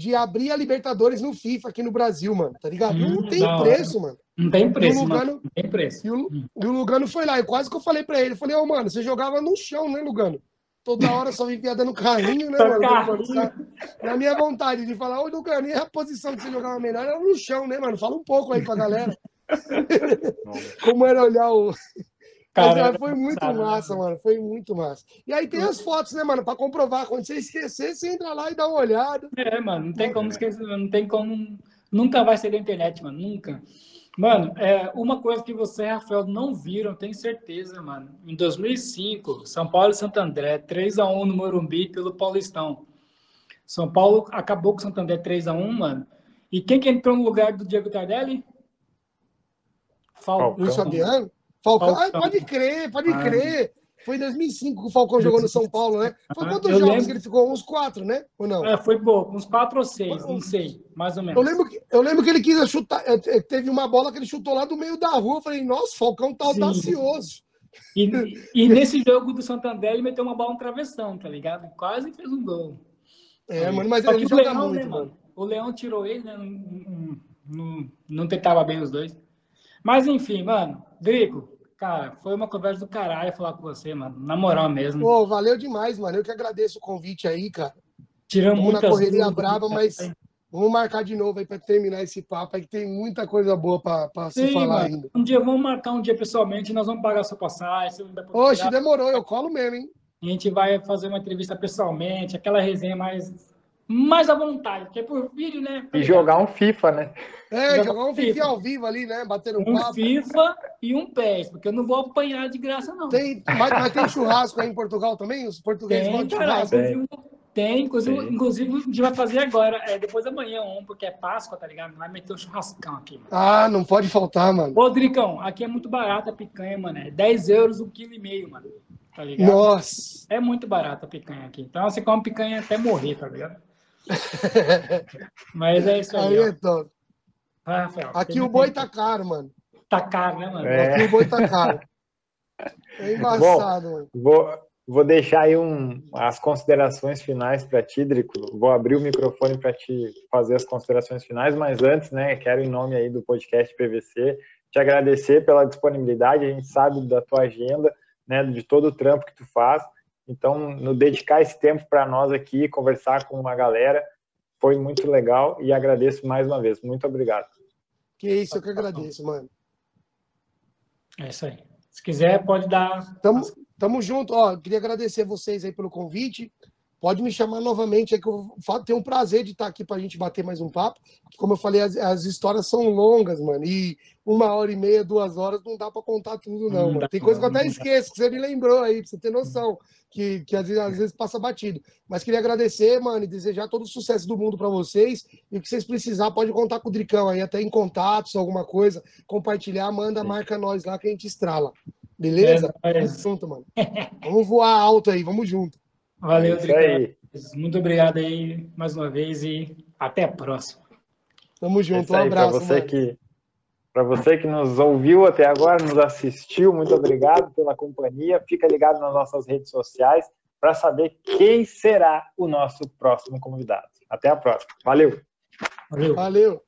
de abrir a Libertadores no FIFA aqui no Brasil, mano, tá ligado? Hum, não tem preço, mano. Não tem preço, e Lugano, mano. Não tem preço. E o, hum. e o, Lugano foi lá, e quase que eu falei pra ele, eu falei, ô, oh, mano, você jogava no chão, né, Lugano? Toda hora só vivia dando carrinho, né, mano? Carrinho. Na minha vontade de falar, ô, Lugano, e a posição que você jogava melhor era no chão, né, mano? Fala um pouco aí pra galera. Como era olhar o... Cara, Mas, foi muito massa, mano. Foi muito massa. E aí tem as fotos, né, mano? Pra comprovar. Quando você esquecer, você entra lá e dá uma olhada. É, mano. Não tem como esquecer. Não tem como. Nunca vai ser da internet, mano. Nunca. Mano, é, uma coisa que você e Rafael não viram, tenho certeza, mano. Em 2005, São Paulo e Santo André, 3x1 no Morumbi pelo Paulistão. São Paulo acabou com o Santo André 3x1, mano. E quem que entrou no lugar do Diego Tardelli? Falcão. Luiz Fabiano? Falcão. Falcão. Ah, pode crer, pode ah. crer. Foi em 2005 que o Falcão jogou no São Paulo, né? Foi quantos eu jogos lembro... que ele ficou? Uns quatro, né? Ou não? É, foi pouco, uns quatro ou seis, não sei, mais ou menos. Eu lembro que, eu lembro que ele quis chutar, é, é, teve uma bola que ele chutou lá do meio da rua. Eu falei, nossa, Falcão tá Sim. audacioso. E, e nesse jogo do Santander, ele meteu uma bola no travessão, tá ligado? Quase fez um gol. É, mano, mas ele joga Leão, muito, né, mano. O Leão tirou ele, né? Não, não, não tentava bem os dois. Mas enfim, mano, Drico, Cara, foi uma conversa do caralho falar com você, mano. Na moral mesmo. Pô, valeu demais, mano. Eu que agradeço o convite aí, cara. Tiramos muita correria dúvidas, brava, mas vamos marcar de novo aí para terminar esse papo aí, que tem muita coisa boa para se falar mano. ainda. Um dia, vamos marcar um dia pessoalmente, nós vamos pagar a sua passagem. Oxe, demorou, eu colo mesmo, hein? A gente vai fazer uma entrevista pessoalmente, aquela resenha mais mais à vontade, porque é por vídeo, né? E jogar um FIFA, né? É, jogar, um FIFA. Ao vivo ali, né? Bater um, um papo. FIFA e um PES, porque eu não vou apanhar de graça, não. Tem, mas, mas tem churrasco aí em Portugal também? Os portugueses tem, gostam churrasco? Tem. Tem, inclusive, inclusive a gente vai fazer agora, é, depois da manhã, um, porque é Páscoa, tá ligado? Vai meter um churrascão aqui, mano. Ah, não pode faltar, mano. Ô, Dricão, aqui é muito barato a picanha, mano. É 10 euros um quilo e meio, mano. Tá ligado? Nossa! É muito barato a picanha aqui. Então você come picanha até morrer, tá ligado? Mas é isso aí. Aí é top. Ah, Rafael, Aqui o boi tá caro, mano. Tá caro, né, mano? É. Aqui o boi tá caro. É embaçado, Bom, mano. Vou, vou deixar aí um, as considerações finais para ti, Drico. Vou abrir o microfone para te fazer as considerações finais, mas antes, né, quero em nome aí do podcast PVC te agradecer pela disponibilidade. A gente sabe da tua agenda, né, de todo o trampo que tu faz. Então, no dedicar esse tempo para nós aqui, conversar com uma galera, foi muito legal e agradeço mais uma vez. Muito obrigado. Que isso, eu que agradeço, mano. É isso aí. Se quiser, pode dar. Tamo, tamo junto. Ó, queria agradecer vocês aí pelo convite. Pode me chamar novamente, é que eu tenho um prazer de estar aqui para a gente bater mais um papo. Como eu falei, as, as, histórias são longas, mano, e uma hora e meia, duas horas não dá para contar tudo, não, não mano. Tem coisa que eu até esqueço, que você me lembrou aí, para você ter noção, que, que às, vezes, às vezes passa batido. Mas queria agradecer, mano, e desejar todo o sucesso do mundo para vocês. E o que vocês precisar, pode contar com o Dricão aí, até em contatos, alguma coisa, compartilhar, manda, marca nós lá que a gente estrala. Beleza? É, Vamos junto, mano. Vamos voar alto aí, vamos junto. Valeu, é Muito obrigado aí mais uma vez e até a próxima. Tamo junto, é um abraço. Para você, que, você que nos ouviu até agora, nos assistiu, muito obrigado pela companhia. Fica ligado nas nossas redes sociais para saber quem será o nosso próximo convidado. Até a próxima. Valeu. Valeu. Valeu.